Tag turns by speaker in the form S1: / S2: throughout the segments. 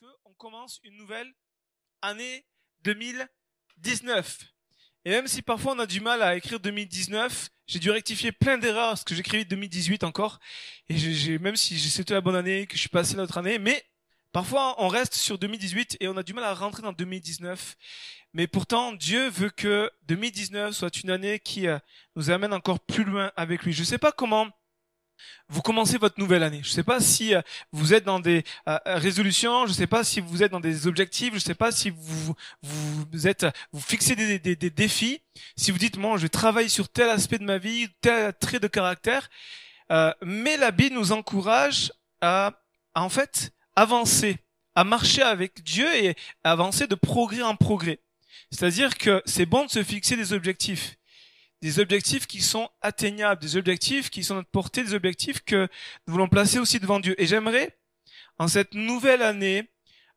S1: parce qu'on commence une nouvelle année 2019. Et même si parfois on a du mal à écrire 2019, j'ai dû rectifier plein d'erreurs parce que j'écrivais 2018 encore. Et j'ai, même si c'était la bonne année, que je suis passé l'autre année, mais parfois on reste sur 2018 et on a du mal à rentrer dans 2019. Mais pourtant, Dieu veut que 2019 soit une année qui euh, nous amène encore plus loin avec lui. Je ne sais pas comment vous commencez votre nouvelle année. Je ne sais pas si euh, vous êtes dans des euh, résolutions, je ne sais pas si vous êtes dans des objectifs, je ne sais pas si vous vous êtes vous fixez des, des, des, défis. Si vous dites moi je travaille sur tel aspect de ma vie, tel trait de caractère, euh, mais la Bible nous encourage à, à en fait avancer, à marcher avec Dieu et avancer de progrès en progrès. C'est-à-dire que c'est bon de se fixer des objectifs des objectifs qui sont atteignables, des objectifs qui sont notre portée, des objectifs que nous voulons placer aussi devant Dieu. Et j'aimerais, en cette nouvelle année,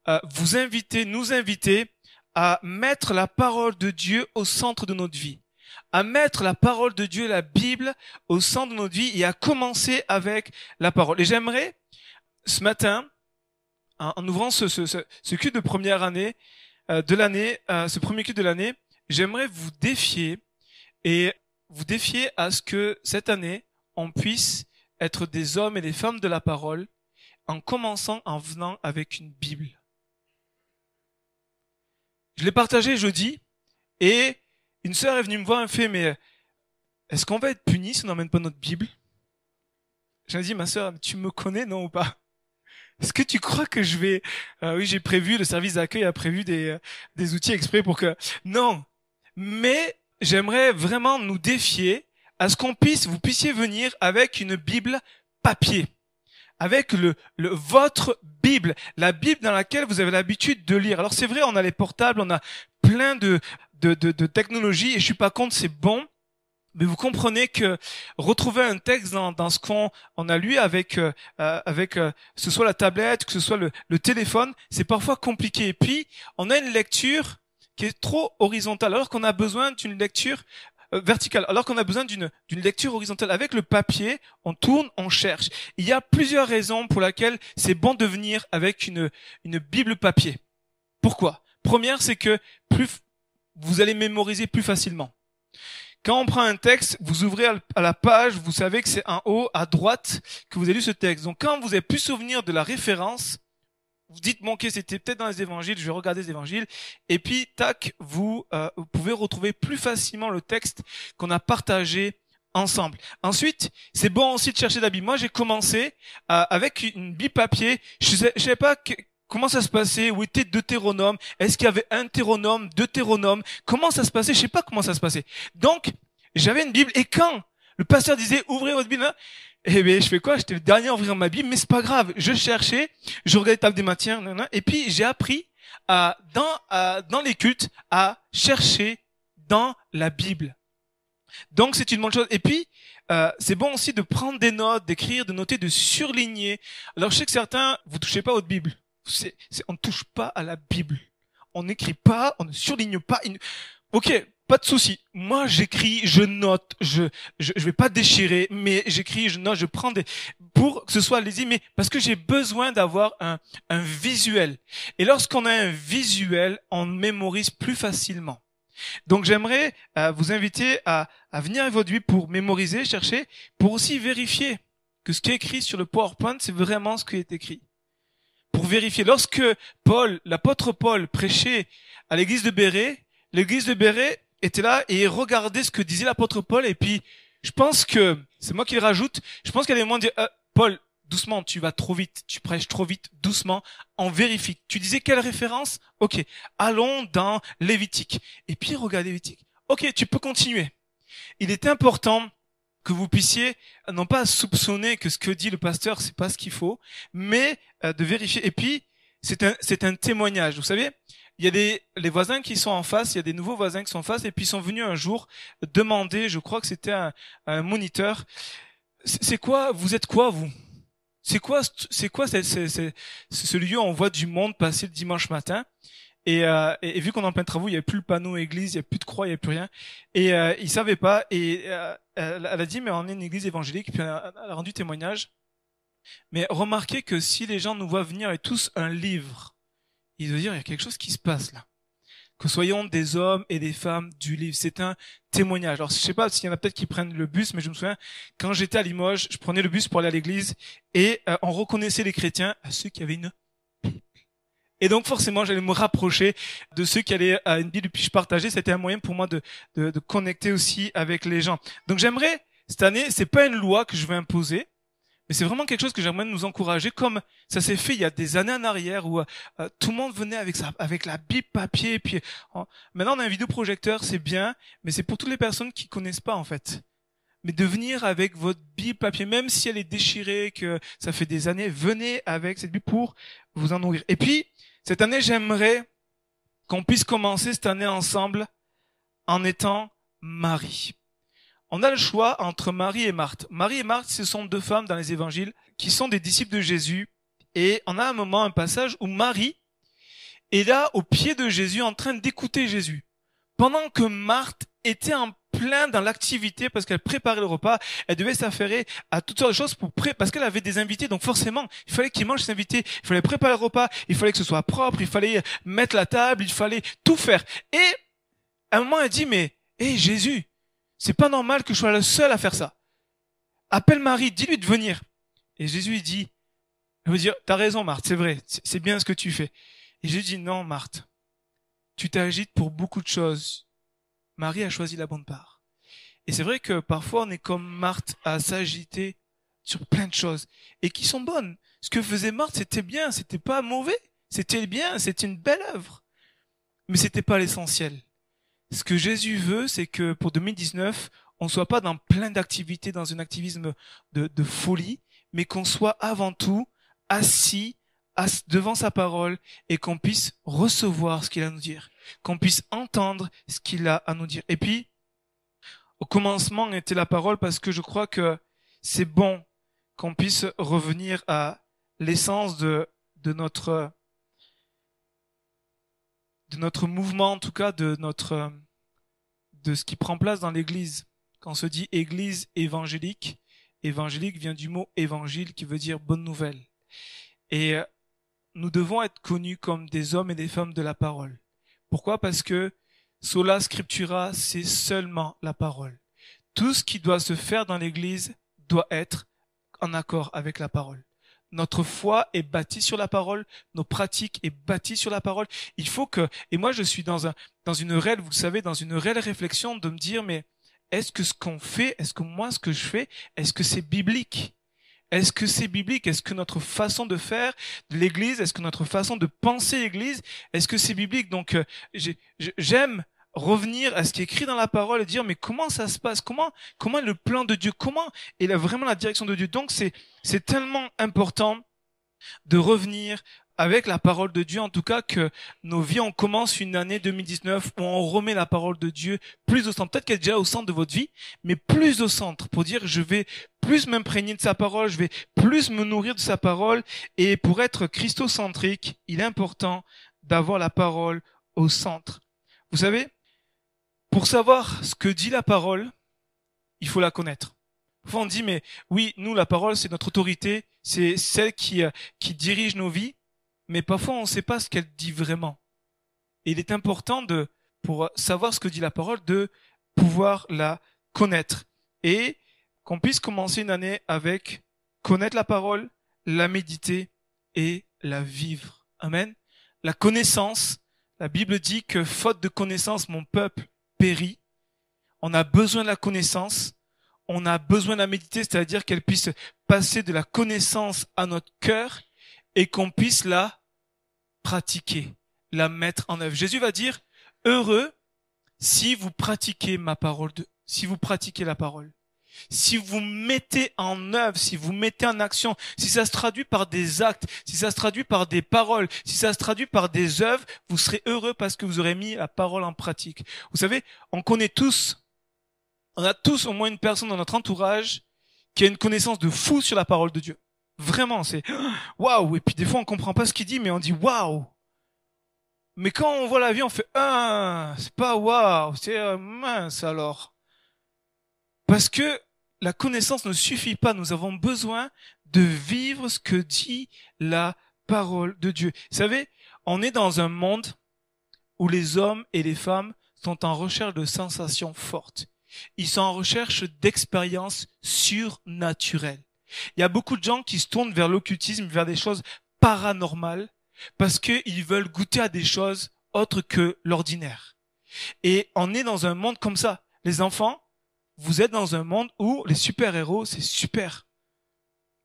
S1: euh, vous inviter, nous inviter à mettre la parole de Dieu au centre de notre vie, à mettre la parole de Dieu, la Bible, au centre de notre vie et à commencer avec la parole. Et j'aimerais, ce matin, en, ouvrant ce, ce, ce, de première année, euh, de l'année, euh, ce premier culte de l'année, j'aimerais vous défier et vous défiez à ce que cette année, on puisse être des hommes et des femmes de la parole en commençant en venant avec une Bible. Je l'ai partagé jeudi et une sœur est venue me voir et me fait mais est-ce qu'on va être puni si on n'emmène pas notre Bible? J'ai dit ma sœur, tu me connais non ou pas? Est-ce que tu crois que je vais euh, Oui, j'ai prévu le service d'accueil a prévu des euh, des outils exprès pour que non. Mais j'aimerais vraiment nous défier à ce qu'on puisse, vous puissiez venir avec une Bible papier, avec le, le votre Bible, la Bible dans laquelle vous avez l'habitude de lire. Alors c'est vrai, on a les portables, on a plein de de, de, de technologies et je suis pas contre, c'est bon. Mais vous comprenez que retrouver un texte dans, dans ce qu'on on a lu avec euh, euh avec euh, ce soit la tablette, que ce soit le, le téléphone, c'est parfois compliqué. Et puis on a une lecture qui est trop horizontale, alors qu'on a besoin d'une lecture euh, verticale, alors qu'on a besoin d'une lecture horizontale. Avec le papier, on tourne, on cherche. Il y a plusieurs raisons pour lesquelles c'est bon de venir avec une une Bible papier. Pourquoi? Première, c'est que plus vous allez mémoriser plus facilement. Quand on prend un texte, vous ouvrez à la page, vous savez que c'est en haut à droite que vous avez lu ce texte. Donc quand vous avez plus souvenir de la référence, vous dites bon ok c'était peut-être dans les évangiles, je vais regarder les évangiles et puis tac vous, euh, vous pouvez retrouver plus facilement le texte qu'on a partagé ensemble. Ensuite, c'est bon aussi de chercher la. Moi, j'ai commencé euh, avec une Bible papier. Je sais, je savais pas comment ça se passait, où était Deutéronome, est-ce qu'il y avait un Théronome, Deutéronome, comment ça se passait, je sais pas comment ça se passait. Donc, j'avais une Bible et quand le pasteur disait ouvrez votre Bible, hein, eh bien, je fais quoi? J'étais le dernier à ouvrir ma Bible, mais c'est pas grave. Je cherchais, je regardais table des matières, et puis j'ai appris à, dans, à, dans les cultes à chercher dans la Bible. Donc c'est une bonne chose. Et puis euh, c'est bon aussi de prendre des notes, d'écrire, de noter, de surligner. Alors je sais que certains, vous touchez pas votre Bible. C'est, on ne touche pas à la Bible. On n'écrit pas, on ne surligne pas. Ok, pas de souci. Moi, j'écris, je note, je, je, je vais pas déchirer, mais j'écris, je note, je prends des, pour que ce soit lisible, mais parce que j'ai besoin d'avoir un, un visuel. Et lorsqu'on a un visuel, on mémorise plus facilement. Donc, j'aimerais euh, vous inviter à, à venir vie pour mémoriser, chercher, pour aussi vérifier que ce qui est écrit sur le PowerPoint, c'est vraiment ce qui est écrit. Pour vérifier. Lorsque Paul, l'apôtre Paul prêchait à l'église de Béret, l'église de Béret était là et regardait ce que disait l'apôtre Paul. Et puis, je pense que, c'est moi qui le rajoute, je pense a des moments de dire, euh, Paul, doucement, tu vas trop vite, tu prêches trop vite, doucement, on vérifie. Tu disais quelle référence? Ok, allons dans Lévitique. Et puis, regarde Lévitique. Ok, tu peux continuer. Il est important que vous puissiez non pas soupçonner que ce que dit le pasteur c'est pas ce qu'il faut, mais euh, de vérifier. Et puis c'est un c'est un témoignage. Vous savez, il y a des les voisins qui sont en face, il y a des nouveaux voisins qui sont en face, et puis ils sont venus un jour demander, je crois que c'était un, un moniteur, c'est quoi, vous êtes quoi vous? C'est quoi, c'est quoi c'est, ce lieu où on voit du monde passer le dimanche matin? Et, euh, et, vu qu'on est en plein travaux, il n'y avait plus le panneau église, il n'y avait plus de croix, il n'y avait plus rien. Et euh, il savait pas. Et euh, elle, a dit, mais on est une église évangélique. Puis elle a, elle a rendu témoignage. Mais remarquez que si les gens nous voient venir avec tous un livre il doit dire, il y a quelque chose qui se passe là. Que soyons des hommes et des femmes du livre. C'est un témoignage. Alors, je sais pas s'il y en a peut-être qui prennent le bus, mais je me souviens, quand j'étais à Limoges, je prenais le bus pour aller à l'église et euh, on reconnaissait les chrétiens à ceux qui avaient une et donc forcément, j'allais me rapprocher de ceux qui allaient à une Bible puis je partageais. C'était un moyen pour moi de, de, de connecter aussi avec les gens. Donc j'aimerais cette année, c'est pas une loi que je vais imposer, mais c'est vraiment quelque chose que j'aimerais nous encourager, comme ça s'est fait il y a des années en arrière où euh, tout le monde venait avec ça, avec la Bible papier. Puis maintenant on a un vidéoprojecteur, c'est bien, mais c'est pour toutes les personnes qui connaissent pas en fait. Mais de venir avec votre Bible papier, même si elle est déchirée, que ça fait des années, venez avec cette Bible pour vous en nourrir. Et puis cette année, j'aimerais qu'on puisse commencer cette année ensemble en étant Marie on a le choix entre Marie et Marthe. Marie et Marthe, ce sont deux femmes dans les évangiles qui sont des disciples de Jésus. Et on a un moment, un passage où Marie est là au pied de Jésus en train d'écouter Jésus. Pendant que Marthe était en plein dans l'activité parce qu'elle préparait le repas, elle devait s'affairer à toutes sortes de choses pour parce qu'elle avait des invités. Donc forcément, il fallait qu'ils mangent ses invités, il fallait préparer le repas, il fallait que ce soit propre, il fallait mettre la table, il fallait tout faire. Et à un moment, elle dit, mais, hé Jésus, c'est pas normal que je sois le seul à faire ça. Appelle Marie, dis-lui de venir. Et Jésus dit, il veut dire, t'as raison Marthe, c'est vrai, c'est bien ce que tu fais. Et Jésus dit, non Marthe, tu t'agites pour beaucoup de choses. Marie a choisi la bonne part. Et c'est vrai que parfois on est comme Marthe à s'agiter sur plein de choses et qui sont bonnes. Ce que faisait Marthe, c'était bien, c'était pas mauvais, c'était bien, c'était une belle œuvre. Mais c'était pas l'essentiel. Ce que Jésus veut, c'est que pour 2019, on soit pas dans plein d'activités, dans un activisme de, folie, mais qu'on soit avant tout assis devant sa parole et qu'on puisse recevoir ce qu'il a à nous dire, qu'on puisse entendre ce qu'il a à nous dire. Et puis, au commencement était la parole parce que je crois que c'est bon qu'on puisse revenir à l'essence de notre notre mouvement, en tout cas de notre de ce qui prend place dans l'Église. Quand on se dit Église évangélique, évangélique vient du mot évangile qui veut dire bonne nouvelle. Et euh, nous devons être connus comme des hommes et des femmes de la parole. Pourquoi? Parce que sola scriptura, c'est seulement la parole. Tout ce qui doit se faire dans l'Église doit être en accord avec la parole. Notre foi est bâtie sur la parole, nos pratiques est bâtie sur la parole. Il faut que, et moi je suis dans un, dans une réelle, vous savez, dans une réelle réflexion de me dire, mais est-ce que ce qu'on fait, est-ce que moi ce que je fais, est-ce que c'est biblique? Est-ce que c'est biblique? Est-ce que notre façon de faire l'Église, est-ce que notre façon de penser l'Église, est-ce que c'est biblique? Donc euh, j'aime revenir à ce qui est écrit dans la parole et dire mais comment ça se passe? Comment comment est le plan de Dieu? Comment est vraiment la direction de Dieu? Donc c'est c'est tellement important de revenir avec la parole de Dieu, en tout cas que nos vies, on commence une année 2019 où on remet la parole de Dieu plus au centre. Peut-être qu'elle est déjà au centre de votre vie, mais plus au centre pour dire je vais plus m'imprégner de sa parole, je vais plus me nourrir de sa parole. Et pour être christocentrique, il est important d'avoir la parole au centre. Vous savez, pour savoir ce que dit la parole, il faut la connaître. Parfois on dit, mais oui, nous, la parole, c'est notre autorité, c'est celle qui, euh, qui dirige nos vies, mais parfois on ne sait pas ce qu'elle dit vraiment. Et il est important de, pour savoir ce que dit la parole, de pouvoir la connaître. Et qu'on puisse commencer une année avec connaître la parole, la méditer et la vivre. Amen. La connaissance, la Bible dit que faute de connaissance, mon peuple périt. On a besoin de la connaissance. On a besoin de la méditer, c'est-à-dire qu'elle puisse passer de la connaissance à notre cœur et qu'on puisse la pratiquer, la mettre en œuvre. Jésus va dire, heureux si vous pratiquez ma parole, si vous pratiquez la parole. Si vous mettez en œuvre, si vous mettez en action, si ça se traduit par des actes, si ça se traduit par des paroles, si ça se traduit par des œuvres, vous serez heureux parce que vous aurez mis la parole en pratique. Vous savez, on connaît tous, on a tous au moins une personne dans notre entourage qui a une connaissance de fou sur la parole de Dieu. Vraiment, c'est waouh. Et puis des fois on comprend pas ce qu'il dit, mais on dit waouh. Mais quand on voit la vie, on fait ah, c'est pas waouh, c'est euh, mince alors. Parce que la connaissance ne suffit pas. Nous avons besoin de vivre ce que dit la parole de Dieu. Vous savez, on est dans un monde où les hommes et les femmes sont en recherche de sensations fortes. Ils sont en recherche d'expériences surnaturelles. Il y a beaucoup de gens qui se tournent vers l'occultisme, vers des choses paranormales, parce qu'ils veulent goûter à des choses autres que l'ordinaire. Et on est dans un monde comme ça. Les enfants, vous êtes dans un monde où les super-héros, c'est super.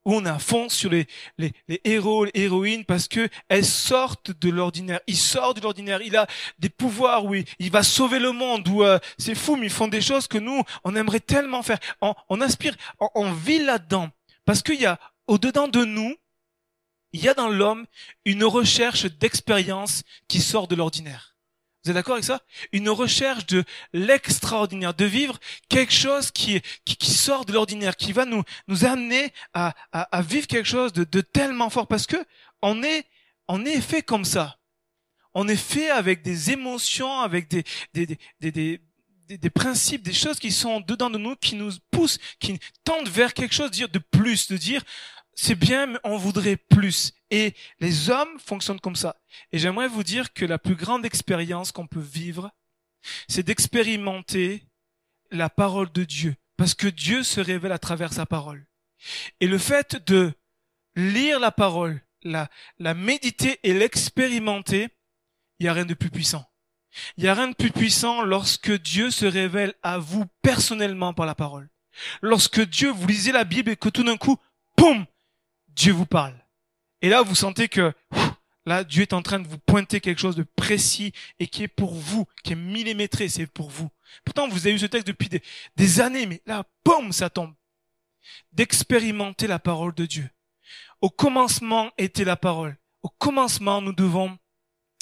S1: Où on est à fond sur les, les, héros, les héroïnes, parce que elles sortent de l'ordinaire. Il sort de l'ordinaire. Il a des pouvoirs, oui. Il va sauver le monde. Ou euh, c'est fou, mais ils font des choses que nous, on aimerait tellement faire. On, on inspire, on, on vit là-dedans. Parce qu'il y a au-dedans de nous, il y a dans l'homme une recherche d'expérience qui sort de l'ordinaire. Vous êtes d'accord avec ça? Une recherche de l'extraordinaire, de vivre quelque chose qui, sort de l'ordinaire, qui va nous, nous amener à, vivre quelque chose de, tellement fort, parce que on est, on est fait comme ça. On est fait avec des émotions, avec des, des, des, des, des, des principes, des choses qui sont dedans de nous, qui nous poussent, qui tendent vers quelque chose, de plus, de dire c'est bien, mais on voudrait plus. Et les hommes fonctionnent comme ça. Et j'aimerais vous dire que la plus grande expérience qu'on peut vivre, c'est d'expérimenter la parole de Dieu. Parce que Dieu se révèle à travers sa parole. Et le fait de lire la parole, la, méditer et l'expérimenter, il n'y a rien de plus puissant. Il n'y a rien de plus puissant lorsque Dieu se révèle à vous personnellement par la parole. Lorsque Dieu, vous lisez la Bible et que tout d'un coup, poum, Dieu vous parle. Et là, vous sentez que là, Dieu est en train de vous pointer quelque chose de précis et qui est pour vous, qui est millimétré, c'est pour vous. Pourtant, vous avez eu ce texte depuis des, années, mais là, boum, ça tombe. D'expérimenter la parole de Dieu. Au commencement était la parole. Au commencement, nous devons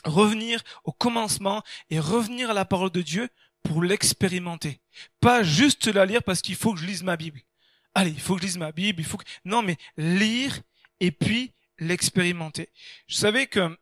S1: revenir au commencement et revenir à la parole de Dieu pour l'expérimenter. Pas juste la lire parce qu'il faut que je lise ma Bible allez, il faut que je lise ma Bible, il faut que... Non, mais lire et puis l'expérimenter. Je savais que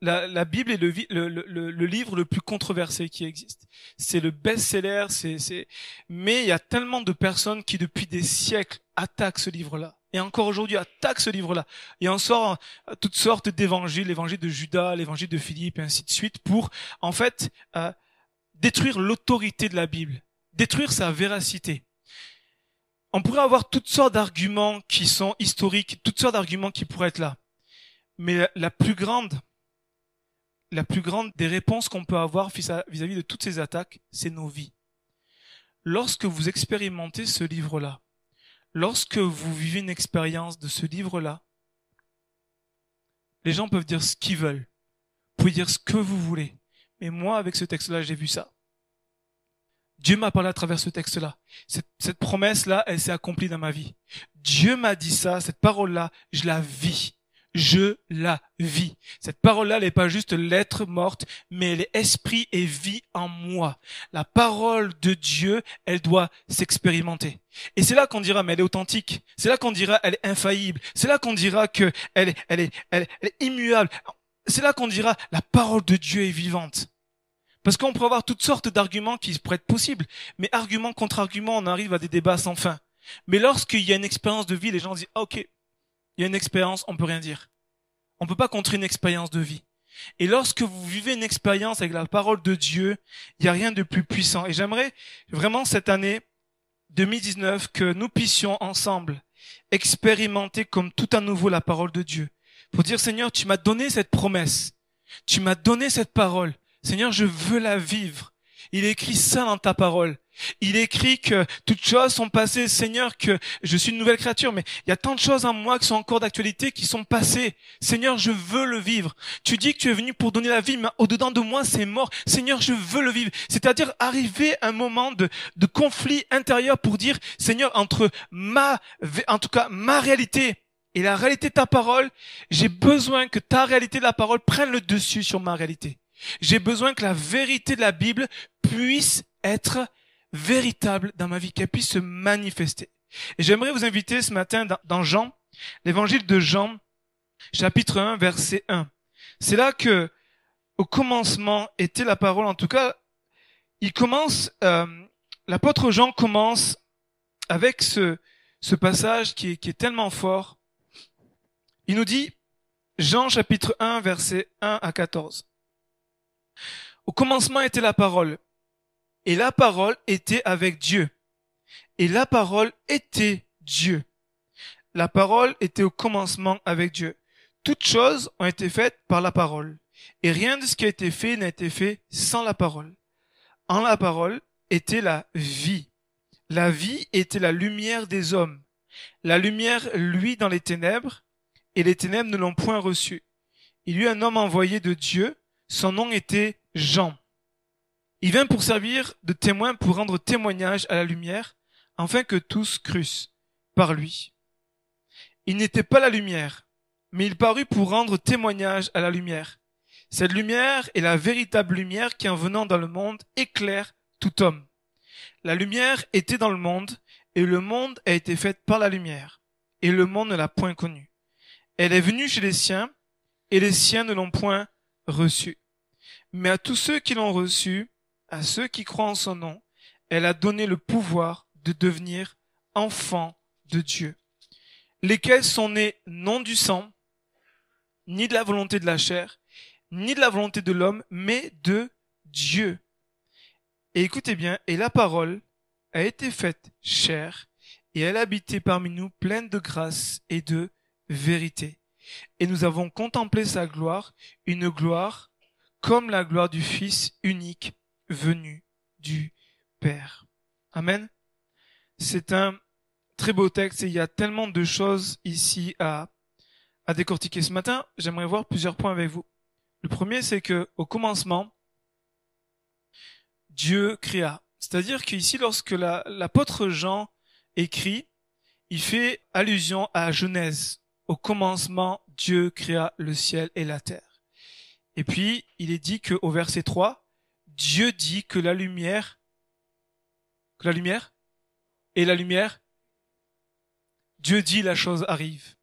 S1: la, la Bible est le, le, le, le, livre le plus controversé qui existe. C'est le best-seller, c'est, mais il y a tellement de personnes qui depuis des siècles attaquent ce livre-là. Et encore aujourd'hui attaquent ce livre-là. Et en sort toutes sortes d'évangiles, l'évangile de Judas, l'évangile de Philippe, et ainsi de suite, pour en fait euh, détruire l'autorité de la Bible, détruire sa véracité on pourrait avoir toutes sortes d'arguments qui sont historiques, toutes sortes d'arguments qui pourraient être là. Mais la, plus grande, la plus grande des réponses qu'on peut avoir vis-à-vis de toutes ces attaques, c'est nos vies. Lorsque vous expérimentez ce livre-là, lorsque vous vivez une expérience de ce livre-là, les gens peuvent dire ce qu'ils veulent. Vous pouvez dire ce que vous voulez. Mais moi, avec ce texte-là, j'ai vu ça. Dieu m'a parlé à travers ce texte-là. Cette, promesse-là, elle s'est accomplie dans ma vie. Dieu m'a dit ça, cette parole-là, je la vis. Je la vis. Cette parole-là, elle n'est pas juste lettre morte, mais elle est esprit et vie en moi. La parole de Dieu, elle doit s'expérimenter. Et c'est là qu'on dira, mais elle est authentique. C'est là qu'on dira, elle est infaillible. C'est là qu'on dira que elle elle est, elle est immuable. C'est là qu'on dira, la parole de Dieu est vivante. Parce qu'on peut avoir toutes sortes d'arguments qui pourraient être possibles, mais argument contre argument, on arrive à des débats sans fin. Mais lorsqu'il y a une expérience de vie, les gens disent OK, il y a une expérience, on peut rien dire. On peut pas contrer une expérience de vie. Et lorsque vous vivez une expérience avec la parole de Dieu, il n'y a rien de plus puissant. Et j'aimerais vraiment cette année 2019 que nous puissions ensemble expérimenter comme tout à nouveau la parole de Dieu. Pour dire Seigneur, tu m'as donné cette promesse. Tu m'as donné cette parole. Seigneur, je veux la vivre. Il écrit ça dans ta parole. Il écrit que toutes choses sont passées, Seigneur, que je suis une nouvelle créature, mais il y a tant de choses en moi qui sont encore d'actualité, qui sont passées. Seigneur, je veux le vivre. Tu dis que tu es venu pour donner la vie, mais au-dedans de moi, c'est mort. Seigneur, je veux le vivre. C'est-à-dire arriver à un moment de, conflit intérieur pour dire, Seigneur, entre ma, en tout cas, ma réalité et la réalité de ta parole, j'ai besoin que ta réalité de la parole prenne le dessus sur ma réalité. J'ai besoin que la vérité de la Bible puisse être véritable dans ma vie, qu'elle puisse se manifester. Et j'aimerais vous inviter ce matin dans, Jean, l'évangile de Jean, chapitre 1, verset 1. C'est là que, au commencement, était la parole. En tout cas, il commence, euh, l'apôtre Jean commence avec ce, ce passage qui est, qui est tellement fort. Il nous dit, Jean chapitre 1 verset 1 à 14. Au commencement était la parole, et la parole était avec Dieu, et la parole était Dieu. La parole était au commencement avec Dieu. Toutes choses ont été faites par la parole, et rien de ce qui a été fait n'a été fait sans la parole. En la parole était la vie. La vie était la lumière des hommes. La lumière luit dans les ténèbres, et les ténèbres ne l'ont point reçu. Il y eut un homme envoyé de Dieu, son nom était Jean. Il vint pour servir de témoin pour rendre témoignage à la lumière, afin que tous crussent par lui. Il n'était pas la lumière, mais il parut pour rendre témoignage à la lumière. Cette lumière est la véritable lumière qui en venant dans le monde éclaire tout homme. La lumière était dans le monde, et le monde a été fait par la lumière, et le monde ne l'a point connue. Elle est venue chez les siens, et les siens ne l'ont point reçue. Mais à tous ceux qui l'ont reçue, à ceux qui croient en son nom, elle a donné le pouvoir de devenir enfants de Dieu, lesquels sont nés non du sang, ni de la volonté de la chair, ni de la volonté de l'homme, mais de Dieu. Et écoutez bien, et la parole a été faite chair, et elle habitait parmi nous pleine de grâce et de vérité. Et nous avons contemplé sa gloire, une gloire comme la gloire du Fils unique venu du Père. Amen. C'est un très beau texte et il y a tellement de choses ici à, décortiquer. Ce matin, j'aimerais voir plusieurs points avec vous. Le premier, c'est que au commencement, Dieu créa. C'est-à-dire qu'ici, lorsque l'apôtre Jean écrit, il fait allusion à Genèse, au commencement, Dieu créa le ciel et la terre. Et puis, il est dit qu'au verset 3, Dieu dit que la lumière, que la lumière, et la lumière, Dieu dit la chose arrive.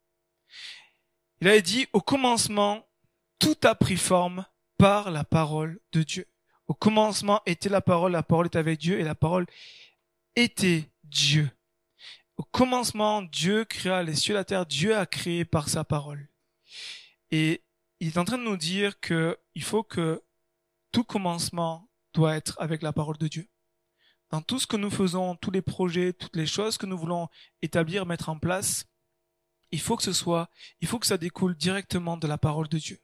S1: Il a dit, au commencement, tout a pris forme par la parole de Dieu. Au commencement était la parole, la parole était avec Dieu et la parole était Dieu. Au commencement, Dieu créa les cieux et la terre. Dieu a créé par sa parole. Et il est en train de nous dire que il faut que tout commencement doit être avec la parole de Dieu. Dans tout ce que nous faisons, tous les projets, toutes les choses que nous voulons établir, mettre en place, il faut que ce soit, il faut que ça découle directement de la parole de Dieu.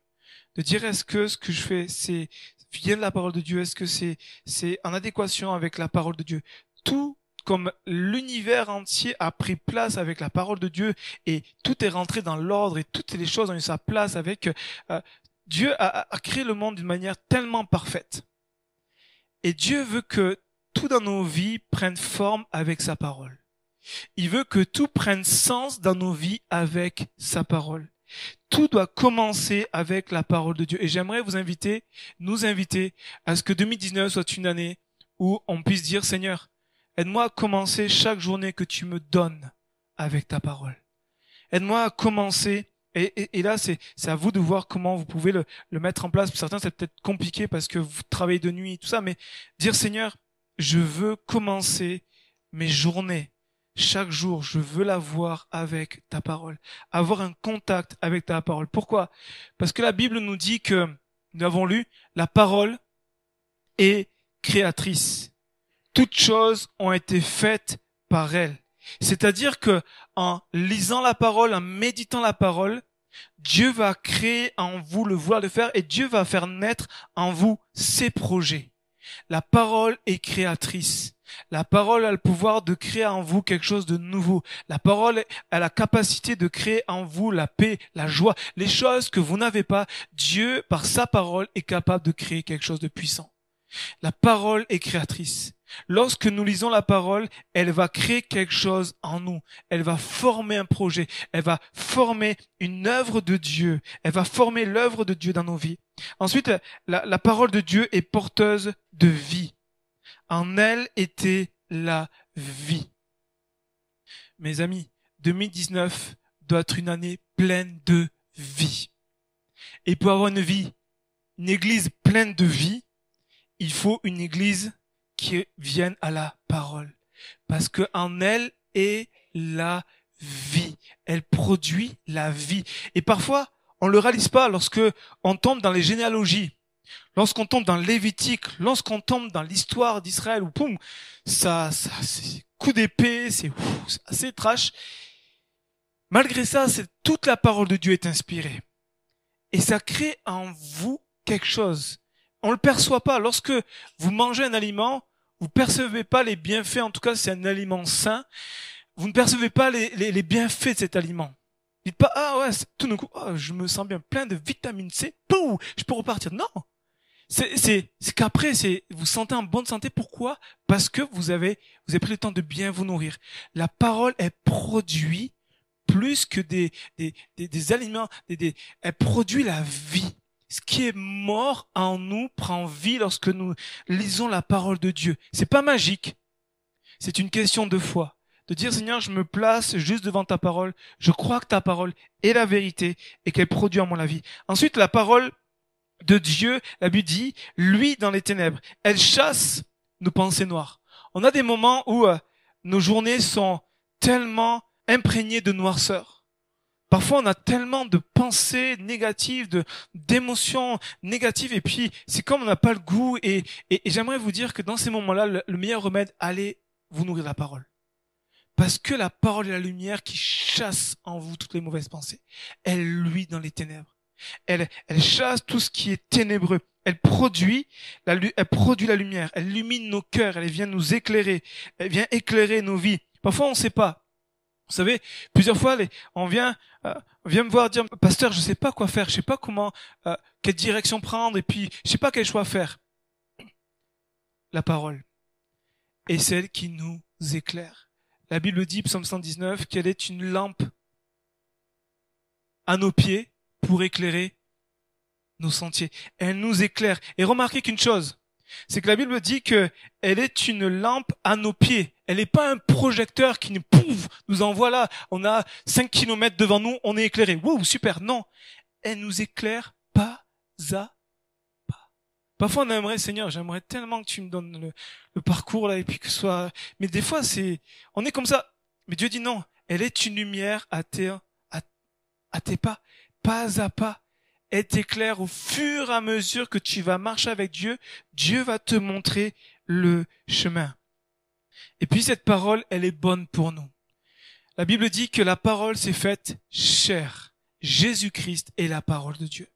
S1: De dire est-ce que ce que je fais, c'est vient de la parole de Dieu, est-ce que c'est, c'est en adéquation avec la parole de Dieu? Tout comme l'univers entier a pris place avec la parole de Dieu et tout est rentré dans l'ordre et toutes les choses ont eu sa place avec euh, Dieu a, a, créé le monde d'une manière tellement parfaite. Et Dieu veut que tout dans nos vies prenne forme avec sa parole. Il veut que tout prenne sens dans nos vies avec sa parole. Tout doit commencer avec la parole de Dieu. Et j'aimerais vous inviter, nous inviter à ce que 2019 soit une année où on puisse dire, Seigneur, Aide-moi à commencer chaque journée que tu me donnes avec ta parole. Aide-moi à commencer. Et, là, c'est, à vous de voir comment vous pouvez le, mettre en place. Pour certains, c'est peut-être compliqué parce que vous travaillez de nuit tout ça, mais dire Seigneur, je veux commencer mes journées. Chaque jour, je veux l'avoir avec ta parole. Avoir un contact avec ta parole. Pourquoi? Parce que la Bible nous dit que, nous avons lu, la parole est créatrice toutes choses ont été faites par elle. C'est-à-dire que en lisant la parole, en méditant la parole, Dieu va créer en vous le vouloir de faire et Dieu va faire naître en vous ses projets. La parole est créatrice. La parole a le pouvoir de créer en vous quelque chose de nouveau. La parole a la capacité de créer en vous la paix, la joie, les choses que vous n'avez pas. Dieu, par sa parole, est capable de créer quelque chose de puissant. La parole est créatrice. Lorsque nous lisons la parole, elle va créer quelque chose en nous. Elle va former un projet. Elle va former une œuvre de Dieu. Elle va former l'œuvre de Dieu dans nos vies. Ensuite, la, parole de Dieu est porteuse de vie. En elle était la vie. Mes amis, 2019 doit être une année pleine de vie. Et pour avoir une vie, une église pleine de vie, il faut une église qui vienne à la parole. Parce que en elle est la vie. Elle produit la vie. Et parfois, on le réalise pas lorsque on tombe dans les généalogies, lorsqu'on tombe dans Lévitique, lorsqu'on tombe dans l'histoire d'Israël, ou poum, ça, ça, c'est coup d'épée, c'est assez trash. Malgré ça, c'est toute la parole de Dieu est inspirée. Et ça crée en vous quelque chose. On le perçoit pas. Lorsque vous mangez un aliment, vous percevez pas les bienfaits, en tout cas c'est un aliment sain, vous ne percevez pas les, les, bienfaits de cet aliment. Dites pas, ah ouais, tout d'un coup, oh, je me sens bien plein de vitamine C, Pouh, je peux repartir. Non! C'est, c'est, c'est qu'après, c'est, vous sentez en bonne santé. Pourquoi? Parce que vous avez, vous avez pris le temps de bien vous nourrir. La parole est produit plus que des, des, des, des aliments, des, des, elle produit la vie. Ce qui est mort en nous prend vie lorsque nous lisons la parole de Dieu. C'est pas magique. C'est une question de foi. De dire, Seigneur, je me place juste devant ta parole. Je crois que ta parole est la vérité et qu'elle produit en moi la. Ensuite, la parole de Dieu, la Bible lui dans les ténèbres. Elle chasse nos pensées noires. On a des moments où euh, nos journées sont tellement imprégnées de noirceur Parfois, on a tellement de pensées négatives, de d'émotions négatives, et puis c'est comme on n'a pas le goût. Et, j'aimerais vous dire que dans ces moments-là, le, meilleur remède, allez vous nourrir la parole, parce que la parole est la lumière qui chasse en vous toutes les mauvaises pensées. Elle luit dans les ténèbres. Elle, elle chasse tout ce qui est ténébreux. Elle produit, la, elle produit la lumière. Elle illumine nos cœurs. Elle vient nous éclairer. Elle vient éclairer nos vies. Parfois, on ne sait pas. Vous savez, plusieurs fois, on vient, euh, vient me voir dire, pasteur, je sais pas quoi faire, je sais pas comment, euh, quelle direction prendre, et puis je sais pas quel choix faire. La parole est celle qui nous éclaire. La Bible dit, psaume 119, qu'elle est une lampe à nos pieds pour éclairer nos sentiers. Elle nous éclaire. Et remarquez qu'une chose, c'est que la Bible dit que elle est une lampe à nos pieds. Elle n'est pas un projecteur qui nous nous envoie là. On a 5 kilomètres devant nous, on est éclairé. Wow, super. Non. Elle nous éclaire pas à pas. Parfois on aimerait, Seigneur, j'aimerais tellement que tu me donnes le, parcours là et puis que ce soit, mais des fois c'est, on est comme ça. Mais Dieu dit non. Elle est une lumière à tes, à, à tes pas, pas à pas est t'éclaire au fur et à mesure que tu vas marcher avec Dieu, Dieu va te montrer le chemin. Et puis cette parole, elle est bonne pour nous. La Bible dit que la parole s'est faite chère. Jésus-Christ est la parole de Dieu.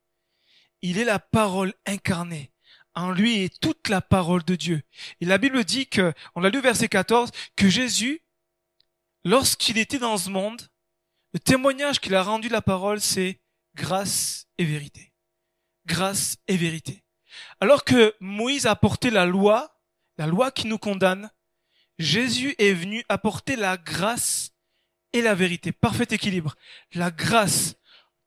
S1: Il est la parole incarnée. En lui est toute la parole de Dieu. Et la Bible dit que, on l'a lu verset 14, que Jésus, lorsqu'il était dans ce monde, le témoignage qu'il a rendu la parole, c'est grâce et vérité. Grâce et vérité. Alors que Moïse a apporté la loi, la loi qui nous condamne, Jésus est venu apporter la grâce et la vérité. Parfait équilibre. La grâce.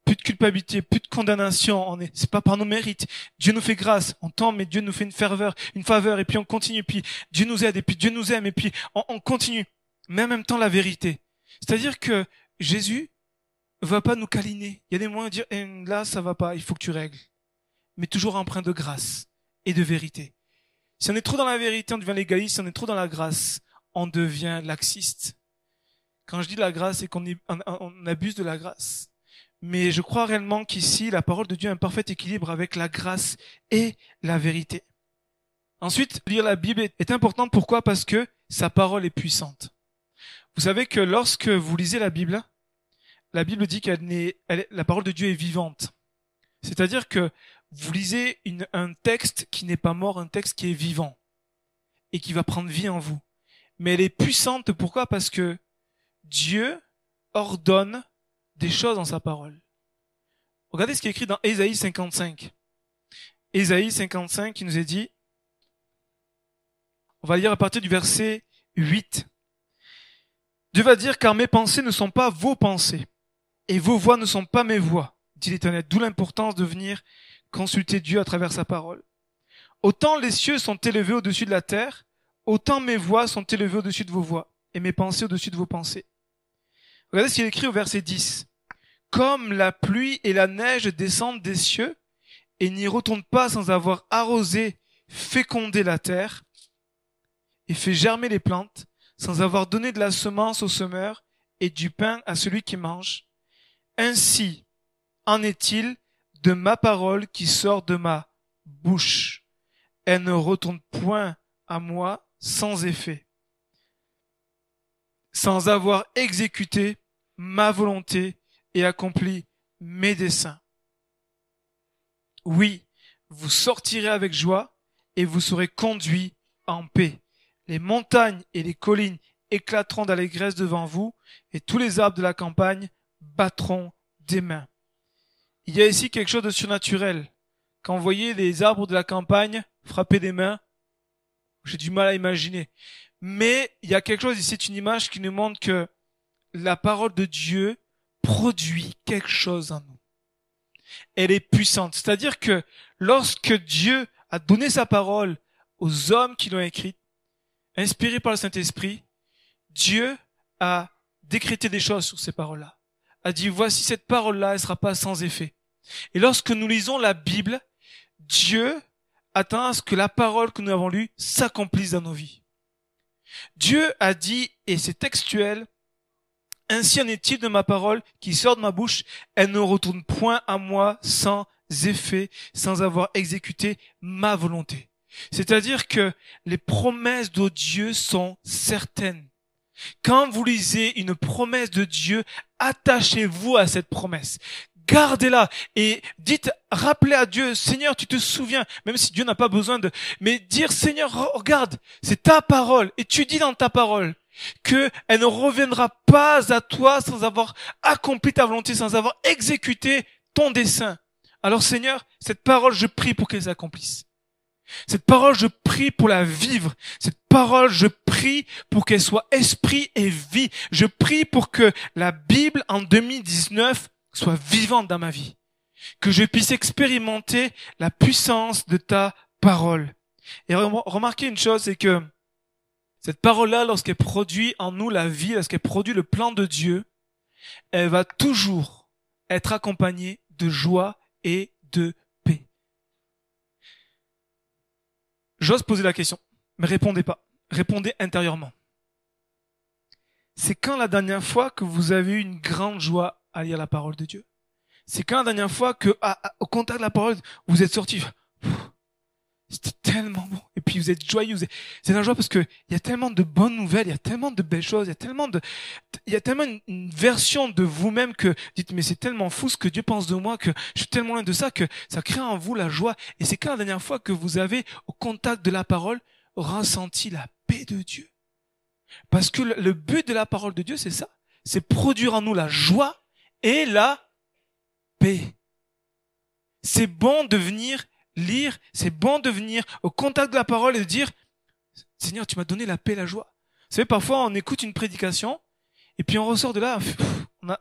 S1: Plus de culpabilité, plus de condamnation. On est, c'est pas par nos mérites. Dieu nous fait grâce. On tombe, mais Dieu nous fait une ferveur, une faveur, et puis on continue, puis Dieu nous aide, et puis Dieu nous aime, et puis on, on continue. Mais en même temps, la vérité. C'est-à-dire que Jésus, va pas nous câliner. Il y a des moyens de dire, eh, là, ça va pas, il faut que tu règles. Mais toujours empreint de grâce et de vérité. Si on est trop dans la vérité, on devient légaliste. Si on est trop dans la grâce, on devient laxiste. Quand je dis la grâce, c'est qu'on on, abuse de la grâce. Mais je crois réellement qu'ici, la parole de Dieu a un parfait équilibre avec la grâce et la vérité. Ensuite, lire la Bible est important. Pourquoi? Parce que sa parole est puissante. Vous savez que lorsque vous lisez la Bible, la Bible dit n'est, la parole de Dieu est vivante. C'est-à-dire que vous lisez un texte qui n'est pas mort, un texte qui est vivant et qui va prendre vie en vous. Mais elle est puissante. Pourquoi? Parce que Dieu ordonne des choses dans sa parole. Regardez ce qui est écrit dans Ésaïe 55. Ésaïe 55 qui nous est dit, on va lire à partir du verset 8. Dieu va dire, car mes pensées ne sont pas vos pensées, et vos voix ne sont pas mes voix, dit l'Éternel. D'où l'importance de venir consulter Dieu à travers sa parole. Autant les cieux sont élevés au-dessus de la terre, autant mes voix sont élevées au-dessus de vos voix, et mes pensées au-dessus de vos pensées. Regardez ce qu'il écrit au verset 10. Comme la pluie et la neige descendent des cieux, et n'y retournent pas sans avoir arrosé, fécondé la terre, et fait germer les plantes, sans avoir donné de la semence au semeur, et du pain à celui qui mange, ainsi, en est-il de ma parole qui sort de ma bouche Elle ne retourne point à moi sans effet, sans avoir exécuté ma volonté et accompli mes desseins. Oui, vous sortirez avec joie et vous serez conduits en paix. Les montagnes et les collines éclateront d'allégresse devant vous et tous les arbres de la campagne battront des mains. Il y a ici quelque chose de surnaturel. Quand vous voyez les arbres de la campagne frapper des mains, j'ai du mal à imaginer. Mais il y a quelque chose ici, c'est une image qui nous montre que la parole de Dieu produit quelque chose en nous. Elle est puissante. C'est-à-dire que lorsque Dieu a donné sa parole aux hommes qui l'ont écrite, inspirés par le Saint-Esprit, Dieu a décrété des choses sur ces paroles-là. A dit, voici cette parole-là, elle sera pas sans effet. Et lorsque nous lisons la Bible, Dieu attend à ce que la parole que nous avons lue s'accomplisse dans nos vies. Dieu a dit, et c'est textuel, ainsi en est-il de ma parole qui sort de ma bouche, elle ne retourne point à moi sans effet, sans avoir exécuté ma volonté. C'est-à-dire que les promesses de Dieu sont certaines. Quand vous lisez une promesse de Dieu, attachez-vous à cette promesse. Gardez-la et dites, rappelez à Dieu, Seigneur, tu te souviens, même si Dieu n'a pas besoin de, mais dire, Seigneur, regarde, c'est ta parole et tu dis dans ta parole que elle ne reviendra pas à toi sans avoir accompli ta volonté, sans avoir exécuté ton dessein. Alors Seigneur, cette parole, je prie pour qu'elle s'accomplisse. Cette parole, je prie pour la vivre. Cette parole, je prie pour qu'elle soit esprit et vie. Je prie pour que la Bible en 2019 soit vivante dans ma vie. Que je puisse expérimenter la puissance de ta parole. Et remarquez une chose, c'est que cette parole-là, lorsqu'elle produit en nous la vie, lorsqu'elle produit le plan de Dieu, elle va toujours être accompagnée de joie et de J'ose poser la question, mais répondez pas. Répondez intérieurement. C'est quand la dernière fois que vous avez eu une grande joie à lire la parole de Dieu C'est quand la dernière fois que, au contact de la parole, vous êtes sorti C'était tellement bon. Et puis vous êtes joyeux. C'est la joie parce que il y a tellement de bonnes nouvelles, il y a tellement de belles choses, il y a tellement de, il y a tellement une, version de vous-même que dites mais c'est tellement fou ce que Dieu pense de moi que je suis tellement loin de ça que ça crée en vous la joie. Et c'est quand la dernière fois que vous avez au contact de la parole ressenti la paix de Dieu. Parce que le but de la parole de Dieu c'est ça, c'est produire en nous la joie et la paix. C'est bon de venir lire, c'est bon de venir au contact de la parole et de dire, Seigneur, tu m'as donné la paix la joie. Vous savez, parfois on écoute une prédication et puis on ressort de là,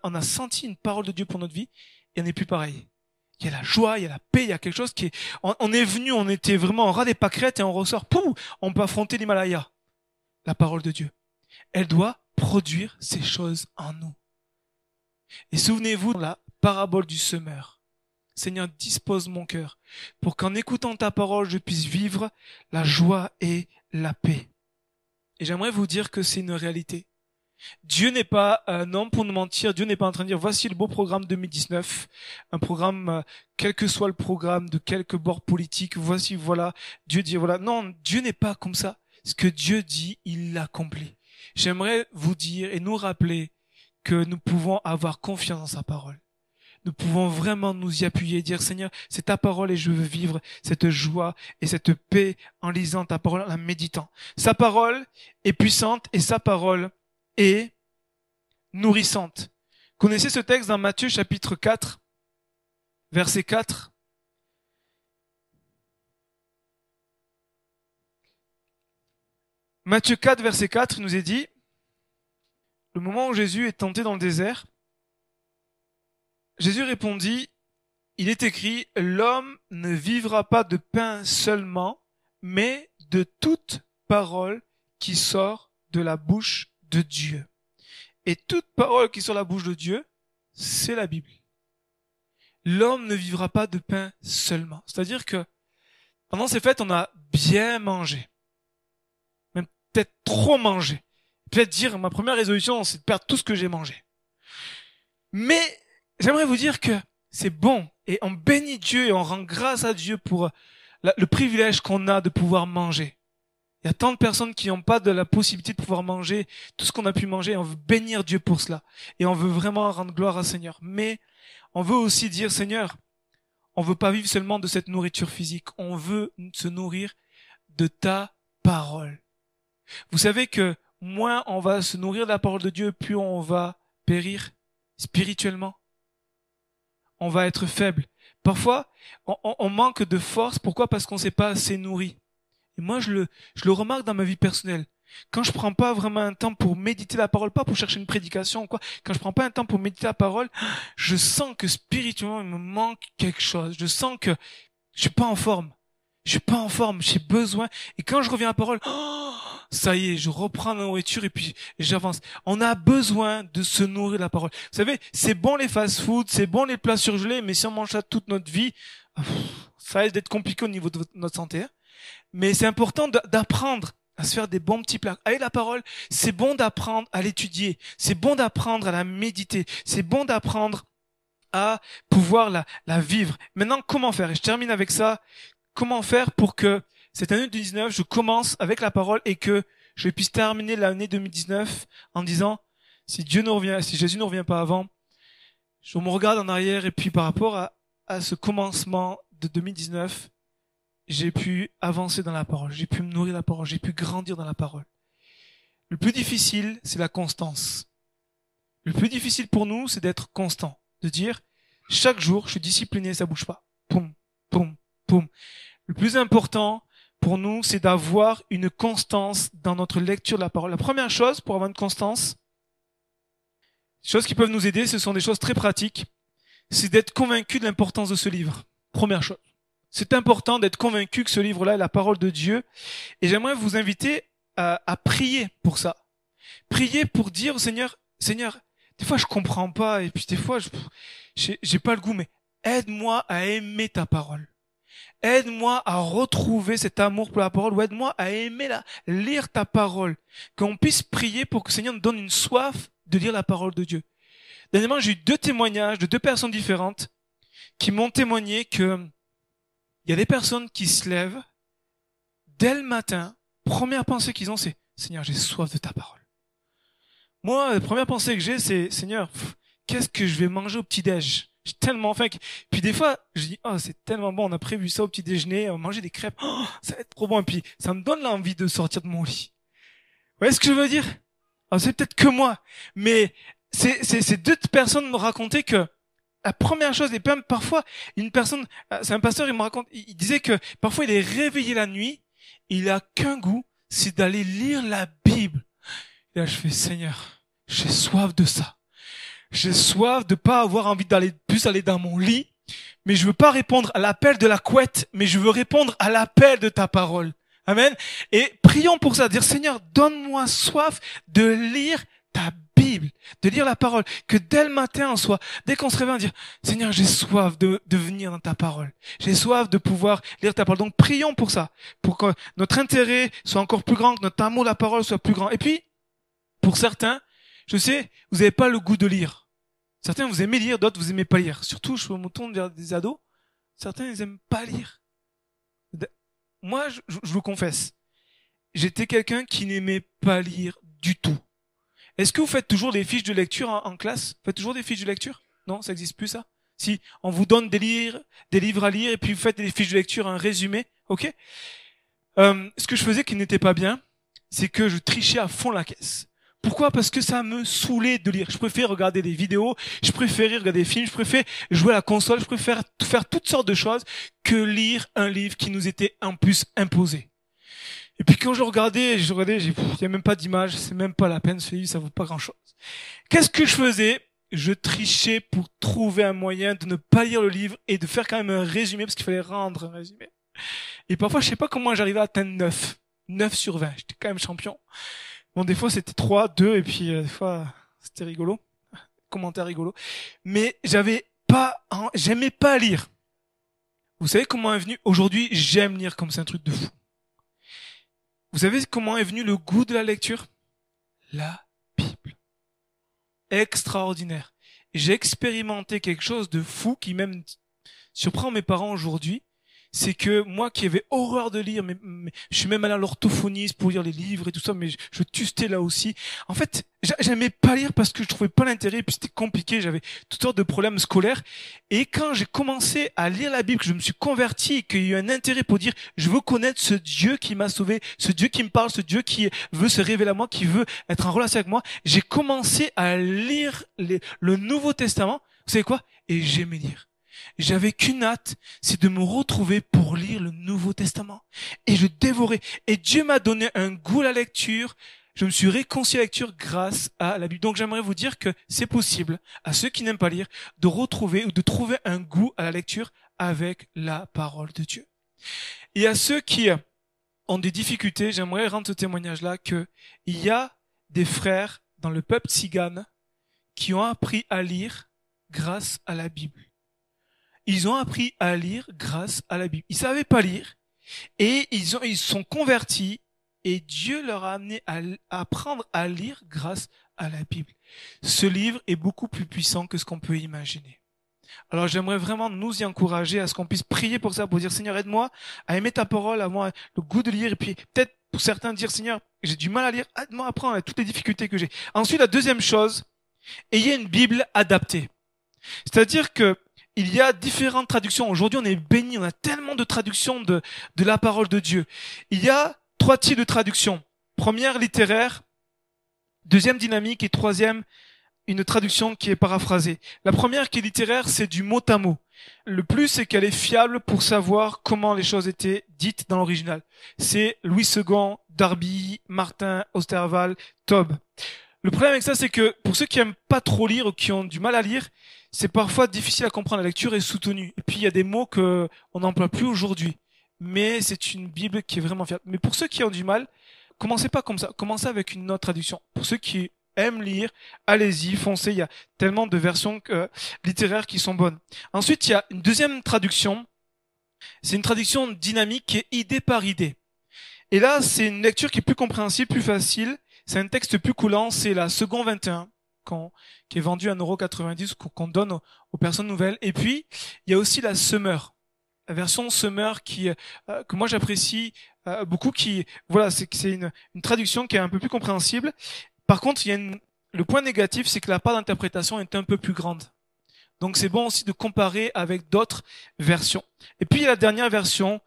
S1: on a, senti une parole de Dieu pour notre vie et on n'est plus pareil. Il y a la joie, il y a la paix, il y a quelque chose qui est... On, est venu, on était vraiment en ras des pâquerettes et on ressort, pouf, on peut affronter l'Himalaya. La parole de Dieu. Elle doit produire ces choses en nous. Et souvenez-vous la parabole du semeur. Seigneur, dispose mon cœur pour qu'en écoutant ta parole, je puisse vivre la joie et la paix. Et j'aimerais vous dire que c'est une réalité. Dieu n'est pas un homme pour nous mentir. Dieu n'est pas en train de dire voici le beau programme 2019, un programme euh, quel que soit le programme de quelque bord politique. Voici voilà. Dieu dit voilà. Non, Dieu n'est pas comme ça. Ce que Dieu dit, il l'accomplit. J'aimerais vous dire et nous rappeler que nous pouvons avoir confiance en sa parole nous pouvons vraiment nous y appuyer et dire Seigneur, c'est ta parole et je veux vivre cette joie et cette paix en lisant ta parole, en la méditant. Sa parole est puissante et sa parole est nourrissante. Connaissez ce texte dans Matthieu chapitre 4, verset 4. Matthieu 4, verset 4, il nous est dit, le moment où Jésus est tenté dans le désert, Jésus répondit, il est écrit, l'homme ne vivra pas de pain seulement, mais de toute parole qui sort de la bouche de Dieu. Et toute parole qui sort de la bouche de Dieu, c'est la Bible. L'homme ne vivra pas de pain seulement. C'est-à-dire que pendant ces fêtes, on a bien mangé. Même peut-être trop mangé. Peut-être dire, ma première résolution, c'est de perdre tout ce que j'ai mangé. Mais j'aimerais vous dire que c'est bon. Et on bénit Dieu et on rend grâce à Dieu pour le privilège qu'on a de pouvoir manger. Il y a tant de personnes qui n'ont pas de la possibilité de pouvoir manger tout ce qu'on a pu manger. On veut bénir Dieu pour cela. Et on veut vraiment rendre gloire à Seigneur. Mais on veut aussi dire, Seigneur, on veut pas vivre seulement de cette nourriture physique. On veut se nourrir de ta parole. Vous savez que moins on va se nourrir de la parole de Dieu, plus on va périr spirituellement. On va être faible. Parfois, on, manque de force. Pourquoi? Parce qu'on ne s'est pas assez nourri. Et moi, je le, je le remarque dans ma vie personnelle. Quand je prends pas vraiment un temps pour méditer la parole, pas pour chercher une prédication ou quoi, quand je prends pas un temps pour méditer la parole, je sens que spirituellement, il me manque quelque chose. Je sens que je suis pas en forme. Je suis pas en forme. J'ai besoin. Et quand je reviens à la parole, oh, ça y est, je reprends la nourriture et puis j'avance. On a besoin de se nourrir de la parole. Vous savez, c'est bon les fast-food, c'est bon les plats surgelés, mais si on mange ça toute notre vie, ça risque d'être compliqué au niveau de notre santé. Hein. Mais c'est important d'apprendre à se faire des bons petits plats. Avec la parole, c'est bon d'apprendre à l'étudier, c'est bon d'apprendre à la méditer, c'est bon d'apprendre à pouvoir la vivre. Maintenant, comment faire? Et je termine avec ça. Comment faire pour que cette année 2019, je commence avec la parole et que je puisse terminer l'année 2019 en disant, si Dieu ne revient, si Jésus ne revient pas avant, je me regarde en arrière et puis par rapport à, ce commencement de 2019, j'ai pu avancer dans la parole, j'ai pu me nourrir la parole, j'ai pu grandir dans la parole. Le plus difficile, c'est la constance. Le plus difficile pour nous, c'est d'être constant, de dire chaque jour, je suis discipliné, ça bouge pas. Poum, poum, poum. Le plus important, pour nous, c'est d'avoir une constance dans notre lecture de la parole. La première chose pour avoir une constance, choses qui peuvent nous aider, ce sont des choses très pratiques, c'est d'être convaincu de l'importance de ce livre. Première chose. C'est important d'être convaincu que ce livre-là est la parole de Dieu. Et j'aimerais vous inviter à, à, prier pour ça. Prier pour dire au Seigneur, Seigneur, des fois je comprends pas, et puis des fois je j'ai pas le goût, mais aide-moi à aimer ta parole. Aide-moi à retrouver cet amour pour la parole ou aide-moi à aimer la, lire ta parole. Qu'on puisse prier pour que le Seigneur nous donne une soif de lire la parole de Dieu. Dernièrement, j'ai eu deux témoignages de deux personnes différentes qui m'ont témoigné que il y a des personnes qui se lèvent dès le matin, première pensée qu'ils ont, c'est Seigneur, j'ai soif de ta parole. Moi, la première pensée que j'ai, c'est Seigneur, qu'est-ce que je vais manger au petit-déj? J'ai tellement faim. Puis des fois, je dis, oh, c'est tellement bon, on a prévu ça au petit déjeuner, on manger des crêpes, oh, ça va être trop bon. Et puis, ça me donne l'envie de sortir de mon lit. Vous voyez ce que je veux dire? Oh, C'est peut-être que moi, mais c'est, ces deux personnes me racontaient que la première chose, et même parfois, une personne, euh, c'est un pasteur, il me raconte, il disait que parfois il est réveillé la nuit, il a qu'un goût, c'est d'aller lire la Bible. Et là, je fais, Seigneur, j'ai soif de ça. J'ai soif de pas avoir envie d'aller plus aller dans mon lit, mais je veux pas répondre à l'appel de la couette, mais je veux répondre à l'appel de ta parole. Amen. Et prions pour ça, dire Seigneur, donne-moi soif de lire ta Bible, de lire la parole, que dès le matin on soit, dès qu'on se réveille, dire Seigneur, j'ai soif de, de venir dans ta parole. J'ai soif de pouvoir lire ta parole. Donc prions pour ça, pour que notre intérêt soit encore plus grand, que notre amour de la parole soit plus grand. Et puis, pour certains, je sais, vous n'avez pas le goût de lire. Certains vous aimez lire, d'autres vous aimez pas lire. Surtout, je me tourne vers des ados. Certains ils aiment pas lire. Moi, je, je vous confesse, j'étais quelqu'un qui n'aimait pas lire du tout. Est-ce que vous faites toujours des fiches de lecture en, classe? Vous faites toujours des fiches de lecture? Non, ça existe plus ça? Si on vous donne des livres, à lire et puis vous faites des fiches de lecture, un résumé, ok? Euh, Ce que je faisais qui n'était pas bien, c'est que je trichais à fond la caisse. Pourquoi? Parce que ça me saoulait de lire. Je préfère regarder des vidéos, je préfère regarder des films, je préfère jouer à la console, je préfère faire toutes sortes de choses que lire un livre qui nous était en plus imposé. Et puis quand je regardais, je regardais, il n'y a même pas d'image, c'est même pas la peine, ce livre, ça vaut pas grand chose. Qu'est-ce que je faisais? Je trichais pour trouver un moyen de ne pas lire le livre et de faire quand même un résumé, parce qu'il fallait rendre un résumé. Et parfois, je sais pas comment j'arrivais à atteindre 9. 9 sur 20. J'étais quand même champion. Bon, des fois c'était 3, 2, et puis euh, des fois c'était rigolo. Commentaire rigolo. Mais j'avais pas, j'aimais pas lire. Vous savez comment est venu, aujourd'hui j'aime lire comme c'est un truc de fou. Vous savez comment est venu le goût de la lecture? La Bible. Extraordinaire. j'ai expérimenté quelque chose de fou qui même surprend mes parents aujourd'hui c'est que moi qui avais horreur de lire, mais, je suis même allé à l'orthophoniste pour lire les livres et tout ça, mais je, je tustais là aussi. En fait, j'aimais pas lire parce que je trouvais pas l'intérêt, puis c'était compliqué, j'avais toutes sortes de problèmes scolaires. Et quand j'ai commencé à lire la Bible, que je me suis converti, qu'il y a eu un intérêt pour dire, je veux connaître ce Dieu qui m'a sauvé, ce Dieu qui me parle, ce Dieu qui veut se révéler à moi, qui veut être en relation avec moi, j'ai commencé à lire le Nouveau Testament. Vous savez quoi? Et j'aimais lire. J'avais qu'une hâte, c'est de me retrouver pour lire le Nouveau Testament. Et je dévorais. Et Dieu m'a donné un goût à la lecture. Je me suis réconcilié à la lecture grâce à la Bible. Donc j'aimerais vous dire que c'est possible, à ceux qui n'aiment pas lire, de retrouver ou de trouver un goût à la lecture avec la parole de Dieu. Et à ceux qui ont des difficultés, j'aimerais rendre ce témoignage-là que il y a des frères dans le peuple tzigane qui ont appris à lire grâce à la Bible ils ont appris à lire grâce à la Bible. Ils savaient pas lire et ils ont ils sont convertis et Dieu leur a amené à apprendre à lire grâce à la Bible. Ce livre est beaucoup plus puissant que ce qu'on peut imaginer. Alors j'aimerais vraiment nous y encourager à ce qu'on puisse prier pour ça, pour dire Seigneur aide-moi à aimer ta parole, à moi le goût de lire et puis peut-être pour certains dire Seigneur j'ai du mal à lire, aide-moi à apprendre toutes les difficultés que j'ai. Ensuite la deuxième chose, ayez une Bible adaptée. C'est-à-dire que il y a différentes traductions. Aujourd'hui, on est béni, on a tellement de traductions de, de la parole de Dieu. Il y a trois types de traductions. Première, littéraire. Deuxième, dynamique. Et troisième, une traduction qui est paraphrasée. La première, qui est littéraire, c'est du mot à mot. Le plus, c'est qu'elle est fiable pour savoir comment les choses étaient dites dans l'original. C'est Louis II, Darby, Martin, Osterval, Tob. Le problème avec ça, c'est que pour ceux qui aiment pas trop lire ou qui ont du mal à lire, c'est parfois difficile à comprendre. La lecture est soutenue. Et puis il y a des mots que on n'emploie plus aujourd'hui. Mais c'est une Bible qui est vraiment fiable. Mais pour ceux qui ont du mal, commencez pas comme ça. Commencez avec une autre traduction. Pour ceux qui aiment lire, allez-y, foncez. Il y a tellement de versions euh, littéraires qui sont bonnes. Ensuite, il y a une deuxième traduction. C'est une traduction dynamique qui est idée par idée. Et là, c'est une lecture qui est plus compréhensible, plus facile. C'est un texte plus coulant. C'est la seconde 21 qui est vendu à 1,90€ qu'on donne aux, personnes nouvelles. Et puis, il y a aussi la Summer, la version Summer qui euh, que moi j'apprécie euh, beaucoup. Qui voilà, c'est c'est une, une traduction qui est un peu plus compréhensible. Par contre, il y a une, le point négatif, c'est que la part d'interprétation est un peu plus grande. Donc c'est bon aussi de comparer avec d'autres versions. Et puis il y a la dernière version,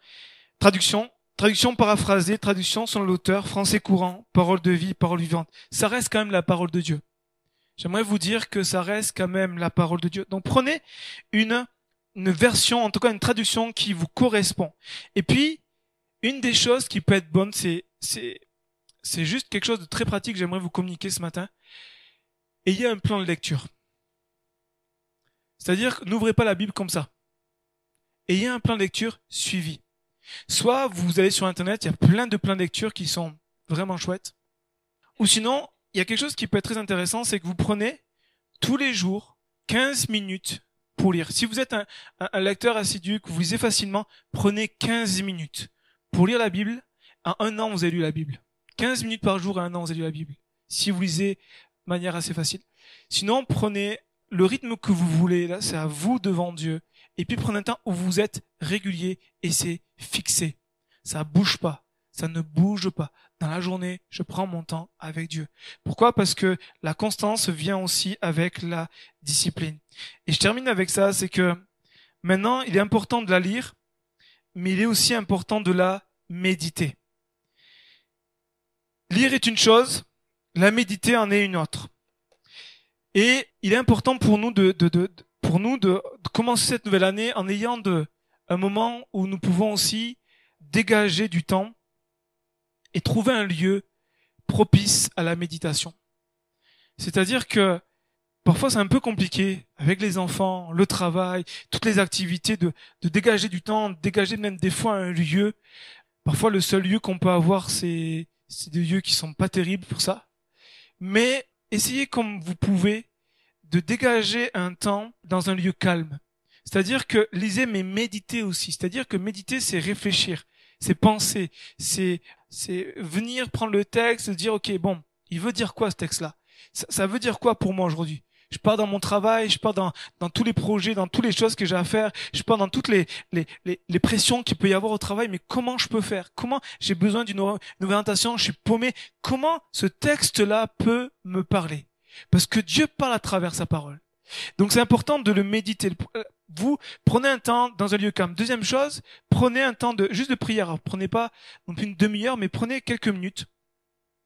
S1: traduction, traduction paraphrasée, traduction selon l'auteur, français courant, parole de vie, parole vivante. Ça reste quand même la parole de Dieu j'aimerais vous dire que ça reste quand même la parole de Dieu. Donc prenez une, une version, en tout cas une traduction qui vous correspond. Et puis, une des choses qui peut être bonne, c'est, c'est, c'est juste quelque chose de très pratique que j'aimerais vous communiquer ce matin. Ayez un plan de lecture. C'est-à-dire, n'ouvrez pas la Bible comme ça. Ayez un plan de lecture suivi. Soit vous allez sur Internet, il y a plein de plans de lecture qui sont vraiment chouettes. Ou sinon, il y a quelque chose qui peut être très intéressant, c'est que vous prenez tous les jours 15 minutes pour lire. Si vous êtes un, lecteur assidu, que vous lisez facilement, prenez 15 minutes pour lire la Bible. En un an, vous avez lu la Bible. 15 minutes par jour, à un an, vous avez lu la Bible. Si vous lisez de manière assez facile. Sinon, prenez le rythme que vous voulez, là, c'est à vous devant Dieu. Et puis prenez un temps où vous êtes régulier et c'est fixé. Ça bouge pas. Ça ne bouge pas dans la journée, je prends mon temps avec Dieu. Pourquoi? Parce que la constance vient aussi avec la discipline. Et je termine avec ça, c'est que maintenant, il est important de la lire, mais il est aussi important de la méditer. Lire est une chose, la méditer en est une autre. Et il est important pour nous de, de, de pour nous de, commencer cette nouvelle année en ayant de, un moment où nous pouvons aussi dégager du temps et trouver un lieu propice à la méditation. C'est-à-dire que parfois c'est un peu compliqué avec les enfants, le travail, toutes les activités de, dégager du temps, de dégager même des fois un lieu. Parfois le seul lieu qu'on peut avoir c'est c'est des lieux qui sont pas terribles pour ça. Mais essayez comme vous pouvez de dégager un temps dans un lieu calme. C'est-à-dire que lisez mais méditez aussi. C'est-à-dire que méditer c'est réfléchir c'est penser, c'est c'est venir prendre le texte, dire ok bon, il veut dire quoi ce texte-là? Ça, veut dire quoi pour moi aujourd'hui? Je pars dans mon travail, je pars dans, dans tous les projets, dans toutes les choses que j'ai à faire, je pars dans toutes les, les, les, les pressions qu'il peut y avoir au travail, mais comment je peux faire? Comment j'ai besoin d'une orientation Je suis paumé? Comment ce texte-là peut me parler? Parce que Dieu parle à travers sa parole. Donc c'est important de le méditer. Euh, vous prenez un temps dans un lieu calme. Deuxième chose, prenez un temps de juste de prière. prenez pas une demi-heure, mais prenez quelques minutes.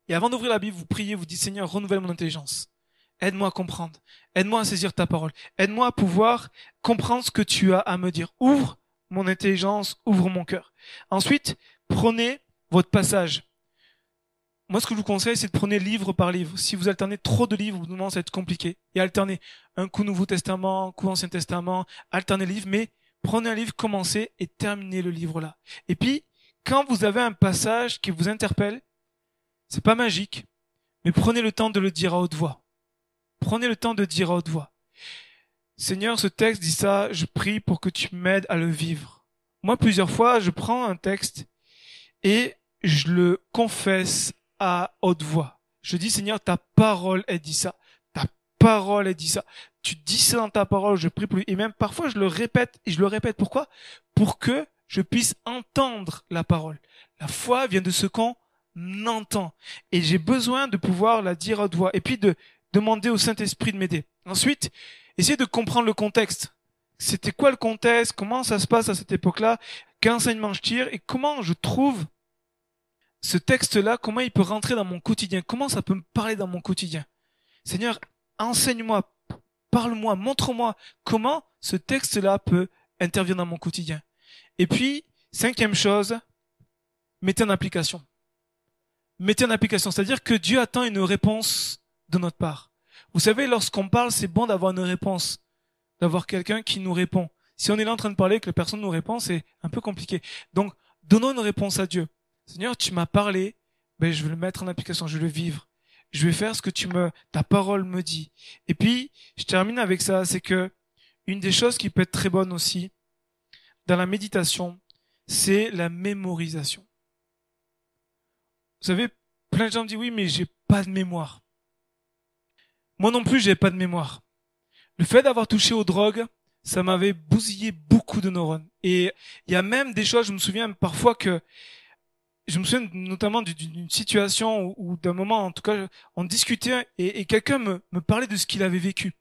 S1: Et avant d'ouvrir la Bible, vous priez, vous dites Seigneur, renouvelle mon intelligence. Aide-moi à comprendre. Aide-moi à saisir ta parole. Aide-moi à pouvoir comprendre ce que tu as à me dire. Ouvre mon intelligence, ouvre mon cœur. Ensuite, prenez votre passage. Moi, ce que je vous conseille, c'est de prendre livre par livre. Si vous alternez trop de livres, vous commence à être compliqué. Et alternez un coup Nouveau Testament, un coup Ancien Testament, alternez livres, mais prenez un livre, commencez et terminez le livre là. Et puis, quand vous avez un passage qui vous interpelle, c'est pas magique, mais prenez le temps de le dire à haute voix. Prenez le temps de dire à haute voix. Seigneur, ce texte dit ça, je prie pour que tu m'aides à le vivre. Moi, plusieurs fois, je prends un texte et je le confesse à haute voix. Je dis, Seigneur, ta parole, elle dit ça. Ta parole, elle dit ça. Tu dis ça dans ta parole, je prie pour lui. Et même parfois, je le répète, et je le répète. Pourquoi? Pour que je puisse entendre la parole. La foi vient de ce qu'on entend. Et j'ai besoin de pouvoir la dire à haute voix. Et puis de demander au Saint-Esprit de m'aider. Ensuite, essayer de comprendre le contexte. C'était quoi le contexte? Comment ça se passe à cette époque-là? Quel enseignement je tire? Et comment je trouve ce texte-là, comment il peut rentrer dans mon quotidien? Comment ça peut me parler dans mon quotidien? Seigneur, enseigne-moi, parle-moi, montre-moi comment ce texte-là peut intervenir dans mon quotidien. Et puis, cinquième chose, mettez en application. Mettez en application, c'est-à-dire que Dieu attend une réponse de notre part. Vous savez, lorsqu'on parle, c'est bon d'avoir une réponse, d'avoir quelqu'un qui nous répond. Si on est là en train de parler et que la personne nous répond, c'est un peu compliqué. Donc, donnons une réponse à Dieu. Seigneur, tu m'as parlé, ben, je vais le mettre en application, je vais le vivre. Je vais faire ce que tu me, ta parole me dit. Et puis, je termine avec ça, c'est que une des choses qui peut être très bonne aussi dans la méditation, c'est la mémorisation. Vous savez, plein de gens me disent oui, mais j'ai pas de mémoire. Moi non plus, j'ai pas de mémoire. Le fait d'avoir touché aux drogues, ça m'avait bousillé beaucoup de neurones. Et il y a même des choses, je me souviens parfois que je me souviens notamment d'une situation ou d'un moment, en tout cas, on discutait et, quelqu'un me, parlait de ce qu'il avait vécu.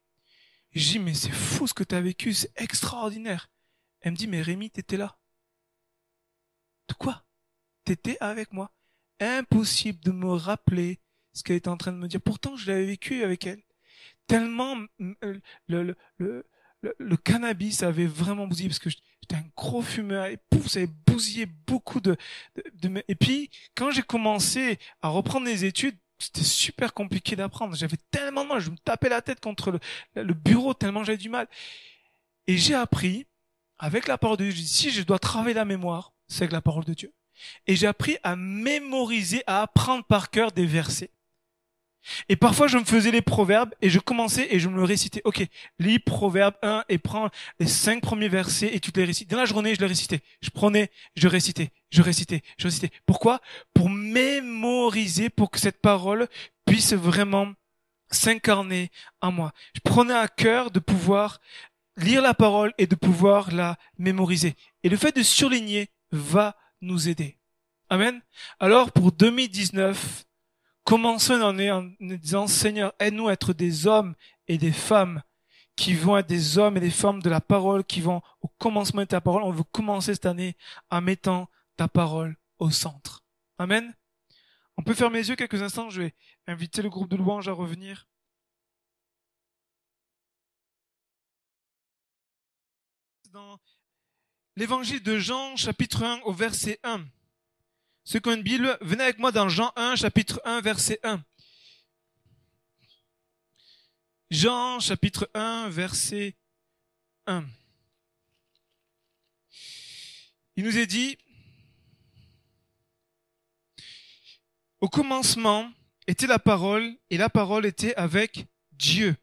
S1: Je dis, mais c'est fou ce que tu as vécu, c'est extraordinaire. Elle me dit, mais Rémi, t'étais là. De quoi? T'étais avec moi. Impossible de me rappeler ce qu'elle était en train de me dire. Pourtant, je l'avais vécu avec elle. Tellement le, le, le, le, cannabis avait vraiment bousillé parce que j'étais un gros fumeur et pouf, ça avait bousillé beaucoup de, de, et puis quand j'ai commencé à reprendre les études, c'était super compliqué d'apprendre. J'avais tellement de mal, je me tapais la tête contre le, le bureau tellement j'avais du mal. Et j'ai appris avec la parole de Dieu, si je dois travailler la mémoire, c'est avec la parole de Dieu. Et j'ai appris à mémoriser, à apprendre par cœur des versets. Et parfois, je me faisais les proverbes et je commençais et je me le récitais. Ok, lis Proverbe 1 et prends les cinq premiers versets et tu te les récites. Dans la journée, je les récitais. Je prenais, je récitais, je récitais, je récitais. Pourquoi? Pour mémoriser, pour que cette parole puisse vraiment s'incarner en moi. Je prenais à cœur de pouvoir lire la parole et de pouvoir la mémoriser. Et le fait de surligner va nous aider. Amen. Alors, pour 2019, Commençons année en disant, Seigneur, aide-nous à être des hommes et des femmes qui vont être des hommes et des femmes de la parole, qui vont au commencement de ta parole. On veut commencer cette année en mettant ta parole au centre. Amen. On peut fermer les yeux quelques instants. Je vais inviter le groupe de louanges à revenir. Dans l'évangile de Jean, chapitre 1, au verset 1. Une Bible, venez avec moi dans Jean 1, chapitre 1, verset 1. Jean, chapitre 1, verset 1. Il nous est dit, au commencement était la parole, et la parole était avec Dieu.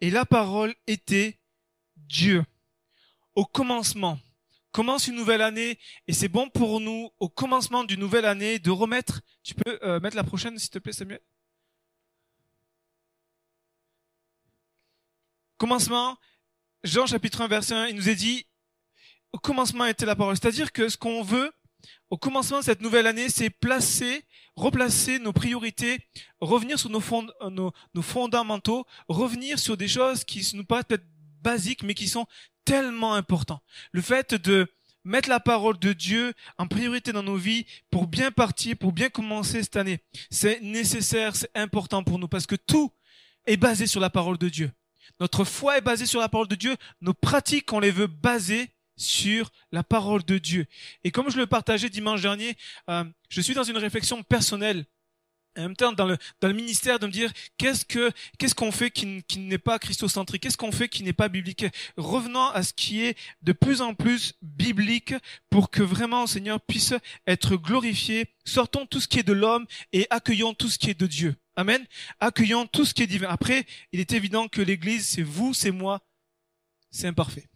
S1: Et la parole était Dieu. Au commencement commence une nouvelle année et c'est bon pour nous au commencement d'une nouvelle année de remettre. Tu peux euh, mettre la prochaine s'il te plaît Samuel? commencement, Jean chapitre 1 verset 1, il nous est dit, au commencement était la parole. C'est-à-dire que ce qu'on veut, au commencement de cette nouvelle année, c'est placer, replacer nos priorités, revenir sur nos, fond, nos, nos fondamentaux, revenir sur des choses qui nous paraissent peut-être basiques, mais qui sont tellement importantes. Le fait de mettre la parole de Dieu en priorité dans nos vies pour bien partir, pour bien commencer cette année. C'est nécessaire, c'est important pour nous parce que tout est basé sur la parole de Dieu. Notre foi est basée sur la parole de Dieu. Nos pratiques, on les veut baser sur la parole de Dieu. Et comme je le partageais dimanche dernier, euh, je suis dans une réflexion personnelle en même temps dans le dans le ministère de me dire qu'est-ce que qu'est-ce qu'on fait qui, qui n'est pas christocentrique? Qu'est-ce qu'on fait qui n'est pas biblique? Revenant à ce qui est de plus en plus biblique pour que vraiment Seigneur puisse être glorifié. Sortons tout ce qui est de l'homme et accueillons tout ce qui est de Dieu. Amen. Accueillons tout ce qui est divin. Après il est évident que l'église c'est vous c'est moi c'est imparfait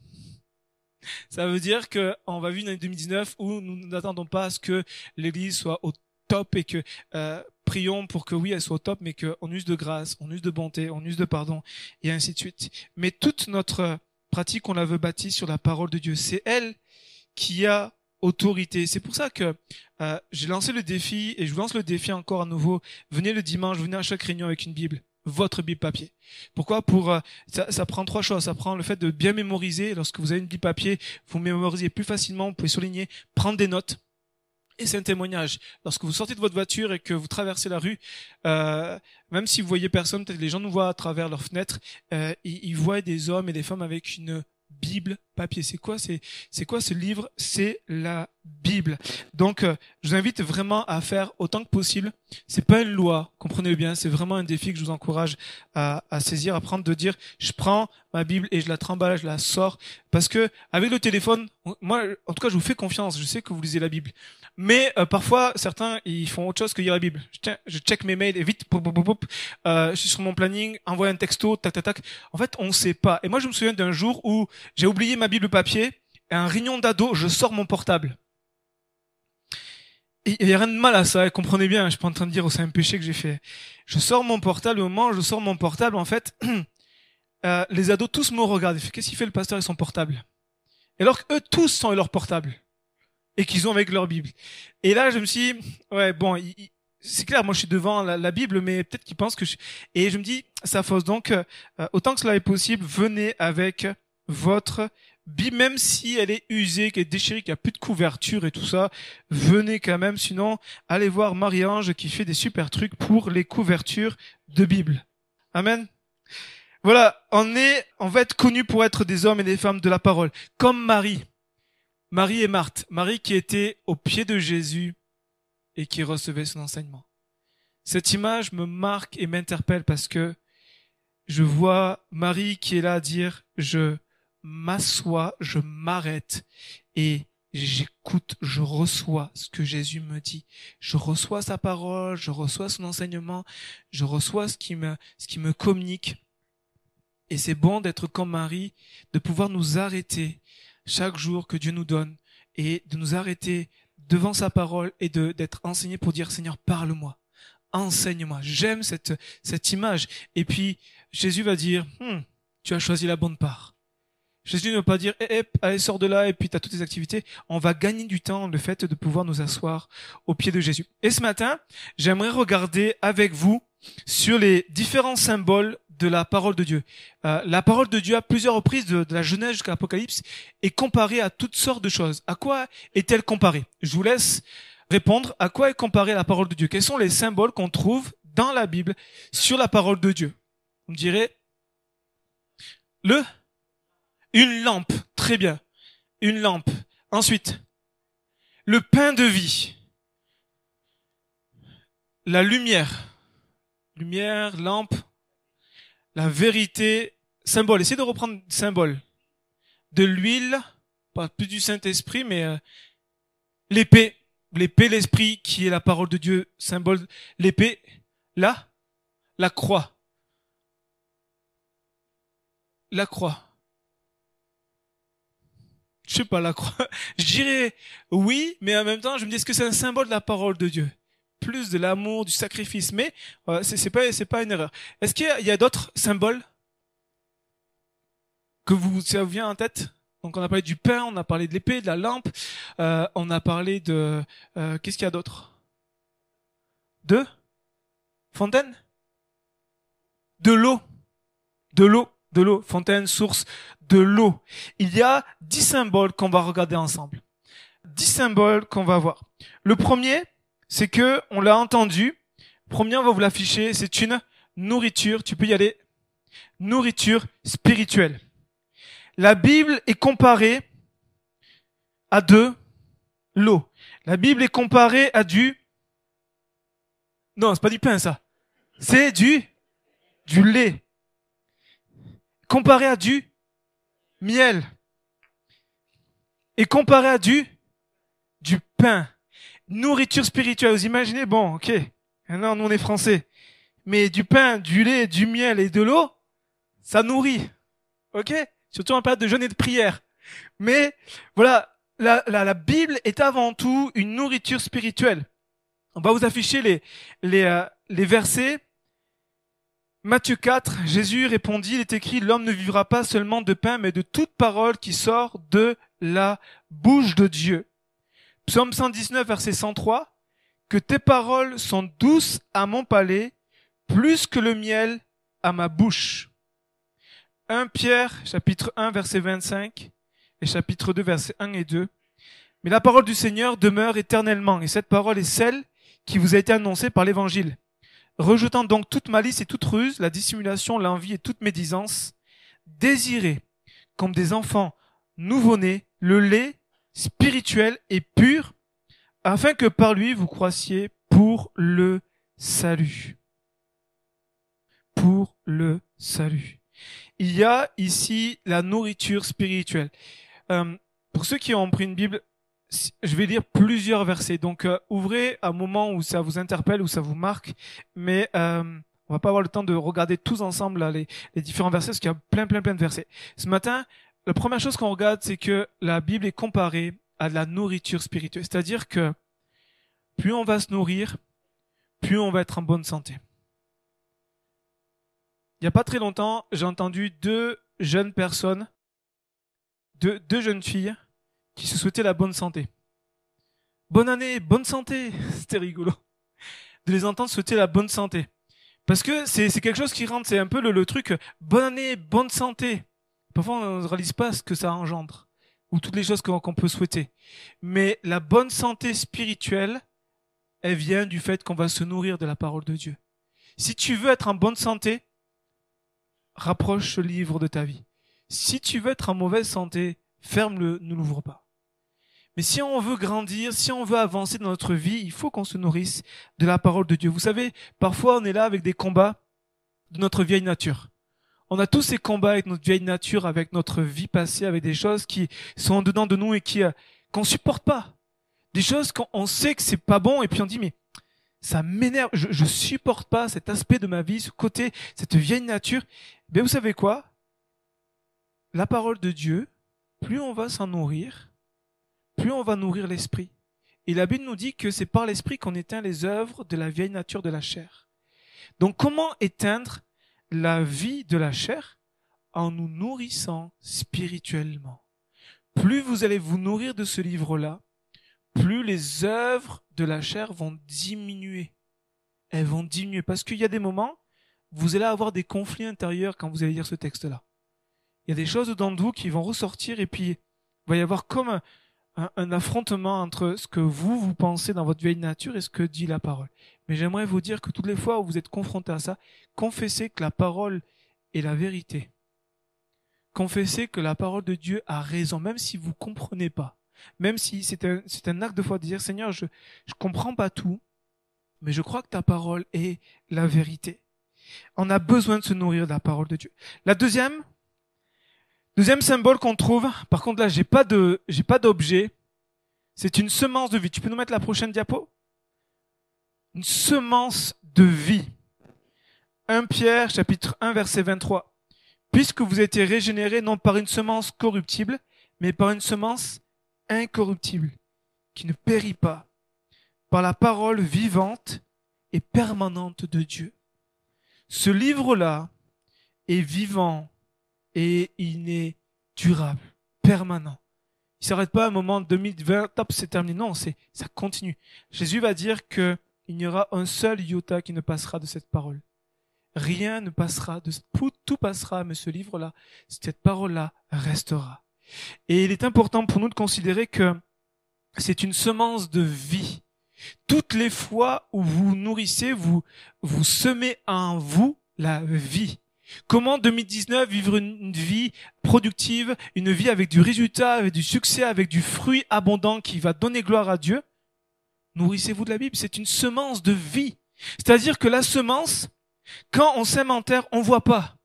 S1: ça veut dire qu'on va vivre une année 2019 où nous n'attendons pas à ce que l'Église soit au top et que euh, prions pour que oui, elle soit au top, mais qu'on use de grâce, on use de bonté, on use de pardon, et ainsi de suite. Mais toute notre pratique, on la veut bâtie sur la parole de Dieu. C'est elle qui a autorité. C'est pour ça que euh, j'ai lancé le défi, et je vous lance le défi encore à nouveau. Venez le dimanche, venez à chaque réunion avec une Bible votre Bible papier. Pourquoi? Pour euh, ça, ça, prend trois choses. Ça prend le fait de bien mémoriser. Lorsque vous avez une Bible papier, vous mémorisez plus facilement. Vous pouvez souligner, prendre des notes. Et c'est un témoignage. Lorsque vous sortez de votre voiture et que vous traversez la rue, euh, même si vous voyez personne, peut-être les gens nous voient à travers leurs fenêtres, euh, ils, voient des hommes et des femmes avec une Bible papier. C'est quoi c'est c'est quoi ce livre? C'est la Bible. Donc euh, je vous invite vraiment à faire autant que possible. C'est pas une loi, comprenez bien, c'est vraiment un défi que je vous encourage à, à saisir, à prendre de dire je prends ma Bible et je la tremballe, je la sors parce que avec le téléphone, moi en tout cas je vous fais confiance, je sais que vous lisez la Bible. Mais euh, parfois, certains, ils font autre chose que lire la Bible. Je, tiens, je check mes mails et vite, pop, pop, pop, euh, je suis sur mon planning, envoie un texto, tac, tac, tac. En fait, on ne sait pas. Et moi, je me souviens d'un jour où j'ai oublié ma Bible papier, et un réunion d'ado, je sors mon portable. Il n'y a rien de mal à ça, comprenez bien, je suis pas en train de dire, oh, c'est un péché que j'ai fait. Je sors mon portable, au moment où je sors mon portable, en fait, euh, les ados tous me regardent. Qu'est-ce qu'il fait le pasteur avec son portable? Et alors qu'eux tous sont leur portable et qu'ils ont avec leur Bible. Et là, je me suis dit, ouais, bon, c'est clair, moi je suis devant la, Bible, mais peut-être qu'ils pensent que je... Et je me dis, ça fausse. Donc, euh, autant que cela est possible, venez avec votre même si elle est usée, qu'elle est déchirée, qu'il n'y a plus de couverture et tout ça, venez quand même. Sinon, allez voir Marie-Ange qui fait des super trucs pour les couvertures de Bible. Amen. Voilà, on est, on va être connus pour être des hommes et des femmes de la parole, comme Marie. Marie et Marthe, Marie qui était au pied de Jésus et qui recevait son enseignement. Cette image me marque et m'interpelle parce que je vois Marie qui est là à dire je m'assois, je m'arrête et j'écoute, je reçois ce que Jésus me dit. Je reçois sa parole, je reçois son enseignement, je reçois ce qui me, ce qui me communique. Et c'est bon d'être comme Marie, de pouvoir nous arrêter chaque jour que Dieu nous donne et de nous arrêter devant sa parole et de d'être enseigné pour dire Seigneur parle-moi enseigne-moi j'aime cette cette image et puis Jésus va dire hmm, tu as choisi la bonne part Jésus ne va pas dire eh, eh, allez sors de là et puis tu as toutes tes activités on va gagner du temps le fait de pouvoir nous asseoir au pied de Jésus et ce matin j'aimerais regarder avec vous sur les différents symboles de la parole de Dieu. Euh, la parole de Dieu à plusieurs reprises de, la Genèse jusqu'à l'Apocalypse est comparée à toutes sortes de choses. À quoi est-elle comparée? Je vous laisse répondre. À quoi est comparée la parole de Dieu? Quels sont les symboles qu'on trouve dans la Bible sur la parole de Dieu? Me direz le une lampe. Très bien. Une lampe. Ensuite, le pain de vie. La lumière. Lumière, lampe, la vérité, symbole. Essayez de reprendre symbole. De l'huile, pas plus du Saint-Esprit, mais euh, l'épée. L'épée, l'esprit, qui est la parole de Dieu, symbole. L'épée, là, la croix. La croix. Je sais pas, la croix. Je dirais oui, mais en même temps, je me dis, est-ce que c'est un symbole de la parole de Dieu? Plus de l'amour, du sacrifice. Mais euh, c'est pas c'est pas une erreur. Est-ce qu'il y a, d'autres symboles que vous, ça vous vient en tête? Donc on a parlé du pain, on a parlé de l'épée, de la lampe, euh, on a parlé de... Euh, Qu'est-ce qu'il y a d'autre? De? Fontaine? De l'eau? De l'eau? De l'eau. Fontaine, source, de l'eau. Il y a dix symboles qu'on va regarder ensemble. Dix symboles qu'on va voir. Le premier, c'est que, on l'a entendu, premier, on va vous l'afficher, c'est une nourriture, tu peux y aller, nourriture spirituelle. La Bible est comparée à de l'eau. La Bible est comparée à du... Non, c'est pas du pain ça. C'est du... du lait. Comparé à du miel. Et comparé à du... du pain. Nourriture spirituelle. Vous imaginez? Bon, ok. Non, nous on est français. Mais du pain, du lait, du miel et de l'eau, ça nourrit. Ok? Surtout en période de jeûne et de prière. Mais voilà, la, la, la, Bible est avant tout une nourriture spirituelle. On va vous afficher les, les, euh, les versets. Matthieu 4, Jésus répondit, il est écrit, l'homme ne vivra pas seulement de pain, mais de toute parole qui sort de la bouche de Dieu. Psaume 119, verset 103, que tes paroles sont douces à mon palais, plus que le miel à ma bouche. 1 Pierre, chapitre 1, verset 25, et chapitre 2, verset 1 et 2. Mais la parole du Seigneur demeure éternellement, et cette parole est celle qui vous a été annoncée par l'Évangile. Rejetant donc toute malice et toute ruse, la dissimulation, l'envie et toute médisance, désirez, comme des enfants nouveau-nés, le lait spirituel et pur, afin que par lui vous croissiez pour le salut. Pour le salut il y a ici la nourriture spirituelle. Euh, pour ceux qui ont pris une Bible, je vais lire plusieurs versets. Donc euh, ouvrez un moment où ça vous interpelle, où ça vous marque, mais euh, on va pas avoir le temps de regarder tous ensemble les, les, différents versets, parce qu'il y a plein, plein, plein de versets. Ce matin, la première chose qu'on regarde, c'est que la Bible est comparée à de la nourriture spirituelle. C'est-à-dire que plus on va se nourrir, plus on va être en bonne santé. Il n'y a pas très longtemps, j'ai entendu deux jeunes personnes, deux, deux jeunes filles, qui se souhaitaient la bonne santé. Bonne année, bonne santé C'était rigolo. De les entendre souhaiter la bonne santé. Parce que c'est quelque chose qui rentre, c'est un peu le, le, truc, bonne année, bonne santé. Parfois, on ne réalise pas ce que ça engendre, ou toutes les choses qu'on peut souhaiter. Mais la bonne santé spirituelle, elle vient du fait qu'on va se nourrir de la parole de Dieu. Si tu veux être en bonne santé, rapproche ce livre de ta vie. Si tu veux être en mauvaise santé, ferme-le, ne l'ouvre pas. Mais si on veut grandir, si on veut avancer dans notre vie, il faut qu'on se nourrisse de la parole de Dieu. Vous savez, parfois on est là avec des combats de notre vieille nature. On a tous ces combats avec notre vieille nature, avec notre vie passée, avec des choses qui sont dedans de nous et qui euh, qu'on supporte pas. Des choses qu'on sait que c'est pas bon et puis on dit mais ça m'énerve, je, je supporte pas cet aspect de ma vie, ce côté, cette vieille nature. Mais vous savez quoi? La parole de Dieu, plus on va s'en nourrir, plus on va nourrir l'esprit. Et la Bible nous dit que c'est par l'esprit qu'on éteint les œuvres de la vieille nature de la chair. Donc comment éteindre la vie de la chair? En nous nourrissant spirituellement. Plus vous allez vous nourrir de ce livre-là, plus les œuvres de la chair vont diminuer. Elles vont diminuer. Parce qu'il y a des moments, vous allez avoir des conflits intérieurs quand vous allez lire ce texte-là. Il y a des choses dans vous qui vont ressortir et puis il va y avoir comme un, affrontement entre ce que vous, vous pensez dans votre vieille nature et ce que dit la parole. Mais j'aimerais vous dire que toutes les fois où vous êtes confronté à ça, confessez que la parole est la vérité. Confessez que la parole de Dieu a raison, même si vous comprenez pas. Même si c'est un, c'est un acte de foi de dire, Seigneur, je ne comprends pas tout, mais je crois que ta parole est la vérité. On a besoin de se nourrir de la parole de Dieu. La deuxième, deuxième symbole qu'on trouve, par contre là, j'ai pas de, j'ai pas d'objet. C'est une semence de vie. Tu peux nous mettre la prochaine diapo? Une semence de vie. 1 Pierre, chapitre 1, verset 23. Puisque vous été régénérés non par une semence corruptible, mais par une semence incorruptible, qui ne périt pas, par la parole vivante et permanente de Dieu. Ce livre-là est vivant et il est durable, permanent. Il s'arrête pas à un moment 2020, top, c'est terminé. Non, c'est, ça continue. Jésus va dire que il n'y aura un seul iota qui ne passera de cette parole. Rien ne passera de tout passera, mais ce livre-là, cette parole-là restera. Et il est important pour nous de considérer que c'est une semence de vie. Toutes les fois où vous nourrissez, vous, vous semez en vous la vie. Comment 2019 vivre une vie productive, une vie avec du résultat, avec du succès, avec du fruit abondant qui va donner gloire à Dieu? Nourrissez-vous de la Bible, c'est une semence de vie. C'est-à-dire que la semence, quand on sème en terre, on voit pas.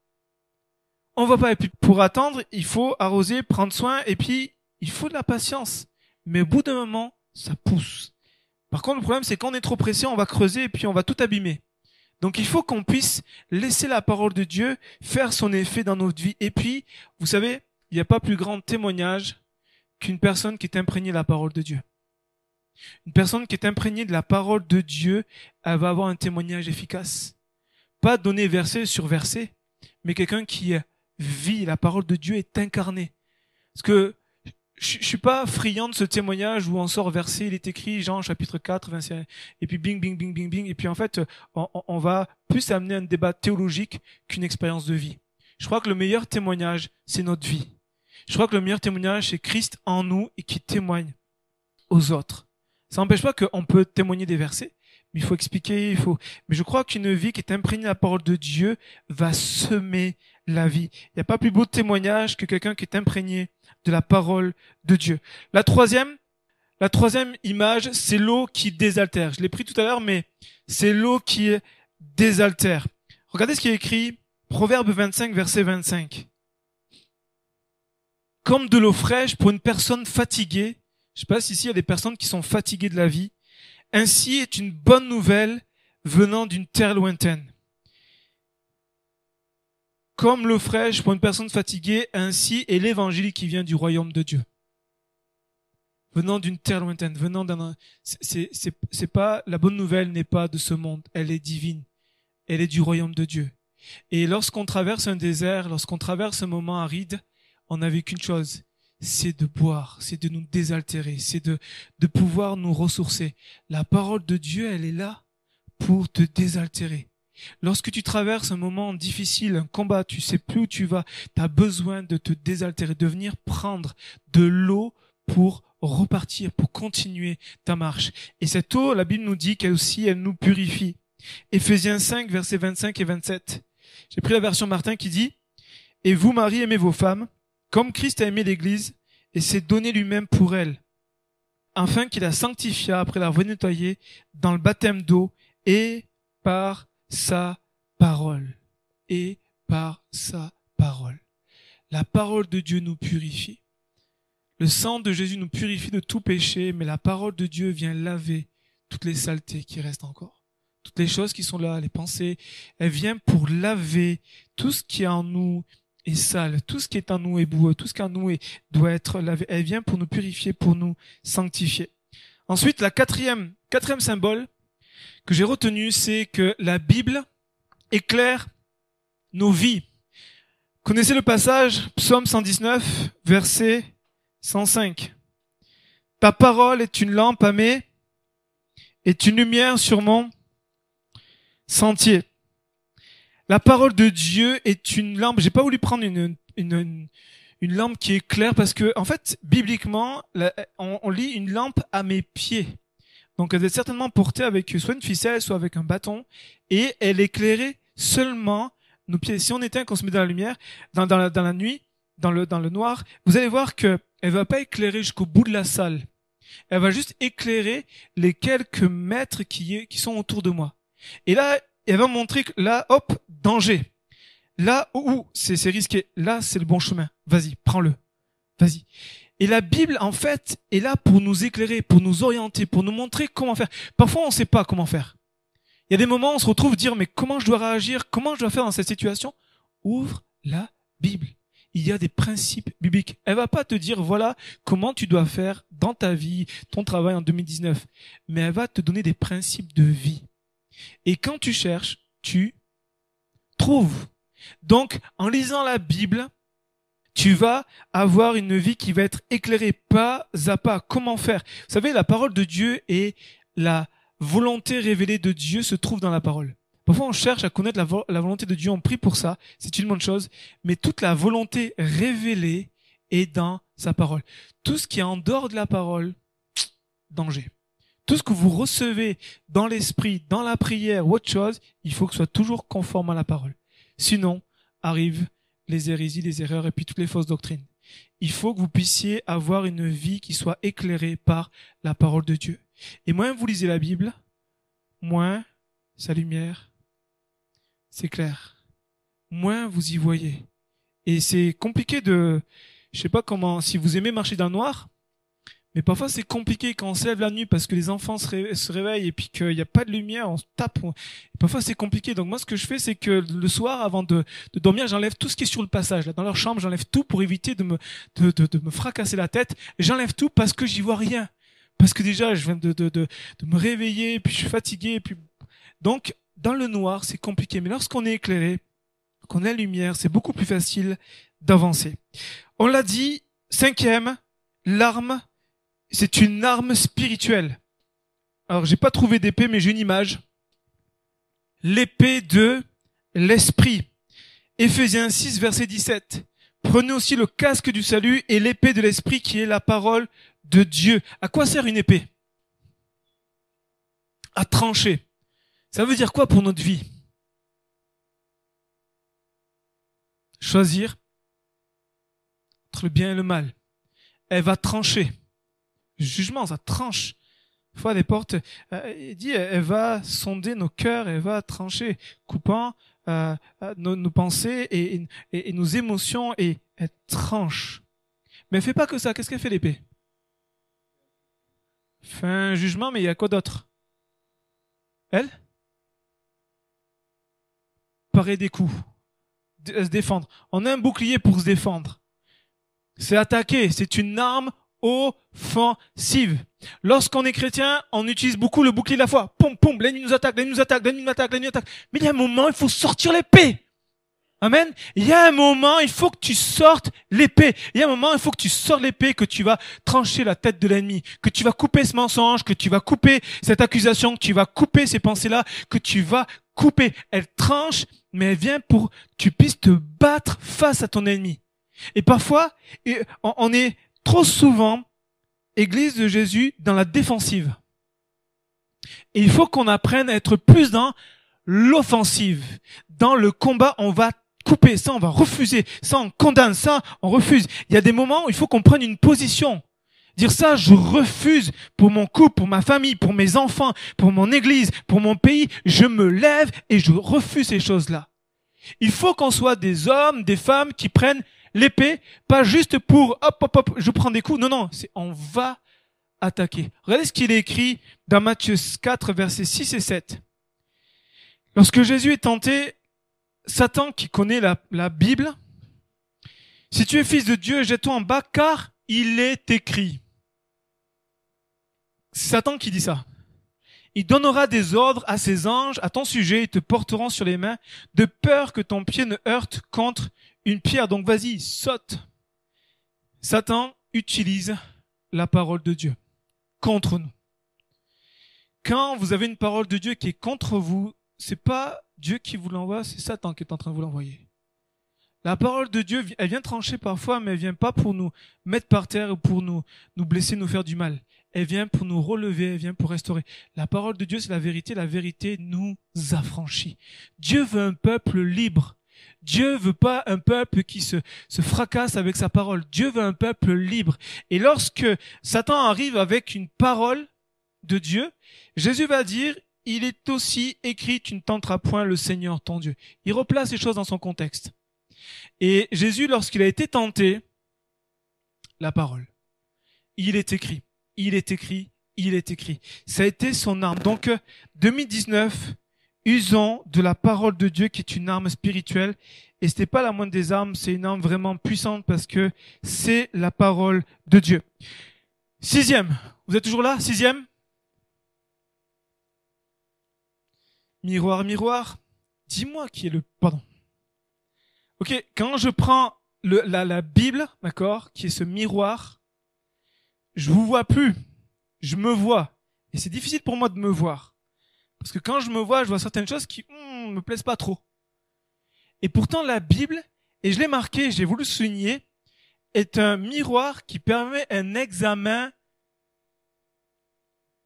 S1: On voit pas. Et puis pour attendre, il faut arroser, prendre soin, et puis il faut de la patience. Mais au bout d'un moment, ça pousse. Par contre, le problème, c'est quand on est trop pressé, on va creuser et puis on va tout abîmer. Donc il faut qu'on puisse laisser la parole de Dieu faire son effet dans notre vie. Et puis, vous savez, il n'y a pas plus grand témoignage qu'une personne qui est imprégnée de la parole de Dieu. Une personne qui est imprégnée de la parole de Dieu, elle va avoir un témoignage efficace. Pas donné verset sur verset, mais quelqu'un qui vit la parole de Dieu est incarné. Parce que je, suis pas friand de ce témoignage où on sort verset, il est écrit Jean chapitre 4, 25, et puis bing, bing, bing, bing, bing, et puis en fait, on, on va plus amener un débat théologique qu'une expérience de vie. Je crois que le meilleur témoignage, c'est notre vie. Je crois que le meilleur témoignage, c'est Christ en nous et qui témoigne aux autres. Ça n'empêche pas qu'on peut témoigner des versets, mais il faut expliquer, il faut. Mais je crois qu'une vie qui est imprégnée de la parole de Dieu va semer la vie. Il n'y a pas plus beau témoignage que quelqu'un qui est imprégné de la parole de Dieu. La troisième, la troisième image, c'est l'eau qui désaltère. Je l'ai pris tout à l'heure, mais c'est l'eau qui désaltère. Regardez ce qui est écrit, Proverbe 25, verset 25. Comme de l'eau fraîche pour une personne fatiguée, je sais pas si ici il y a des personnes qui sont fatiguées de la vie, ainsi est une bonne nouvelle venant d'une terre lointaine comme l'eau fraîche pour une personne fatiguée, ainsi est l'évangile qui vient du royaume de Dieu. Venant d'une terre lointaine, venant d'un, c'est, c'est, c'est pas, la bonne nouvelle n'est pas de ce monde, elle est divine. Elle est du royaume de Dieu. Et lorsqu'on traverse un désert, lorsqu'on traverse un moment aride, on n'a qu'une chose, c'est de boire, c'est de nous désaltérer, c'est de, de pouvoir nous ressourcer. La parole de Dieu, elle est là pour te désaltérer. Lorsque tu traverses un moment difficile, un combat, tu sais plus où tu vas, tu as besoin de te désaltérer, de venir prendre de l'eau pour repartir, pour continuer ta marche. Et cette eau, la Bible nous dit qu'elle aussi, elle nous purifie. Éphésiens 5, versets 25 et 27. J'ai pris la version Martin qui dit, Et vous, Marie, aimez vos femmes, comme Christ a aimé l'Église, et s'est donné lui-même pour elle, afin qu'il la sanctifia après l'avoir nettoyée dans le baptême d'eau et par sa parole et par sa parole. La parole de Dieu nous purifie. Le sang de Jésus nous purifie de tout péché, mais la parole de Dieu vient laver toutes les saletés qui restent encore. Toutes les choses qui sont là, les pensées, elle vient pour laver tout ce qui est en nous est sale, tout ce qui est en nous est boueux, tout ce qui en nous est, doit être lavé. Elle vient pour nous purifier, pour nous sanctifier. Ensuite, la quatrième, quatrième symbole, que j'ai retenu, c'est que la Bible éclaire nos vies. Connaissez le passage, Psaume 119, verset 105. Ta parole est une lampe à mes, est une lumière sur mon sentier. La parole de Dieu est une lampe. J'ai pas voulu prendre une, une, une, lampe qui est claire parce que, en fait, bibliquement, on, on lit une lampe à mes pieds. Donc elle est certainement portée avec soit une ficelle, soit avec un bâton, et elle éclairait seulement nos pieds. Si on éteint, qu'on se met dans la lumière, dans, la, nuit, dans le, noir, vous allez voir que elle va pas éclairer jusqu'au bout de la salle. Elle va juste éclairer les quelques mètres qui, qui sont autour de moi. Et là, elle va montrer que là, hop, danger. Là où c'est risqué, là c'est le bon chemin. Vas-y, prends-le. Vas-y. Et la Bible, en fait, est là pour nous éclairer, pour nous orienter, pour nous montrer comment faire. Parfois, on ne sait pas comment faire. Il y a des moments où on se retrouve dire, mais comment je dois réagir? Comment je dois faire dans cette situation? Ouvre la Bible. Il y a des principes bibliques. Elle va pas te dire, voilà comment tu dois faire dans ta vie, ton travail en 2019. Mais elle va te donner des principes de vie. Et quand tu cherches, tu trouves. Donc, en lisant la Bible, Tu vas avoir une vie qui va être éclairée pas à pas. Comment faire? Vous savez, la parole de Dieu et la volonté révélée de Dieu se trouvent dans la parole. Parfois, on cherche à connaître la, la volonté de Dieu, on prie pour ça, c'est une bonne chose, mais toute la volonté révélée est dans sa parole. Tout ce qui est en dehors de la parole, danger. Tout ce que vous recevez dans l'esprit, dans la prière ou autre chose, il faut que ce soit toujours conforme à la parole. Sinon, arrivent les hérésies, les erreurs et puis toutes les fausses doctrines. Il faut que vous puissiez avoir une vie qui soit éclairée par la parole de Dieu. Et moins vous lisez la Bible, moins sa lumière, c'est clair. Moins vous y voyez. Et c'est compliqué de, je sais pas comment, si vous aimez marcher dans le noir, mais parfois c'est compliqué quand on se lève la nuit parce que les enfants se, ré- se réveillent et puis qu'il n'y a pas de lumière, on se tape. Parfois c'est compliqué. Donc moi ce que je fais c'est que le soir avant de, dormir j'enlève tout ce qui est sur le passage. Là, dans leur chambre j'enlève tout pour éviter de me, de, de, me fracasser la tête. J'enlève tout parce que j'y vois rien. Parce que déjà je viens de, de, de, de me réveiller puis je suis fatigué. Puis... Donc dans le noir c'est compliqué. Mais lorsqu'on est éclairé, qu'on a la lumière, c'est beaucoup plus facile d'avancer. On l'a dit, cinquième, l'arme c'est une arme spirituelle. Alors, j'ai pas trouvé d'épée, mais j'ai une image. L'épée de l'esprit. Éphésiens 6, verset 17. Prenez aussi le casque du salut et l'épée de l'esprit qui est la parole de Dieu. À quoi sert une épée? À trancher. Ça veut dire quoi pour notre vie? Choisir entre le bien et le mal. Elle va trancher jugement, ça tranche. Fois, des portes, euh, il dit, elle va sonder nos cœurs, elle va trancher, coupant euh, euh, nos, nos pensées et, et, et nos émotions, et elle tranche. Mais elle fait pas que ça. Qu'est-ce qu'elle fait l'épée? Fait un jugement, mais il y a quoi d'autre? Elle? Parer des coups, D- se défendre. On a un bouclier pour se défendre. C'est attaquer, c'est une arme offensive. Lorsqu'on est chrétien, on utilise beaucoup le bouclier de la foi. Pom, pom, l'ennemi nous attaque, l'ennemi nous attaque, l'ennemi nous attaque, l'ennemi nous attaque. Mais il y a un moment, il faut sortir l'épée. Amen. Il y a un moment, il faut que tu sortes l'épée. Il y a un moment, il faut que tu sortes l'épée, que tu vas trancher la tête de l'ennemi, que tu vas couper ce mensonge, que tu vas couper cette accusation, que tu vas couper ces pensées-là, que tu vas couper. Elle tranche, mais elle vient pour que tu puisses te battre face à ton ennemi. Et parfois, on est trop souvent, Église de Jésus, dans la défensive. Et il faut qu'on apprenne à être plus dans l'offensive. Dans le combat, on va couper, ça on va refuser, ça on condamne, ça on refuse. Il y a des moments où il faut qu'on prenne une position. Dire ça, je refuse pour mon couple, pour ma famille, pour mes enfants, pour mon église, pour mon pays. Je me lève et je refuse ces choses-là. Il faut qu'on soit des hommes, des femmes qui prennent l'épée, pas juste pour hop hop hop, je prends des coups. Non non, c'est on va attaquer. Regardez ce qu'il est écrit dans Matthieu 4 versets 6 et 7. Lorsque Jésus est tenté, Satan qui connaît la, la Bible, si tu es fils de Dieu, jette-toi en bas car il est écrit. C'est Satan qui dit ça. Il donnera des ordres à ses anges à ton sujet, ils te porteront sur les mains, de peur que ton pied ne heurte contre une pierre. Donc vas-y, saute. Satan utilise la parole de Dieu contre nous. Quand vous avez une parole de Dieu qui est contre vous, c'est pas Dieu qui vous l'envoie, c'est Satan qui est en train de vous l'envoyer. La parole de Dieu, elle vient trancher parfois, mais elle vient pas pour nous mettre par terre ou pour nous, nous blesser, nous faire du mal. Elle vient pour nous relever, elle vient pour restaurer. La parole de Dieu, c'est la vérité. La vérité nous affranchit. Dieu veut un peuple libre. Dieu veut pas un peuple qui se, se fracasse avec sa parole. Dieu veut un peuple libre. Et lorsque Satan arrive avec une parole de Dieu, Jésus va dire, il est aussi écrit, tu ne tenteras point le Seigneur ton Dieu. Il replace les choses dans son contexte. Et Jésus, lorsqu'il a été tenté, la parole. Il est écrit, il est écrit, il est écrit. Ça a été son arme. Donc, euh, 2019, usons de la parole de Dieu qui est une arme spirituelle. Et ce n'est pas la moindre des armes, c'est une arme vraiment puissante parce que c'est la parole de Dieu. Sixième. Vous êtes toujours là? Sixième? Miroir, miroir. Dis-moi qui est le, pardon. Ok, quand je prends le, la, la Bible, d'accord, qui est ce miroir, je vous vois plus, je me vois. Et c'est difficile pour moi de me voir. Parce que quand je me vois, je vois certaines choses qui hmm, me plaisent pas trop. Et pourtant, la Bible, et je l'ai marqué, j'ai voulu souligner, est un miroir qui permet un examen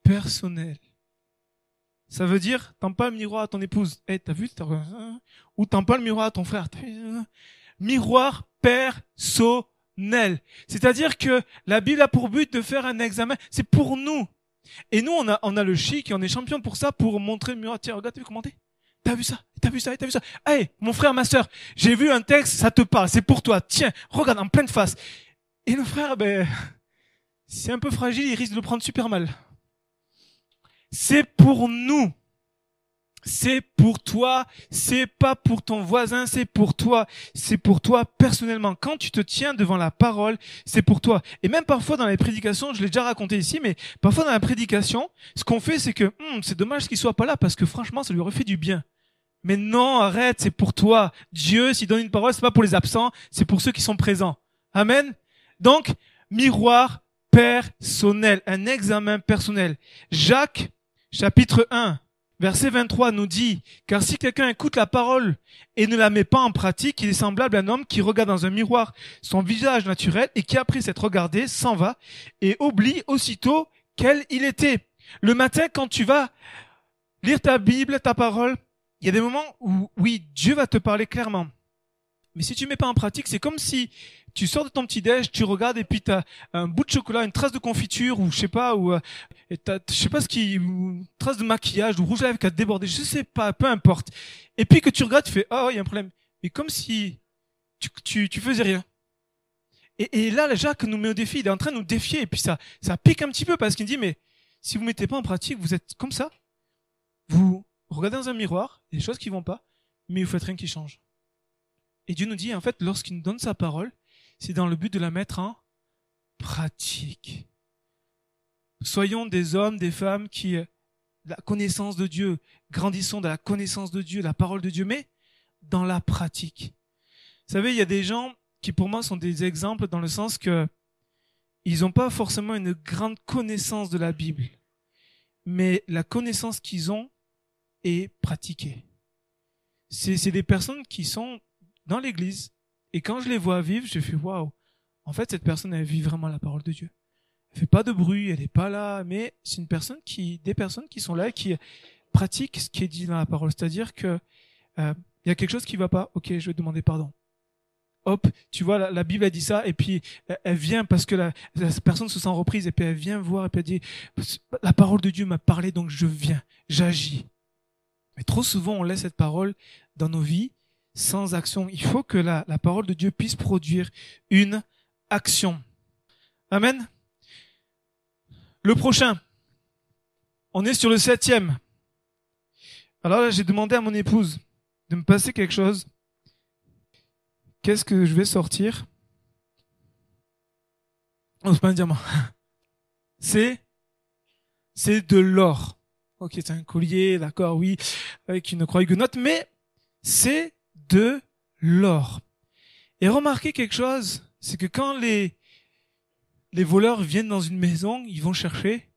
S1: personnel. Ça veut dire, tends pas le miroir à ton épouse. Eh, t'as vu, ou tends pas le miroir à ton frère. Miroir personnel. C'est-à-dire que la Bible a pour but de faire un examen. C'est pour nous. Et nous, on a, on a le chic on est champion pour ça, pour montrer miroir. Tiens, regarde, t'as vu comment? T'as vu ça? T'as vu ça? T'as vu ça? Hey, mon frère, ma sœur, j'ai vu un texte, ça te parle, c'est pour toi. Tiens, regarde en pleine face. Et le frère, ben, c'est un peu fragile, il risque de le prendre super mal. C'est pour nous. C'est pour toi, c'est pas pour ton voisin, c'est pour toi, c'est pour toi personnellement. Quand tu te tiens devant la parole, c'est pour toi. Et même parfois dans les prédications, je l'ai déjà raconté ici, mais parfois dans la prédication, ce qu'on fait, c'est que hum, c'est dommage qu'il soit pas là parce que franchement, ça lui aurait fait du bien. Mais non, arrête, c'est pour toi. Dieu, s'il donne une parole, c'est pas pour les absents, c'est pour ceux qui sont présents. Amen. Donc, miroir personnel, un examen personnel. Jacques, chapitre 1, verset 23 nous dit, car si quelqu'un écoute la parole et ne la met pas en pratique, il est semblable à un homme qui regarde dans un miroir son visage naturel et qui après s'être regardé s'en va et oublie aussitôt quel il était. Le matin, quand tu vas lire ta Bible, ta parole, il y a des moments où, oui, Dieu va te parler clairement. Mais si tu mets pas en pratique, c'est comme si tu sors de ton petit déj, tu regardes et puis tu as un bout de chocolat, une trace de confiture ou je sais pas ou euh, et je sais pas ce qui une trace de maquillage ou rouge à lèvres qui a débordé, je sais pas, peu importe. Et puis que tu regardes, tu fais oh, il y a un problème. Mais comme si tu tu, faisais rien. Et, là, Jacques nous met au défi, il est en train de nous défier et puis ça ça pique un petit peu parce qu'il dit mais si vous mettez pas en pratique, vous êtes comme ça. Vous regardez dans un miroir, des choses qui vont pas, mais vous faites rien qui change. Et Dieu nous dit, en fait, lorsqu'il nous donne sa parole, c'est dans le but de la mettre en pratique. Soyons des hommes, des femmes qui, euh, la connaissance de Dieu, grandissons dans la connaissance de Dieu, la parole de Dieu, mais dans la pratique. Vous savez, il y a des gens qui pour moi sont des exemples dans le sens que ils n'ont pas forcément une grande connaissance de la Bible, mais la connaissance qu'ils ont est pratiquée. C'est des personnes qui sont dans l'église, et quand je les vois vivre, je fais waouh. En fait, cette personne, elle vit vraiment la parole de Dieu. Elle fait pas de bruit, elle est pas là, mais c'est une personne qui, des personnes qui sont là, qui pratiquent ce qui est dit dans la parole. C'est-à-dire que euh, il y a quelque chose qui va pas. Ok, je vais demander pardon. Hop, tu vois, la, Bible a dit ça, et puis elle vient parce que la, la, personne se sent reprise, et puis elle vient voir, et puis elle dit, la parole de Dieu m'a parlé, donc je viens, j'agis. Mais trop souvent, on laisse cette parole dans nos vies, sans action. Il faut que la, la parole de Dieu puisse produire une action. Amen. Le prochain. On est sur le septième. Alors là, j'ai demandé à mon épouse de me passer quelque chose. Qu'est-ce que je vais sortir? Oh, c'est pas un diamant. C'est, c'est de l'or. Ok, c'est un collier, d'accord, oui, avec une croix huguenote, mais c'est de l'or. Et remarquez quelque chose, c'est que quand les, les voleurs viennent dans une maison, ils vont chercher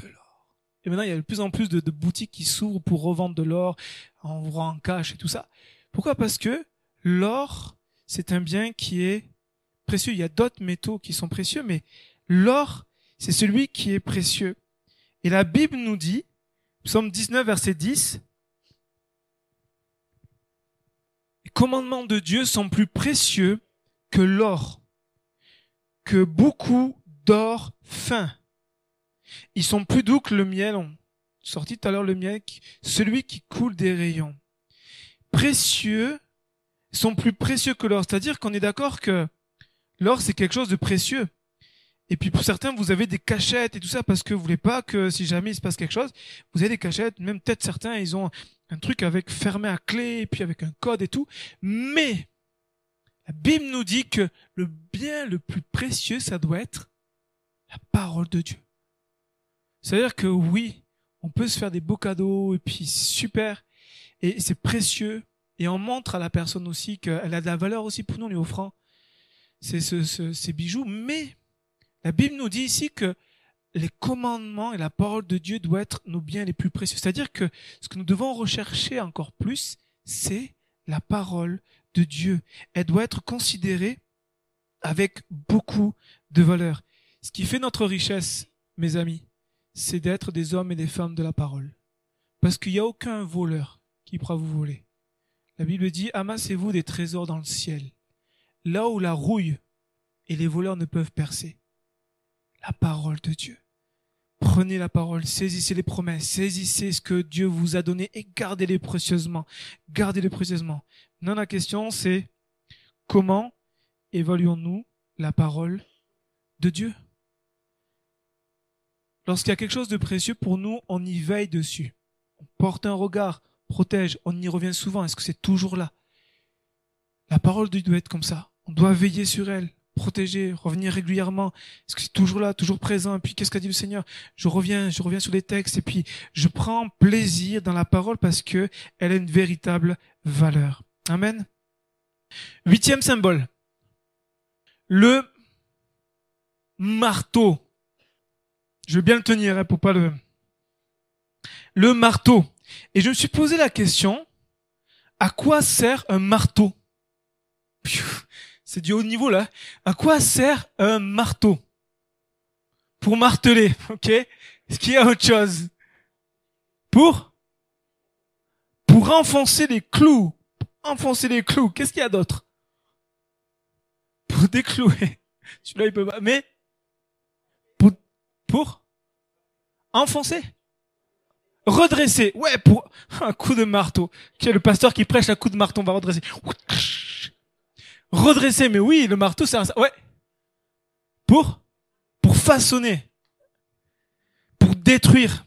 S1: de l'or. Et maintenant, il y a de plus en plus de, boutiques qui s'ouvrent pour revendre de l'or en en cash et tout ça. Pourquoi? Parce que l'or, c'est un bien qui est précieux. Il y a d'autres métaux qui sont précieux, mais l'or, c'est celui qui est précieux. Et la Bible nous dit, Psaume 19, verset 10, commandements de Dieu sont plus précieux que l'or, que beaucoup d'or fin. Ils sont plus doux que le miel. On sortit tout à l'heure le miel, celui qui coule des rayons. Précieux sont plus précieux que l'or. C'est-à-dire qu'on est d'accord que l'or, c'est quelque chose de précieux. Et puis pour certains, vous avez des cachettes et tout ça parce que vous voulez pas que si jamais il se passe quelque chose, vous avez des cachettes. Même peut-être certains, ils ont un truc avec fermé à clé et puis avec un code et tout. Mais la Bible nous dit que le bien le plus précieux, ça doit être la parole de Dieu. C'est-à-dire que oui, on peut se faire des beaux cadeaux et puis super et c'est précieux Et on montre à la personne aussi qu'elle a de la valeur aussi pour nous, lui offrant ces, ces bijoux. Mais la Bible nous dit ici que les commandements et la parole de Dieu doivent être nos biens les plus précieux. C'est-à-dire que ce que nous devons rechercher encore plus, c'est la parole de Dieu. Elle doit être considérée avec beaucoup de valeur. Ce qui fait notre richesse, mes amis, c'est d'être des hommes et des femmes de la parole. Parce qu'il n'y a aucun voleur qui pourra vous voler. La Bible dit, amassez-vous des trésors dans le ciel, là où la rouille et les voleurs ne peuvent percer. La parole de Dieu. Prenez la parole, saisissez les promesses, saisissez ce que Dieu vous a donné et gardez-les précieusement. Gardez-les précieusement. Non, la question c'est comment évaluons-nous la parole de Dieu? Lorsqu'il y a quelque chose de précieux pour nous, on y veille dessus. On porte un regard, protège, on y revient souvent. Est-ce que c'est toujours là? La parole de Dieu doit être comme ça. On doit veiller sur elle, protéger, revenir régulièrement. Est-ce que c'est toujours là, toujours présent? Et puis qu'est-ce qu'a dit le Seigneur? Je reviens, je reviens sur les textes et puis je prends plaisir dans la parole parce que elle a une véritable valeur. Amen. Huitième symbole. Le marteau. Je vais bien le tenir hein, pour pas le. Le marteau. Et je me suis posé la question à quoi sert un marteau? C'est du haut niveau là. À quoi sert un marteau? Pour marteler, ok? Est-ce qu'il y a autre chose? Pour? Pour enfoncer les clous. Enfoncer les clous. Qu'est-ce qu'il y a d'autre? Pour déclouer. Celui-là il peut pas. Mais? Pour pour? Enfoncer? Redresser. Ouais, pour un coup de marteau. Est le pasteur qui prêche un coup de marteau, on va redresser. Redresser, mais oui, le marteau, c'est un... Ouais. Pour Pour façonner. Pour détruire.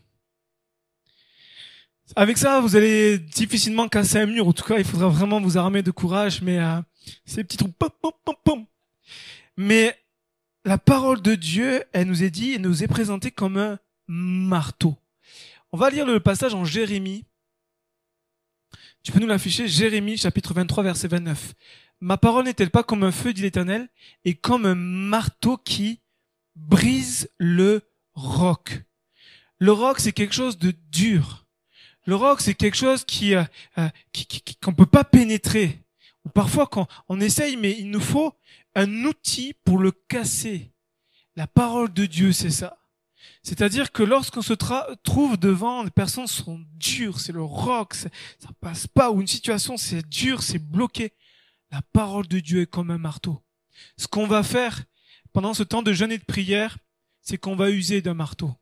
S1: Avec ça, vous allez difficilement casser un mur. En tout cas, il faudra vraiment vous armer de courage. Mais euh, ces petits trous, pom, pom, pom, pom. Mais la parole de Dieu, elle nous est dit, elle nous est présentée comme un marteau. On va lire le passage en Jérémie. Tu peux nous l'afficher, Jérémie chapitre 23 verset 29. Ma parole n'est-elle pas comme un feu, dit l'Éternel, et comme un marteau qui brise le roc? Le roc, c'est quelque chose de dur. Le roc, c'est quelque chose qui euh, euh qu'on peut pas pénétrer. Ou parfois, quand on essaye, mais il nous faut un outil pour le casser. La parole de Dieu, c'est ça. C'est-à-dire que lorsqu'on se trouve devant des personnes sont dures, c'est le roc, ça passe pas, ou une situation c'est dur, c'est bloqué. La parole de Dieu est comme un marteau. Ce qu'on va faire pendant ce temps de jeûne et de prière, c'est qu'on va user d'un marteau.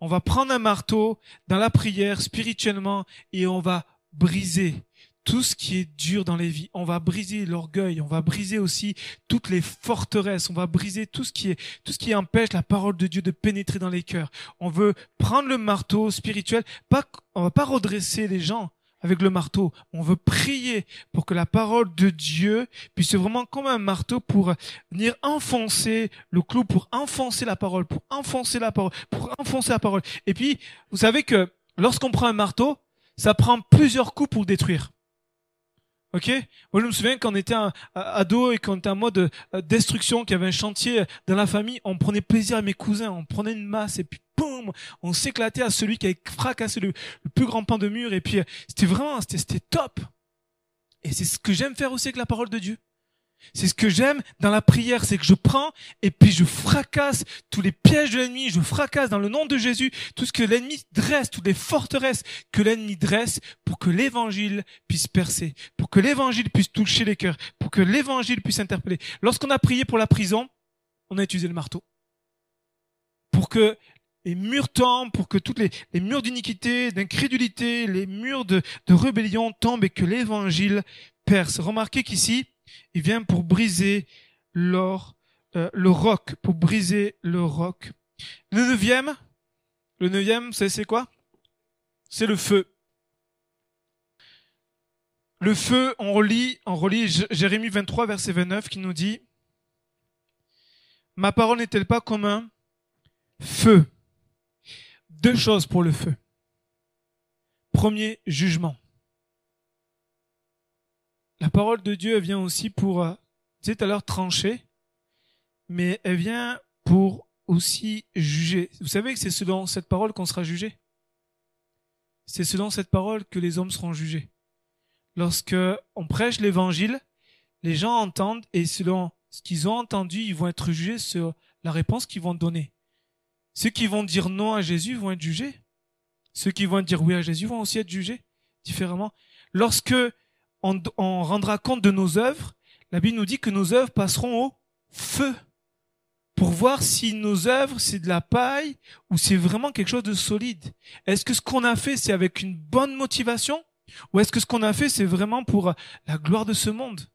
S1: On va prendre un marteau dans la prière spirituellement et on va briser tout ce qui est dur dans les vies. On va briser l'orgueil, on va briser aussi toutes les forteresses, on va briser tout ce qui est tout ce qui empêche la parole de Dieu de pénétrer dans les cœurs. On veut prendre le marteau spirituel, pas on va pas redresser les gens avec le marteau. On veut prier pour que la parole de Dieu puisse vraiment comme un marteau pour venir enfoncer le clou, pour enfoncer la parole, pour enfoncer la parole, pour enfoncer la parole. Et puis, vous savez que lorsqu'on prend un marteau, ça prend plusieurs coups pour le détruire. Ok? Moi, je me souviens quand on était ado et quand on était en mode euh, destruction, qu'il y avait un chantier dans la famille, on prenait plaisir à mes cousins, on prenait une masse et puis on s'éclatait à celui qui avait fracassé le, plus grand pan de mur et puis euh, c'était vraiment, c'était top. Et c'est ce que j'aime faire aussi avec la parole de Dieu. C'est ce que j'aime dans la prière, c'est que je prends et puis je fracasse tous les pièges de l'ennemi, je fracasse dans le nom de Jésus tout ce que l'ennemi dresse, toutes les forteresses que l'ennemi dresse pour que l'évangile puisse percer, pour que l'évangile puisse toucher les cœurs, pour que l'évangile puisse interpeller. Lorsqu'on a prié pour la prison, on a utilisé le marteau. Pour que les murs tombent, pour que toutes les, murs d'iniquité, d'incrédulité, les murs de, de rébellion tombent et que l'évangile perce. Remarquez qu'ici, il vient pour briser l'or, euh, le roc, pour briser le roc. Le neuvième, le neuvième, c'est quoi? C'est le feu. Le feu, on relit, on relit Jérémie 23, verset 29, qui nous dit, Ma parole n'est-elle pas comme un feu? Deux choses pour le feu. Premier, jugement. la parole de Dieu vient aussi pour, euh, tu sais tout à l'heure, trancher, mais elle vient pour aussi juger. Vous savez que c'est selon cette parole qu'on sera jugé? C'est selon cette parole que les hommes seront jugés. Lorsque on prêche l'évangile, les gens entendent et selon ce qu'ils ont entendu, ils vont être jugés sur la réponse qu'ils vont donner. Ceux qui vont dire non à Jésus vont être jugés. Ceux qui vont dire oui à Jésus vont aussi être jugés différemment. Lorsque on, rendra compte de nos œuvres, la Bible nous dit que nos œuvres passeront au feu pour voir si nos œuvres c'est de la paille ou c'est vraiment quelque chose de solide. Est-ce que ce qu'on a fait c'est avec une bonne motivation ou est-ce que ce qu'on a fait c'est vraiment pour la gloire de ce monde?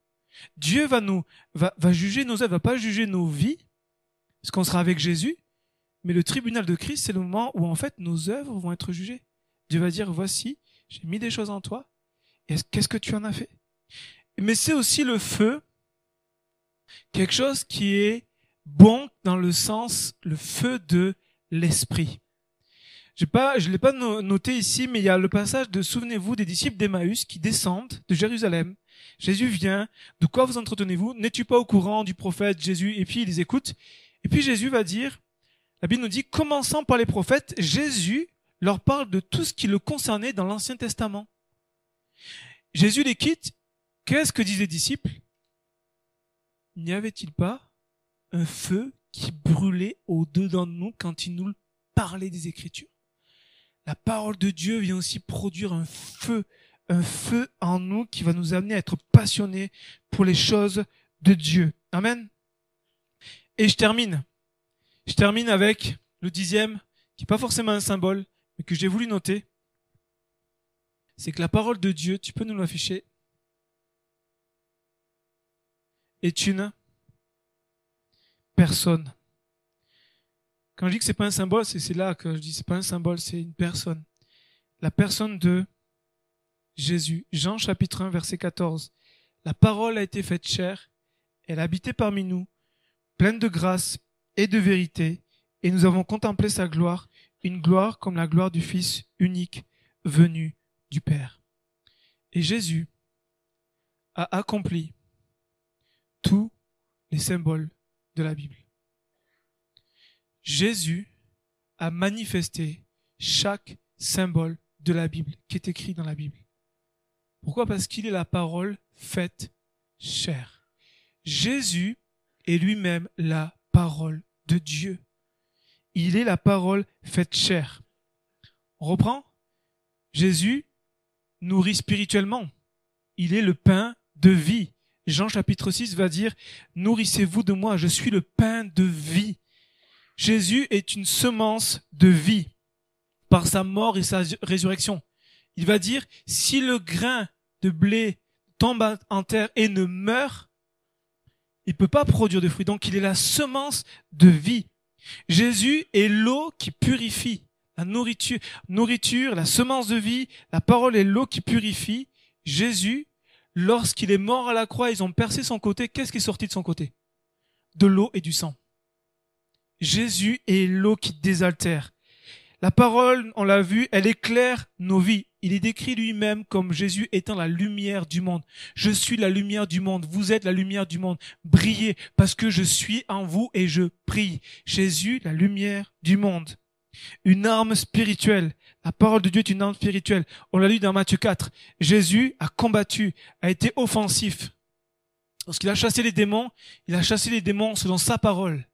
S1: Dieu va nous va, va juger nos œuvres, va pas juger nos vies, parce qu'on sera avec Jésus, mais le tribunal de Christ c'est le moment où en fait nos œuvres vont être jugées. Dieu va dire voici j'ai mis des choses en toi qu'est-ce que tu en as fait? Mais c'est aussi le feu, quelque chose qui est bon dans le sens, le feu de l'esprit. Pas, je l'ai pas noté ici, mais il y a le passage de souvenez-vous des disciples d'Emmaüs qui descendent de Jérusalem. Jésus vient. De quoi vous entretenez-vous? N'es-tu pas au courant du prophète Jésus? Et puis ils les écoutent. Et puis Jésus va dire, la Bible nous dit, commençant par les prophètes, Jésus leur parle de tout ce qui le concernait dans l'Ancien Testament. Jésus les quitte. Qu'est-ce que disent les disciples? N'y avait-il pas un feu qui brûlait au-dedans de nous quand il nous parlait des Écritures? La parole de Dieu vient aussi produire un feu, un feu en nous qui va nous amener à être passionnés pour les choses de Dieu. Amen. Et je termine. Je termine avec le dixième, qui n'est pas forcément un symbole, mais que j'ai voulu noter. C'est que la parole de Dieu, tu peux nous l'afficher, est une personne. Quand je dis que c'est pas un symbole, c'est là que je dis c'est pas un symbole, c'est une personne. La personne de Jésus. Jean chapitre 1 verset 14. La parole a été faite chair, elle a habité parmi nous, pleine de grâce et de vérité, et nous avons contemplé sa gloire, une gloire comme la gloire du Fils unique venu du Père. Et Jésus a accompli tous les symboles de la Bible. Jésus a manifesté chaque symbole de la Bible qui est écrit dans la Bible. Pourquoi? Parce qu'il est la parole faite chair. Jésus est lui-même la parole de Dieu. Il est la parole faite chair. On reprend? Jésus nourrit spirituellement. Il est le pain de vie. Jean chapitre 6 va dire, nourrissez-vous de moi, je suis le pain de vie. Jésus est une semence de vie par sa mort et sa résurrection. Il va dire, si le grain de blé tombe en terre et ne meurt, il peut pas produire de fruits. Donc il est la semence de vie. Jésus est l'eau qui purifie. La nourriture, nourriture, la semence de vie, la parole est l'eau qui purifie. Jésus lorsqu'il est mort à la croix, ils ont percé son côté, qu'est-ce qui est sorti de son côté? De l'eau et du sang. Jésus est l'eau qui désaltère. La parole, on l'a vu, elle éclaire nos vies. Il est décrit lui-même comme Jésus étant la lumière du monde. Je suis la lumière du monde. Vous êtes la lumière du monde. Brillez parce que je suis en vous et je prie. Jésus, la lumière du monde. Une arme spirituelle. La parole de Dieu est une arme spirituelle. On l'a lu dans Matthieu 4. Jésus a combattu, a été offensif. Lorsqu'il a chassé les démons, il a chassé les démons selon sa parole.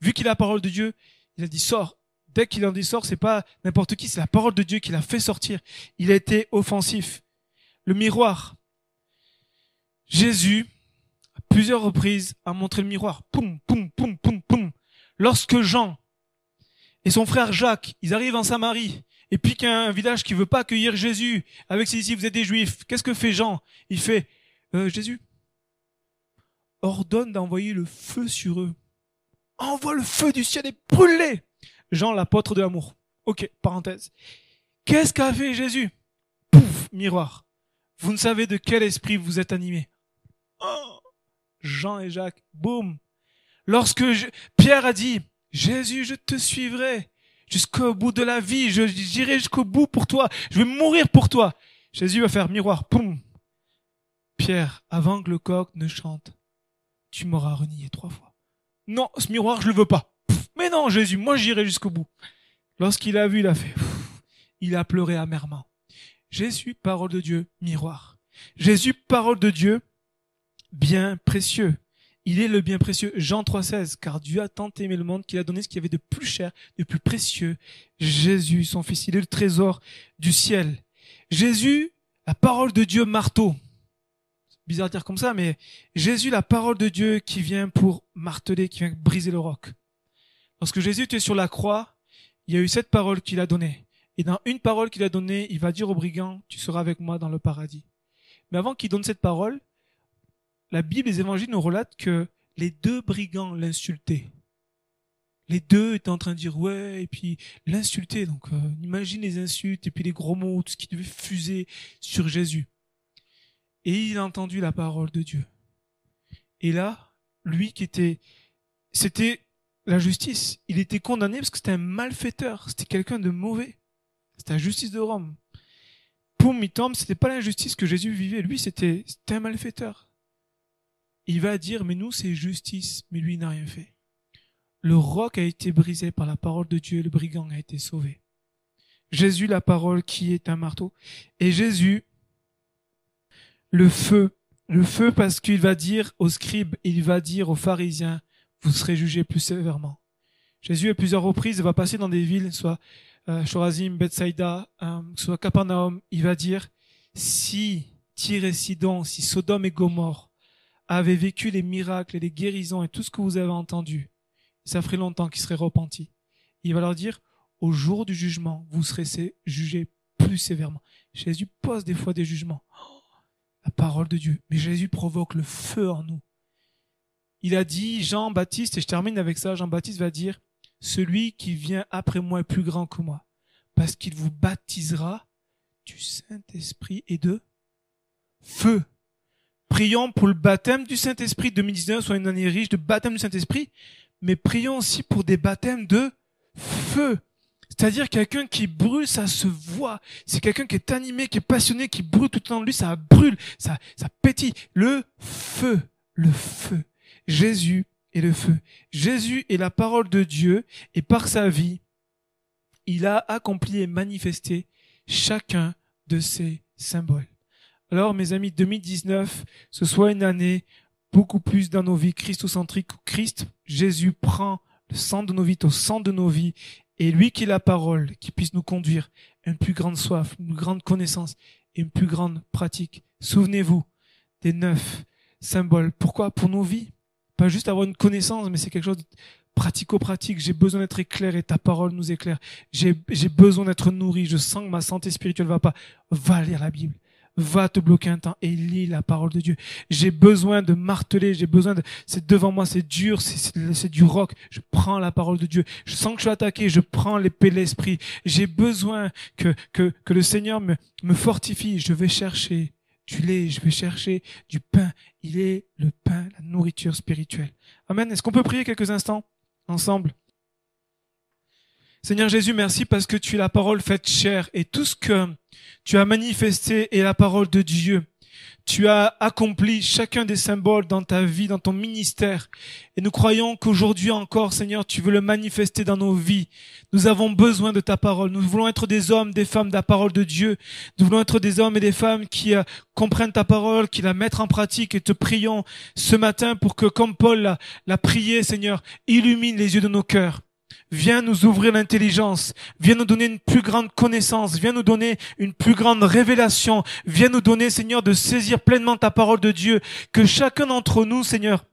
S1: Vu qu'il a la parole de Dieu, il a dit sors. Dès qu'il en sort, c'est pas n'importe qui, c'est la parole de Dieu qui l'a fait sortir. Il a été offensif. Le miroir. Jésus, à plusieurs reprises, a montré le miroir. Poum, poum, poum, poum, poum. Lorsque Jean et son frère Jacques, ils arrivent en Samarie, et puis un village qui veut pas accueillir Jésus avec ses disciples, vous êtes des juifs. Qu'est-ce que fait Jean? Il fait, euh, Jésus, ordonne d'envoyer le feu sur eux. Envoie le feu du ciel et brûle-les. Jean, l'apôtre de l'amour. Ok, parenthèse. Qu'est-ce qu'a fait Jésus? Pouf, miroir. Vous ne savez de quel esprit vous êtes animés. Oh Jean et Jacques, boum. Lorsque Pierre a dit, Jésus, je te suivrai jusqu'au bout de la vie, je j'irai jusqu'au bout pour toi, je vais mourir pour toi. Jésus va faire miroir, poum. Pierre, avant que le coq ne chante, tu m'auras renié trois fois. Non, ce miroir, je le veux pas. Mais non, Jésus, moi j'irai jusqu'au bout. Lorsqu'il a vu, il a fait, il a pleuré amèrement. Jésus, parole de Dieu, miroir. Jésus, parole de Dieu, bien précieux. Il est le bien précieux. Jean 3,16. Car Dieu a tant aimé le monde qu'il a donné ce qu'il y avait de plus cher, de plus précieux. Jésus, son fils. Il est le trésor du ciel. Jésus, la parole de Dieu, marteau. Bizarre de dire comme ça, mais Jésus, la parole de Dieu qui vient pour marteler, qui vient briser le roc. Lorsque Jésus était sur la croix, il y a eu cette parole qu'il a donnée. Et dans une parole qu'il a donnée, il va dire au brigand, tu seras avec moi dans le paradis. Mais avant qu'il donne cette parole, la Bible, les évangiles nous relatent que les deux brigands l'insultaient. Les deux étaient en train de dire ouais, et puis l'insulter. Donc euh, imagine les insultes et puis les gros mots, tout ce qui devait fuser sur Jésus. Et il a entendu la parole de Dieu. Et là, lui qui était, c'était la justice. Il était condamné parce que c'était un malfaiteur. C'était quelqu'un de mauvais. C'était la justice de Rome. Pour Mitom, c'était pas l'injustice que Jésus vivait. Lui, c'était, un malfaiteur. Il va dire, mais nous, c'est justice. Mais lui, n'a rien fait. Le roc a été brisé par la parole de Dieu le brigand a été sauvé. Jésus, la parole qui est un marteau. Et Jésus, le feu. Le feu parce qu'il va dire aux scribes, il va dire aux pharisiens, vous serez jugés plus sévèrement. Jésus, à plusieurs reprises, va passer dans des villes, soit euh, Chorazim, Bethsaida, euh, soit Capernaum, il va dire, si Tyr et Sidon, si Sodome et Gomorre avaient vécu les miracles et les guérisons et tout ce que vous avez entendu, ça ferait longtemps qu'ils seraient repentis. Il va leur dire, au jour du jugement, vous serez jugés plus sévèrement. Jésus pose des fois des jugements. Oh, la parole de Dieu. Mais Jésus provoque le feu en nous il a dit, Jean-Baptiste, et je termine avec ça, Jean-Baptiste va dire, celui qui vient après moi est plus grand que moi, parce qu'il vous baptisera du Saint-Esprit et de feu. Prions pour le baptême du Saint-Esprit 2019 soit une année riche de baptême du Saint-Esprit, mais prions aussi pour des baptêmes de feu. C'est-à-dire quelqu'un qui brûle, ça se voit. C'est quelqu'un qui est animé, qui est passionné, qui brûle tout le temps de lui, ça brûle, ça, ça pétille. Le feu, le feu. Jésus est le feu. Jésus est la parole de Dieu et par sa vie, il a accompli et manifesté chacun de ces symboles. Alors, mes amis, 2019, ce soit une année beaucoup plus dans nos vies christocentriques où Christ, Jésus prend le sang de nos vies au sang de nos vies et lui qui est la parole, qui puisse nous conduire une plus grande soif, une grande connaissance et une plus grande pratique. Souvenez-vous des neuf symboles. Pourquoi? Pour nos vies. Pas juste avoir une connaissance, mais c'est quelque chose de pratico-pratique. J'ai besoin d'être éclairé. Ta parole nous éclaire. J'ai besoin d'être nourri. Je sens que ma santé spirituelle va pas. Va lire la Bible. Va te bloquer un temps et lis la parole de Dieu. J'ai besoin de marteler. J'ai besoin de, c'est devant moi, c'est dur, c'est du roc. Je prends la parole de Dieu. Je sens que je suis attaqué. Je prends l'épée de l'esprit. J'ai besoin que, que, que le Seigneur me, me fortifie. Je vais chercher du lait, je vais chercher du pain. Il est le pain, la nourriture spirituelle. Amen. Est-ce qu'on peut prier quelques instants ensemble? Seigneur Jésus, merci parce que tu es la parole faite chair et tout ce que tu as manifesté est la parole de Dieu tu as accompli chacun des symboles dans ta vie, dans ton ministère. Et nous croyons qu'aujourd'hui encore, Seigneur, tu veux le manifester dans nos vies. Nous avons besoin de ta parole. Nous voulons être des hommes, des femmes de la parole de Dieu. Nous voulons être des hommes et des femmes qui euh, comprennent ta parole, qui la mettent en pratique et te prions ce matin pour que, comme Paul l'a prié, Seigneur, illumine les yeux de nos cœurs. Viens nous ouvrir l'intelligence, viens nous donner une plus grande connaissance, viens nous donner une plus grande révélation, viens nous donner, Seigneur, de saisir pleinement ta parole de Dieu, que chacun d'entre nous, Seigneur,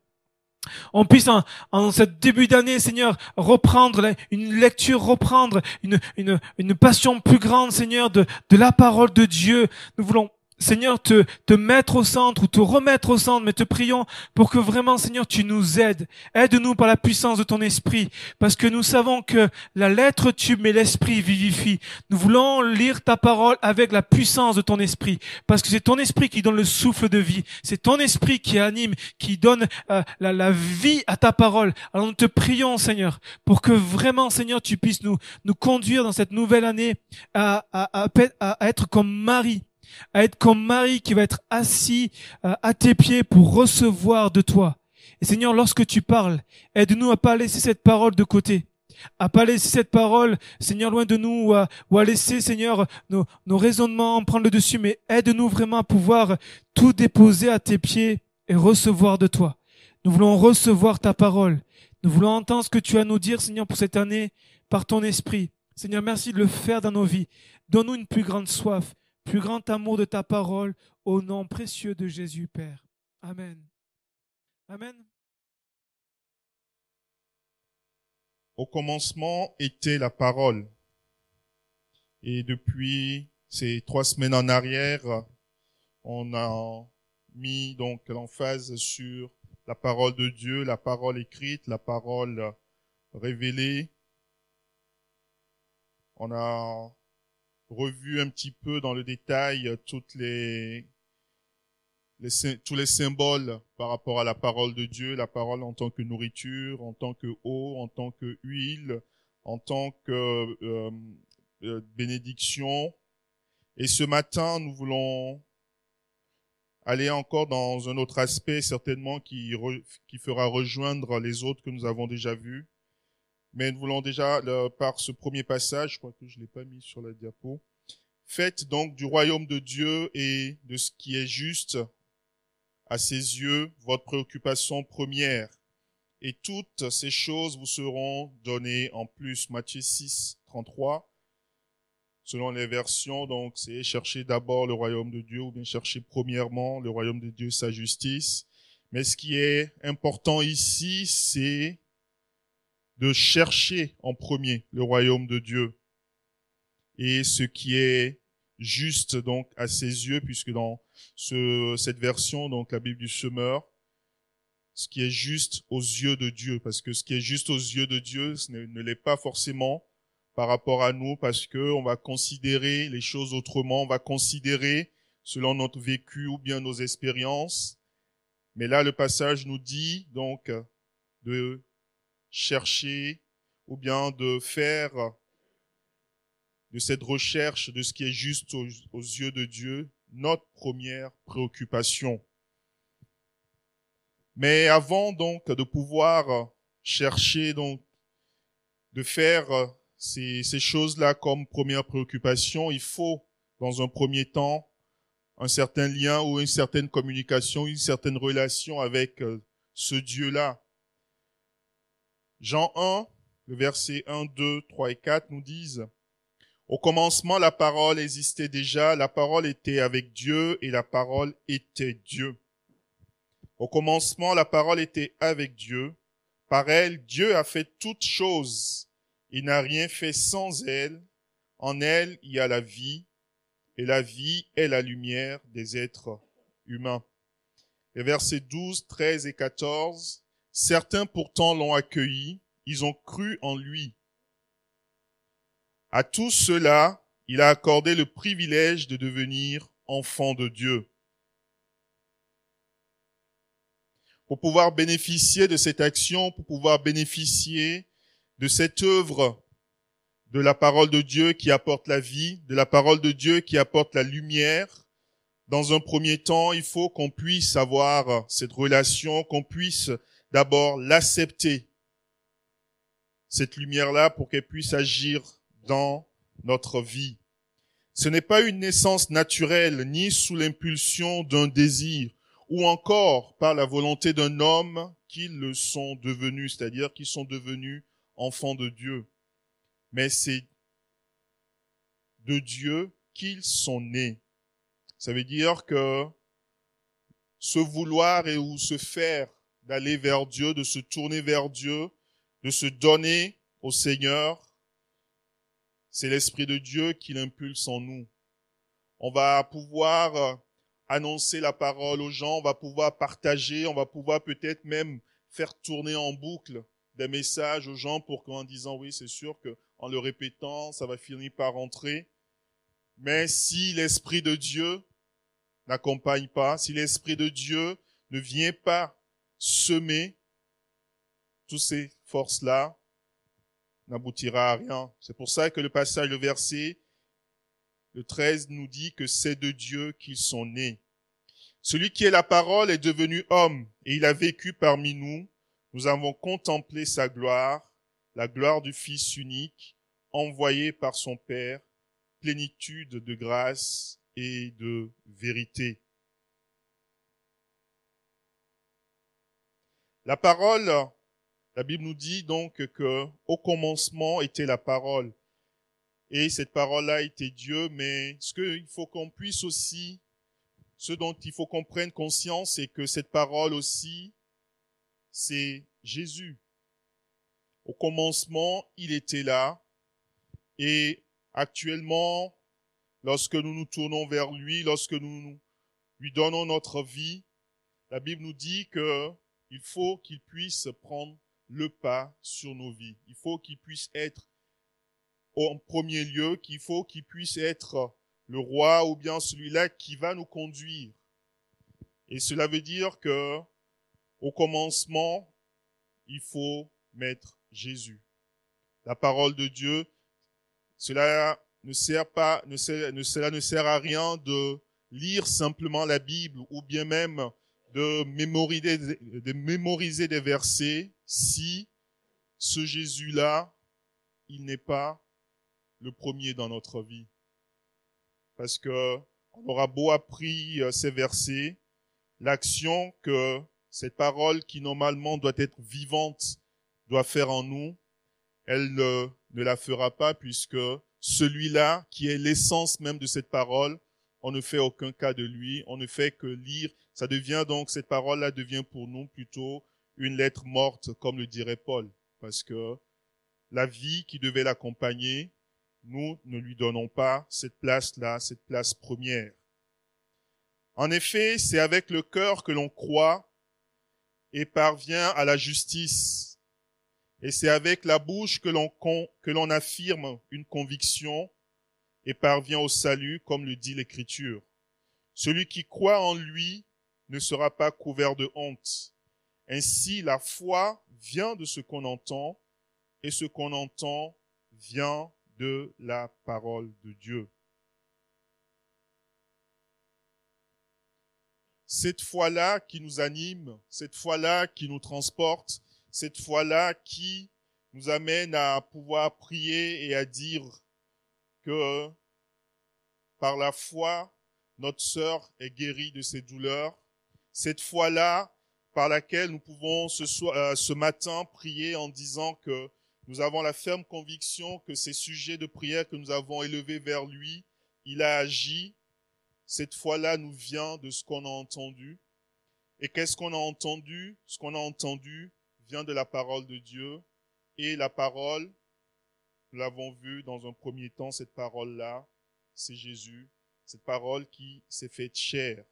S1: on puisse en, en cette début d'année, Seigneur, reprendre une lecture, reprendre une, une, une passion plus grande, Seigneur, de, de la parole de Dieu. Nous voulons Seigneur, te, te mettre au centre ou te remettre au centre, mais te prions pour que vraiment, Seigneur, tu nous aides. Aide-nous par la puissance de ton esprit, parce que nous savons que la lettre tue, mais l'esprit vivifie. Nous voulons lire ta parole avec la puissance de ton esprit, parce que c'est ton esprit qui donne le souffle de vie. C'est ton esprit qui anime, qui donne euh, la, vie à ta parole. Alors nous te prions, Seigneur, pour que vraiment, Seigneur, tu puisses nous, nous conduire dans cette nouvelle année à, à, à, à être comme Marie à être comme Marie qui va être assis euh, à tes pieds pour recevoir de toi. Et Seigneur, lorsque tu parles, aide-nous à pas laisser cette parole de côté, à pas laisser cette parole, Seigneur, loin de nous, ou à, laisser, Seigneur, nos, nos raisonnements prendre le dessus, mais aide-nous vraiment à pouvoir tout déposer à tes pieds et recevoir de toi. Nous voulons recevoir ta parole. Nous voulons entendre ce que tu as à nous dire, Seigneur, pour cette année, par ton esprit. Seigneur, merci de le faire dans nos vies. Donne-nous une plus grande soif, plus grand amour de ta parole, au nom précieux de Jésus, Père. Amen. Amen.
S2: Au commencement était la parole. Et depuis ces trois semaines en arrière, on a mis donc l'emphase sur la parole de Dieu, la parole écrite, la parole révélée. On a revu un petit peu dans le détail toutes les, tous les symboles par rapport à la parole de Dieu, la parole en tant que nourriture, en tant que eau, en tant que huile, en tant que euh, euh, bénédiction. Et ce matin, nous voulons aller encore dans un autre aspect certainement qui, qui fera rejoindre les autres que nous avons déjà vus. Mais nous voulons déjà, par ce premier passage, je crois que je l'ai pas mis sur la diapo, faites donc du royaume de Dieu et de ce qui est juste à ses yeux votre préoccupation première. Et toutes ces choses vous seront données en plus. Matthieu 6, 33 selon les versions, donc c'est chercher d'abord le royaume de Dieu ou bien chercher premièrement le royaume de Dieu, sa justice. Mais ce qui est important ici, c'est de chercher en premier le royaume de Dieu et ce qui est juste donc à ses yeux, puisque dans ce, cette version, donc la Bible du semeur, ce qui est juste aux yeux de Dieu, parce que ce qui est juste aux yeux de Dieu ce ne l'est pas forcément par rapport à nous parce que on va considérer les choses autrement, on va considérer selon notre vécu ou bien nos expériences. Mais là, le passage nous dit donc de chercher ou bien de faire de cette recherche de ce qui est juste aux, yeux de Dieu notre première préoccupation. Mais avant donc de pouvoir chercher donc de faire ces, choses-là comme première préoccupation, il faut, dans un premier temps, un certain lien ou une certaine communication, une certaine relation avec ce Dieu-là. Jean 1, le verset 1, 2, 3 et 4 nous disent, Au commencement, la parole existait déjà, la parole était avec Dieu et la parole était Dieu. Au commencement, la parole était avec Dieu. Par elle, Dieu a fait toutes choses il n'a rien fait sans elle. En elle, il y a la vie, et la vie est la lumière des êtres humains. Les versets 12, 13 et 14, certains pourtant l'ont accueilli, ils ont cru en lui. À tous ceux-là, il a accordé le privilège de devenir enfants de Dieu. Pour pouvoir bénéficier de cette action, pour pouvoir bénéficier de cette œuvre de la parole de Dieu qui apporte la vie, de la parole de Dieu qui apporte la lumière. Dans un premier temps, il faut qu'on puisse avoir cette relation, qu'on puisse d'abord l'accepter, cette lumière-là, pour qu'elle puisse agir dans notre vie. Ce n'est pas une naissance naturelle, ni sous l'impulsion d'un désir, ou encore par la volonté d'un homme qu'ils le sont devenus, c'est-à-dire qu'ils sont devenus enfants de Dieu, mais c'est de Dieu qu'ils sont nés. Ça veut dire que se vouloir et ou se faire d'aller vers Dieu, de se tourner vers Dieu, de se donner au Seigneur, c'est l'Esprit de Dieu qui l'impulse en nous. On va pouvoir annoncer la parole aux gens, on va pouvoir partager, on va pouvoir peut-être même faire tourner en boucle des messages aux gens pour qu'en disant oui, c'est sûr que en le répétant, ça va finir par rentrer. Mais si l'Esprit de Dieu n'accompagne pas, si l'Esprit de Dieu ne vient pas semer toutes ces forces-là, n'aboutira à rien. C'est pour ça que le passage, le verset, le 13 nous dit que c'est de Dieu qu'ils sont nés. Celui qui est la parole est devenu homme et il a vécu parmi nous. Nous avons contemplé sa gloire, la gloire du Fils unique, envoyé par son Père, plénitude de grâce et de vérité. La parole, la Bible nous dit donc que au commencement était la parole. Et cette parole-là était Dieu, mais ce qu'il faut qu'on puisse aussi, ce dont il faut qu'on prenne conscience, c'est que cette parole aussi, c'est Jésus. Au commencement, il était là. Et actuellement, lorsque nous nous tournons vers lui, lorsque nous lui donnons notre vie, la Bible nous dit que il faut qu'il puisse prendre le pas sur nos vies. Il faut qu'il puisse être en premier lieu, qu'il faut qu'il puisse être le roi ou bien celui-là qui va nous conduire. Et cela veut dire que au commencement, il faut mettre Jésus. La parole de Dieu, cela ne sert pas, ne cela ne sert à rien de lire simplement la Bible ou bien même de mémoriser, de mémoriser des versets si ce Jésus-là, il n'est pas le premier dans notre vie. Parce que on aura beau appris euh, ces versets, l'action que cette parole qui normalement doit être vivante doit faire en nous, elle ne la fera pas puisque celui-là qui est l'essence même de cette parole, on ne fait aucun cas de lui, on ne fait que lire ça devient donc, cette parole-là devient pour nous plutôt une lettre morte, comme le dirait Paul, parce que la vie qui devait l'accompagner, nous ne lui donnons pas cette place-là, cette place première. En effet, c'est avec le cœur que l'on croit et parvient à la justice. Et c'est avec la bouche que l'on, que l'on affirme une conviction et parvient au salut, comme le dit l'Écriture. Celui qui croit en lui ne sera pas couvert de honte. Ainsi, la foi vient de ce qu'on entend, et ce qu'on entend vient de la parole de Dieu. Cette foi-là qui nous anime, cette foi-là qui nous transporte, cette foi-là qui nous amène à pouvoir prier et à dire que par la foi, notre sœur est guérie de ses douleurs, cette foi-là par laquelle nous pouvons ce, euh, ce matin prier en disant que nous avons la ferme conviction que ces sujets de prière que nous avons élevés vers lui, il a agi. Cette foi-là nous vient de ce qu'on a entendu. Et qu'est-ce qu'on a entendu? Ce qu'on a entendu vient de la parole de Dieu. Et la parole, nous l'avons vu dans un premier temps, cette parole-là, c'est Jésus. Cette parole qui s'est faite chair.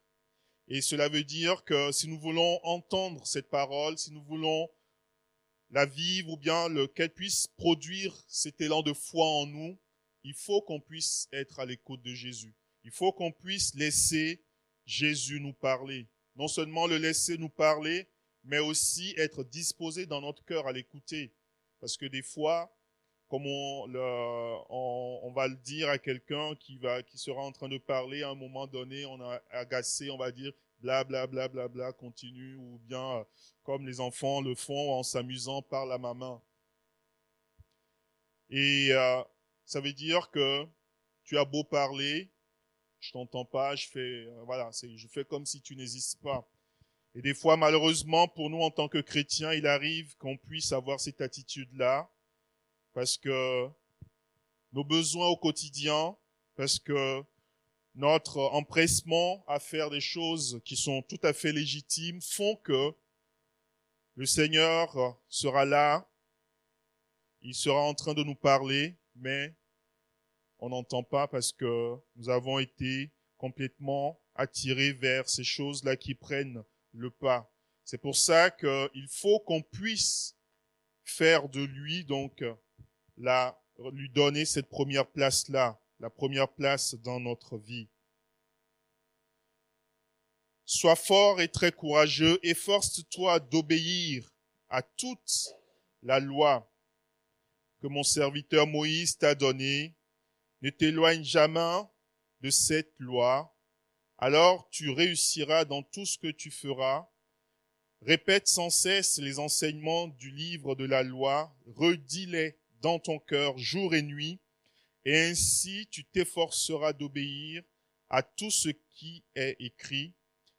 S2: Et cela veut dire que si nous voulons entendre cette parole, si nous voulons la vivre ou bien qu'elle puisse produire cet élan de foi en nous, il faut qu'on puisse être à l'écoute de Jésus. Il faut qu'on puisse laisser Jésus nous parler. Non seulement le laisser nous parler, mais aussi être disposé dans notre cœur à l'écouter. Parce que des fois, comme on, va le dire à quelqu'un qui sera en train de parler à un moment donné, on a agacé, on va dire bla bla bla bla bla continue ou bien euh, comme les enfants le font en s'amusant par la maman. Et euh, ça veut dire que tu as beau parler, je t'entends pas, je fais euh, je fais comme si tu n'existes pas. Et des fois malheureusement pour nous en tant que chrétiens, il arrive qu'on puisse avoir cette attitude là parce que nos besoins au quotidien, parce que notre empressement à faire des choses qui sont tout à fait légitimes font que le Seigneur sera là, il sera en train de nous parler, mais on n'entend pas parce que nous avons été complètement attirés vers ces choses-là qui prennent le pas. C'est pour ça qu'il faut qu'on puisse faire de lui donc lui donner cette première place-là, la première place dans notre vie. Sois fort et très courageux, efforce-toi d'obéir à toute la loi que mon serviteur Moïse t'a donnée. Ne t'éloigne jamais de cette loi, alors tu réussiras dans tout ce que tu feras. Répète sans cesse les enseignements du livre de la loi, redis-les dans ton cœur jour et nuit, et ainsi tu t'efforceras d'obéir à tout ce qui est écrit.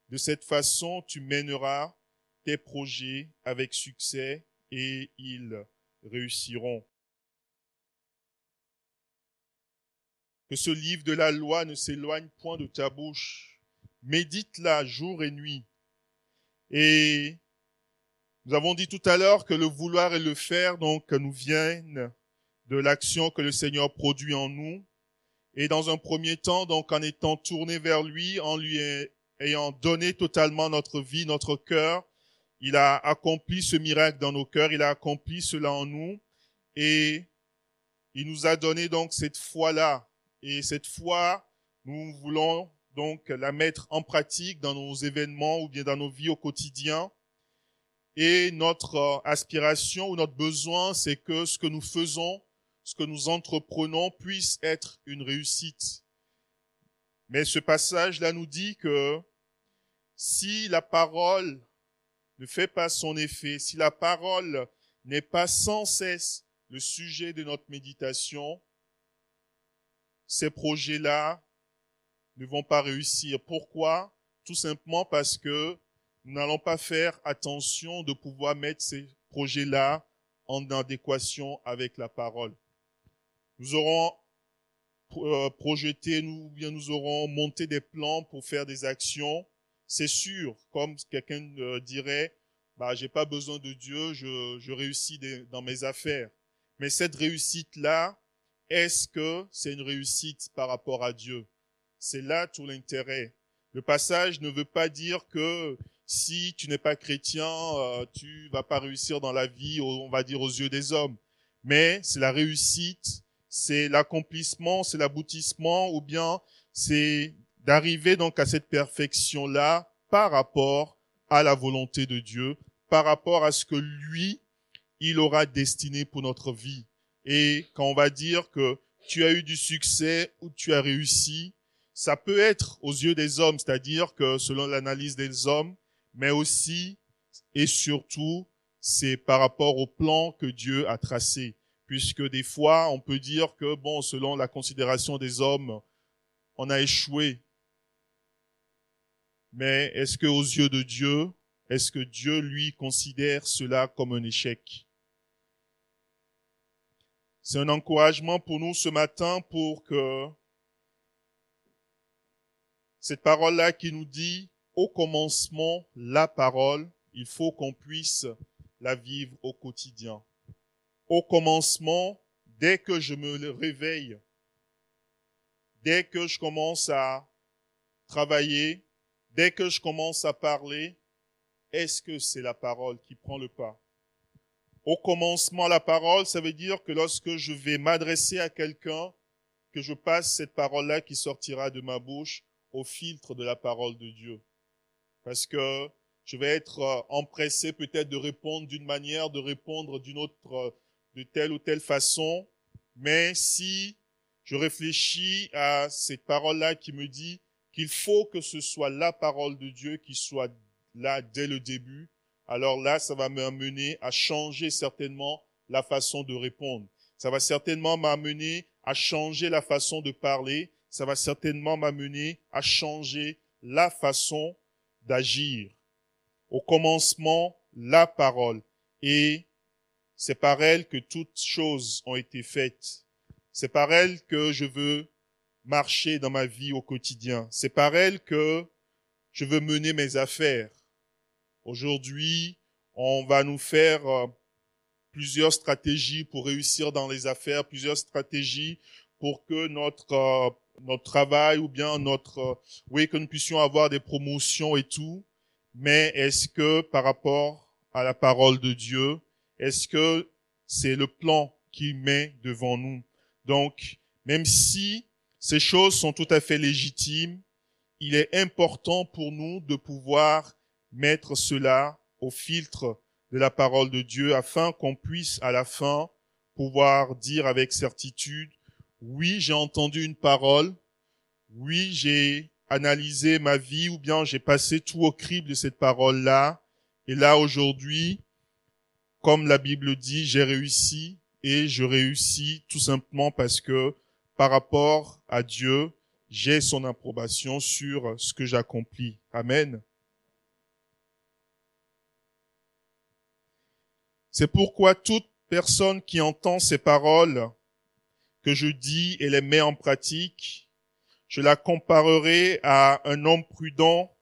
S2: De cette façon, tu mèneras tes projets avec succès et ils réussiront. Que ce livre de la loi ne s'éloigne point de ta bouche. Médite-la jour et nuit. Et nous avons dit tout à l'heure que le vouloir et le faire, donc, nous viennent de l'action que le Seigneur produit en nous. Et dans un premier temps, donc, en étant tourné vers lui, en lui ayant donné totalement notre vie, notre cœur, il a accompli ce miracle dans nos cœurs, il a accompli cela en nous, et il nous a donné donc cette foi-là. Et cette foi, nous voulons donc la mettre en pratique dans nos événements ou bien dans nos vies au quotidien. Et notre aspiration ou notre besoin, c'est que ce que nous faisons ce que nous entreprenons puisse être une réussite. Mais ce passage-là nous dit que si la parole ne fait pas son effet, si la parole n'est pas sans cesse le sujet de notre méditation, ces projets-là ne vont pas réussir. Pourquoi? Tout simplement parce que nous n'allons pas faire attention de pouvoir mettre ces projets-là en adéquation avec la parole. Nous aurons euh, projeté, nous, bien nous aurons monté des plans pour faire des actions. C'est sûr, comme quelqu'un euh, dirait, bah, j'ai pas besoin de Dieu, je, je réussis dans mes affaires. Mais cette réussite-là, est-ce que c'est une réussite par rapport à Dieu? C'est là tout l'intérêt. Le passage ne veut pas dire que si tu n'es pas chrétien, euh, tu vas pas réussir dans la vie, on va dire aux yeux des hommes. Mais c'est la réussite c'est l'accomplissement, c'est l'aboutissement, ou bien c'est d'arriver donc à cette perfection-là par rapport à la volonté de Dieu, par rapport à ce que lui, il aura destiné pour notre vie. Et quand on va dire que tu as eu du succès ou tu as réussi, ça peut être aux yeux des hommes, c'est-à-dire que selon l'analyse des hommes, mais aussi et surtout, c'est par rapport au plan que Dieu a tracé puisque des fois, on peut dire que, bon, selon la considération des hommes, on a échoué. Mais est-ce que aux yeux de Dieu, est-ce que Dieu, lui, considère cela comme un échec? C'est un encouragement pour nous ce matin pour que cette parole-là qui nous dit au commencement la parole, il faut qu'on puisse la vivre au quotidien au commencement, dès que je me réveille, dès que je commence à travailler, dès que je commence à parler, est-ce que c'est la parole qui prend le pas? Au commencement, la parole, ça veut dire que lorsque je vais m'adresser à quelqu'un, que je passe cette parole-là qui sortira de ma bouche au filtre de la parole de Dieu. Parce que je vais être euh, empressé peut-être de répondre d'une manière, de répondre d'une autre de telle ou telle façon, mais si je réfléchis à cette parole-là qui me dit qu'il faut que ce soit la parole de Dieu qui soit là dès le début, alors là, ça va m'amener à changer certainement la façon de répondre. Ça va certainement m'amener à changer la façon de parler. Ça va certainement m'amener à changer la façon d'agir. Au commencement, la parole. Et c'est par elle que toutes choses ont été faites. C'est par elle que je veux marcher dans ma vie au quotidien. C'est par elle que je veux mener mes affaires. Aujourd'hui, on va nous faire euh, plusieurs stratégies pour réussir dans les affaires, plusieurs stratégies pour que notre euh, notre travail ou bien notre euh, oui que nous puissions avoir des promotions et tout. Mais est-ce que par rapport à la parole de Dieu, est-ce que c'est le plan qu'il met devant nous? Donc, même si ces choses sont tout à fait légitimes, il est important pour nous de pouvoir mettre cela au filtre de la parole de Dieu afin qu'on puisse à la fin pouvoir dire avec certitude, oui, j'ai entendu une parole, oui, j'ai analysé ma vie ou bien j'ai passé tout au crible de cette parole-là. Et là, aujourd'hui, comme la Bible dit, j'ai réussi et je réussis tout simplement parce que par rapport à Dieu, j'ai son approbation sur ce que j'accomplis. Amen. C'est pourquoi toute personne qui entend ces paroles que je dis et les met en pratique, je la comparerai à un homme prudent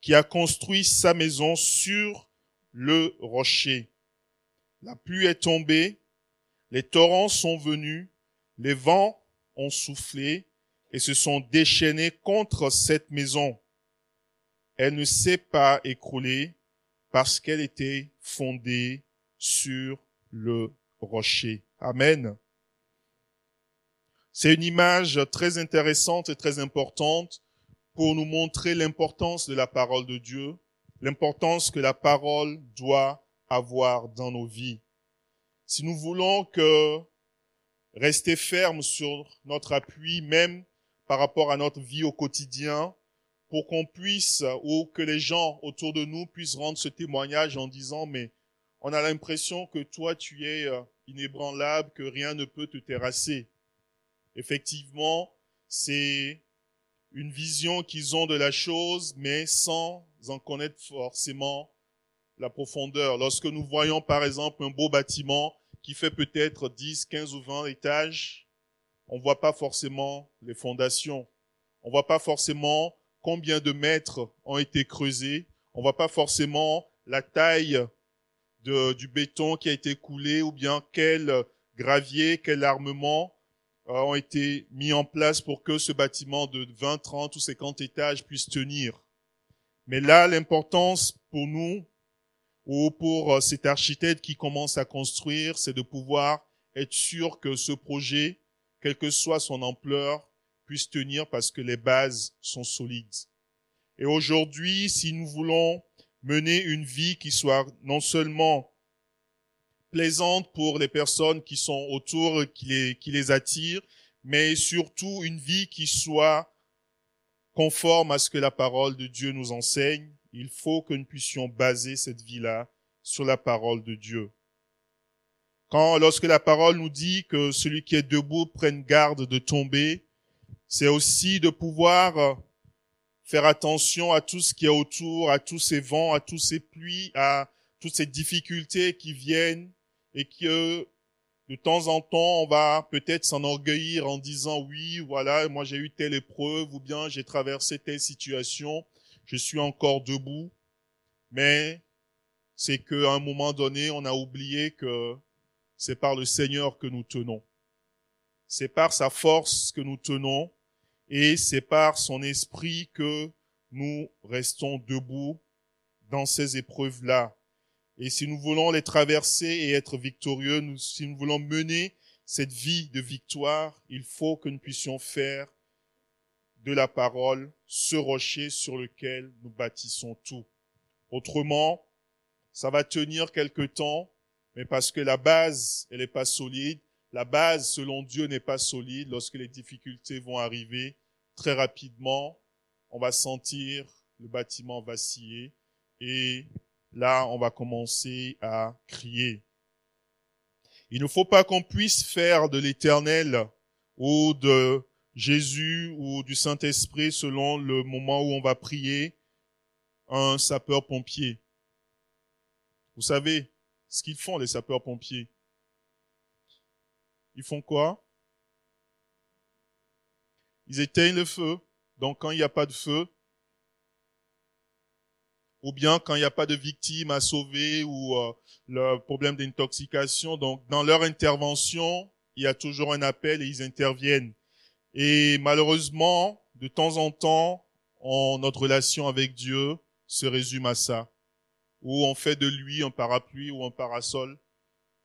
S2: qui a construit sa maison sur le rocher. La pluie est tombée, les torrents sont venus, les vents ont soufflé et se sont déchaînés contre cette maison. Elle ne s'est pas écroulée parce qu'elle était fondée sur le rocher. Amen. C'est une image très intéressante et très importante pour nous montrer l'importance de la parole de Dieu, l'importance que la parole doit avoir dans nos vies. Si nous voulons que rester ferme sur notre appui, même par rapport à notre vie au quotidien, pour qu'on puisse, ou que les gens autour de nous puissent rendre ce témoignage en disant, mais on a l'impression que toi, tu es euh, inébranlable, que rien ne peut te terrasser. Effectivement, c'est une vision qu'ils ont de la chose, mais sans en connaître forcément la profondeur. Lorsque nous voyons par exemple un beau bâtiment qui fait peut-être 10, 15 ou 20 étages, on voit pas forcément les fondations. On voit pas forcément combien de mètres ont été creusés. On voit pas forcément la taille du béton qui a été coulé ou bien quel gravier, quel armement ont été mis en place pour que ce bâtiment de 20, 30 ou 50 étages puisse tenir. Mais là, l'importance pour nous ou pour euh, cet architecte qui commence à construire, c'est de pouvoir être sûr que ce projet, quelle que soit son ampleur, puisse tenir parce que les bases sont solides. Et aujourd'hui, si nous voulons mener une vie qui soit non seulement plaisante pour les personnes qui sont autour, qui les, attirent, mais surtout une vie qui soit conforme à ce que la parole de Dieu nous enseigne. Il faut que nous puissions baser cette vie-là sur la parole de Dieu. Quand, lorsque la parole nous dit que celui qui est debout prenne garde de tomber, c'est aussi de pouvoir faire attention à tout ce qui est autour, à tous ces vents, à tous ces pluies, à toutes ces difficultés qui viennent et que de temps en temps, on va peut-être s'enorgueillir en disant oui, voilà, moi j'ai eu telle épreuve ou bien j'ai traversé telle situation, je suis encore debout. Mais c'est qu'à un moment donné, on a oublié que c'est par le Seigneur que nous tenons. C'est par sa force que nous tenons et c'est par son esprit que nous restons debout dans ces épreuves-là. Et si nous voulons les traverser et être victorieux, si nous voulons mener cette vie de victoire, il faut que nous puissions faire de la parole ce rocher sur lequel nous bâtissons tout. Autrement, ça va tenir quelque temps, mais parce que la base, elle n'est pas solide, la base, selon Dieu, n'est pas solide. Lorsque les difficultés vont arriver, très rapidement, on va sentir le bâtiment vaciller et là, on va commencer à crier. Il ne faut pas qu'on puisse faire de l'éternel ou de Jésus ou du Saint-Esprit selon le moment où on va prier un sapeur-pompier. Vous savez ce qu'ils font, les sapeurs-pompiers? Ils font quoi? Ils éteignent le feu. Donc quand il n'y a pas de feu, ou bien quand il n'y a pas de victime à sauver ou euh, le problème d'intoxication. Donc dans leur intervention, il y a toujours un appel et ils interviennent. Et malheureusement, de temps en temps, notre relation avec Dieu se résume à ça, où on fait de lui un parapluie ou un parasol.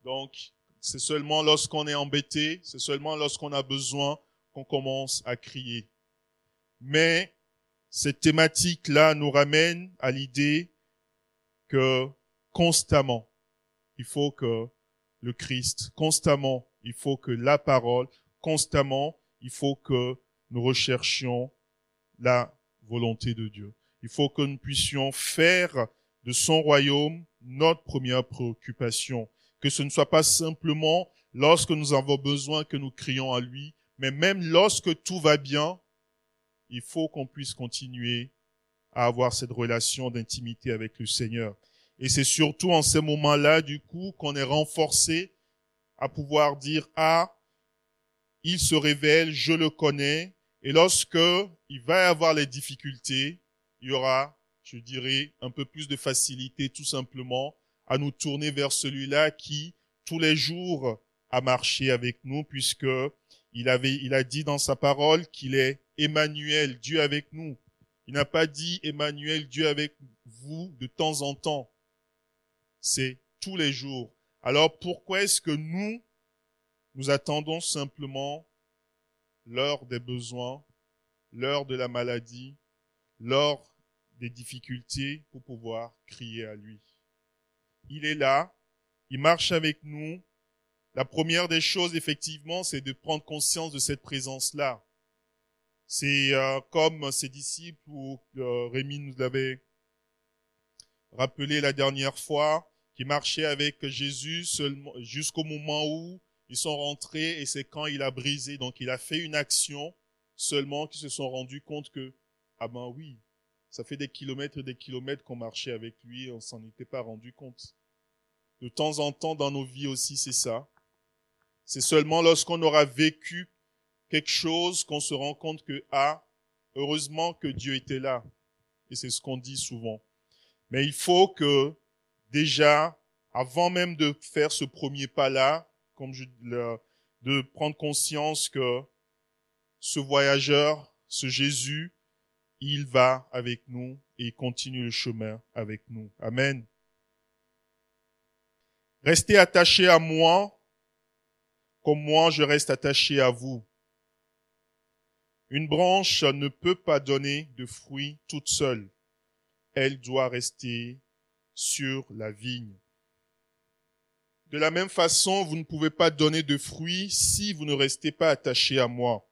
S2: Donc c'est seulement lorsqu'on est embêté, c'est seulement lorsqu'on a besoin qu'on commence à crier. Mais cette thématique-là nous ramène à l'idée que constamment, il faut que le Christ, constamment, il faut que la parole, constamment, il faut que nous recherchions la volonté de Dieu. Il faut que nous puissions faire de son royaume notre première préoccupation. Que ce ne soit pas simplement lorsque nous avons besoin que nous crions à lui, mais même lorsque tout va bien, il faut qu'on puisse continuer à avoir cette relation d'intimité avec le Seigneur. Et c'est surtout en ces moments-là, du coup, qu'on est renforcé à pouvoir dire, ah, il se révèle, je le connais, et lorsque il va y avoir les difficultés, il y aura, je dirais, un peu plus de facilité tout simplement à nous tourner vers celui-là qui, tous les jours, a marché avec nous puisque il avait, il a dit dans sa parole qu'il est Emmanuel, Dieu avec nous. Il n'a pas dit Emmanuel, Dieu avec vous de temps en temps. C'est tous les jours. Alors pourquoi est-ce que nous, nous attendons simplement l'heure des besoins, l'heure de la maladie, l'heure des difficultés pour pouvoir crier à lui? Il est là, il marche avec nous. La première des choses, effectivement, c'est de prendre conscience de cette présence-là. C'est euh, comme ses disciples, ou euh, Rémi nous l'avait rappelé la dernière fois, qui marchaient avec Jésus jusqu'au moment où ils sont rentrés et c'est quand il a brisé. Donc il a fait une action seulement qu'ils se sont rendus compte que, ah ben oui, ça fait des kilomètres et des kilomètres qu'on marchait avec lui et on s'en était pas rendu compte. De temps en temps dans nos vies aussi, c'est ça. C'est seulement lorsqu'on aura vécu quelque chose qu'on se rend compte que, ah, heureusement que Dieu était là. Et c'est ce qu'on dit souvent. Mais il faut que, déjà, avant même de faire ce premier pas-là, comme je, de prendre conscience que ce voyageur, ce Jésus, il va avec nous et continue le chemin avec nous. Amen. Restez attachés à moi comme moi je reste attaché à vous. Une branche ne peut pas donner de fruits toute seule. Elle doit rester sur la vigne. De la même façon, vous ne pouvez pas donner de fruits si vous ne restez pas attaché à moi.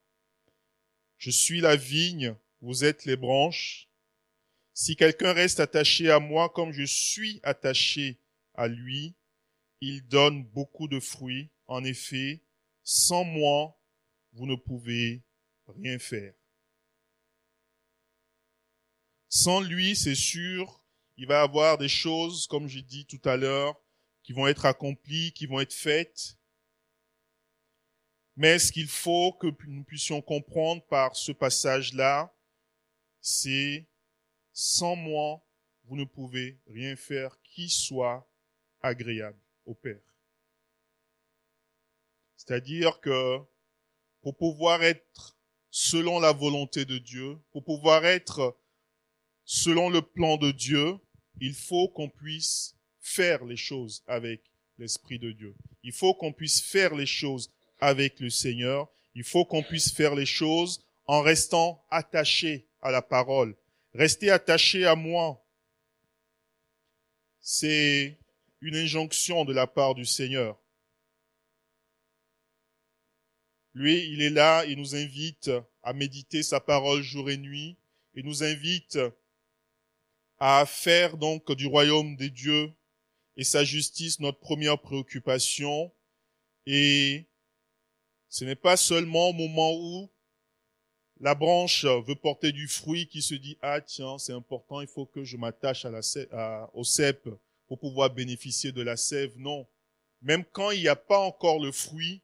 S2: Je suis la vigne, vous êtes les branches. Si quelqu'un reste attaché à moi comme je suis attaché à lui, il donne beaucoup de fruits. En effet, sans moi, vous ne pouvez rien faire. Sans lui, c'est sûr, il va avoir des choses, comme j'ai dit tout à l'heure, qui vont être accomplies, qui vont être faites. Mais ce qu'il faut que nous puissions comprendre par ce passage-là, c'est sans moi, vous ne pouvez rien faire qui soit agréable au Père. C'est-à-dire que pour pouvoir être selon la volonté de Dieu, pour pouvoir être selon le plan de Dieu, il faut qu'on puisse faire les choses avec l'Esprit de Dieu. Il faut qu'on puisse faire les choses avec le Seigneur. Il faut qu'on puisse faire les choses en restant attaché à la parole. Rester attaché à moi. C'est une injonction de la part du Seigneur. Lui, il est là, il nous invite à méditer sa parole jour et nuit, il nous invite à faire donc du royaume des dieux et sa justice notre première préoccupation. Et ce n'est pas seulement au moment où la branche veut porter du fruit qui se dit ah tiens c'est important il faut que je m'attache au cep pour pouvoir bénéficier de la sève non. Même quand il n'y a pas encore le fruit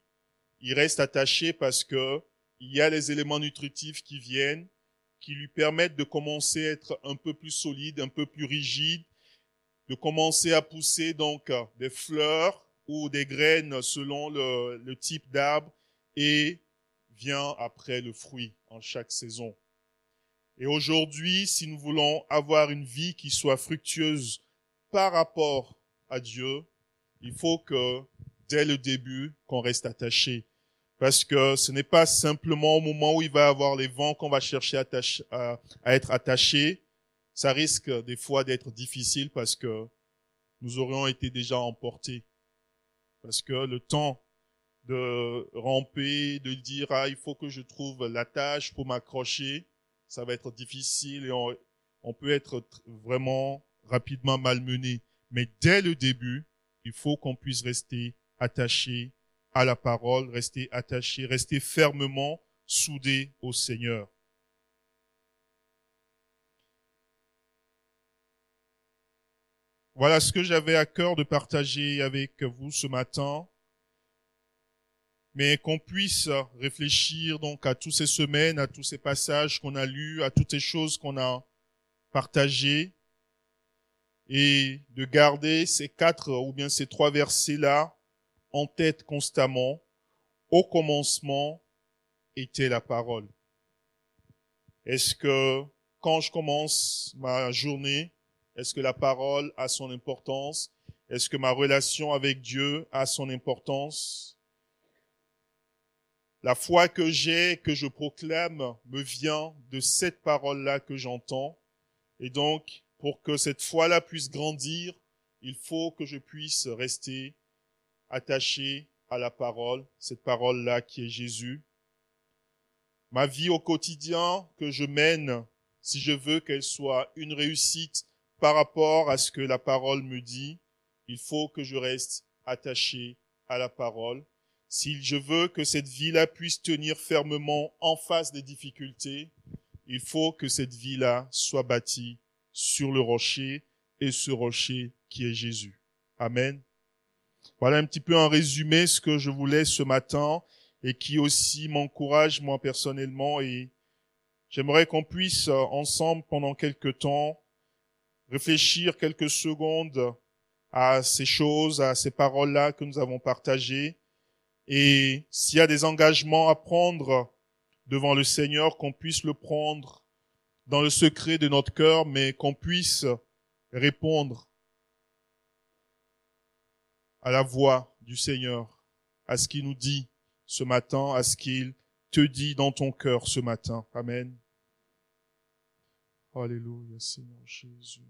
S2: il reste attaché parce que il y a les éléments nutritifs qui viennent qui lui permettent de commencer à être un peu plus solide un peu plus rigide de commencer à pousser donc des fleurs ou des graines selon le, le type d'arbre et vient après le fruit en chaque saison. Et aujourd'hui, si nous voulons avoir une vie qui soit fructueuse par rapport à Dieu, il faut que dès le début, qu'on reste attaché. Parce que ce n'est pas simplement au moment où il va y avoir les vents qu'on va chercher à, être attaché. Ça risque des fois d'être difficile parce que nous aurions été déjà emportés. Parce que le temps de ramper, de dire ah il faut que je trouve la tâche pour m'accrocher, ça va être difficile et on peut être vraiment rapidement malmené. Mais dès le début, il faut qu'on puisse rester attaché à la parole, rester attaché, rester fermement soudé au Seigneur. Voilà ce que j'avais à cœur de partager avec vous ce matin. Mais qu'on puisse réfléchir donc à toutes ces semaines, à tous ces passages qu'on a lus, à toutes ces choses qu'on a partagées, et de garder ces quatre ou bien ces trois versets-là en tête constamment. Au commencement était la parole. Est-ce que quand je commence ma journée, est-ce que la parole a son importance? Est-ce que ma relation avec Dieu a son importance? La foi que j'ai, que je proclame, me vient de cette parole-là que j'entends. Et donc, pour que cette foi-là puisse grandir, il faut que je puisse rester attaché à la parole, cette parole-là qui est Jésus. Ma vie au quotidien que je mène, si je veux qu'elle soit une réussite, par rapport à ce que la parole me dit, il faut que je reste attaché à la parole. Si je veux que cette vie-là puisse tenir fermement en face des difficultés, il faut que cette vie-là soit bâtie sur le rocher et ce rocher qui est Jésus. Amen. Voilà un petit peu en résumé ce que je voulais ce matin et qui aussi m'encourage moi personnellement et j'aimerais qu'on puisse ensemble pendant quelques temps réfléchir quelques secondes à ces choses, à ces paroles-là que nous avons partagées. Et s'il y a des engagements à prendre devant le Seigneur, qu'on puisse le prendre dans le secret de notre cœur, mais qu'on puisse répondre à la voix du Seigneur, à ce qu'il nous dit ce matin, à ce qu'il te dit dans ton cœur ce matin. Amen. Alléluia, Seigneur Jésus.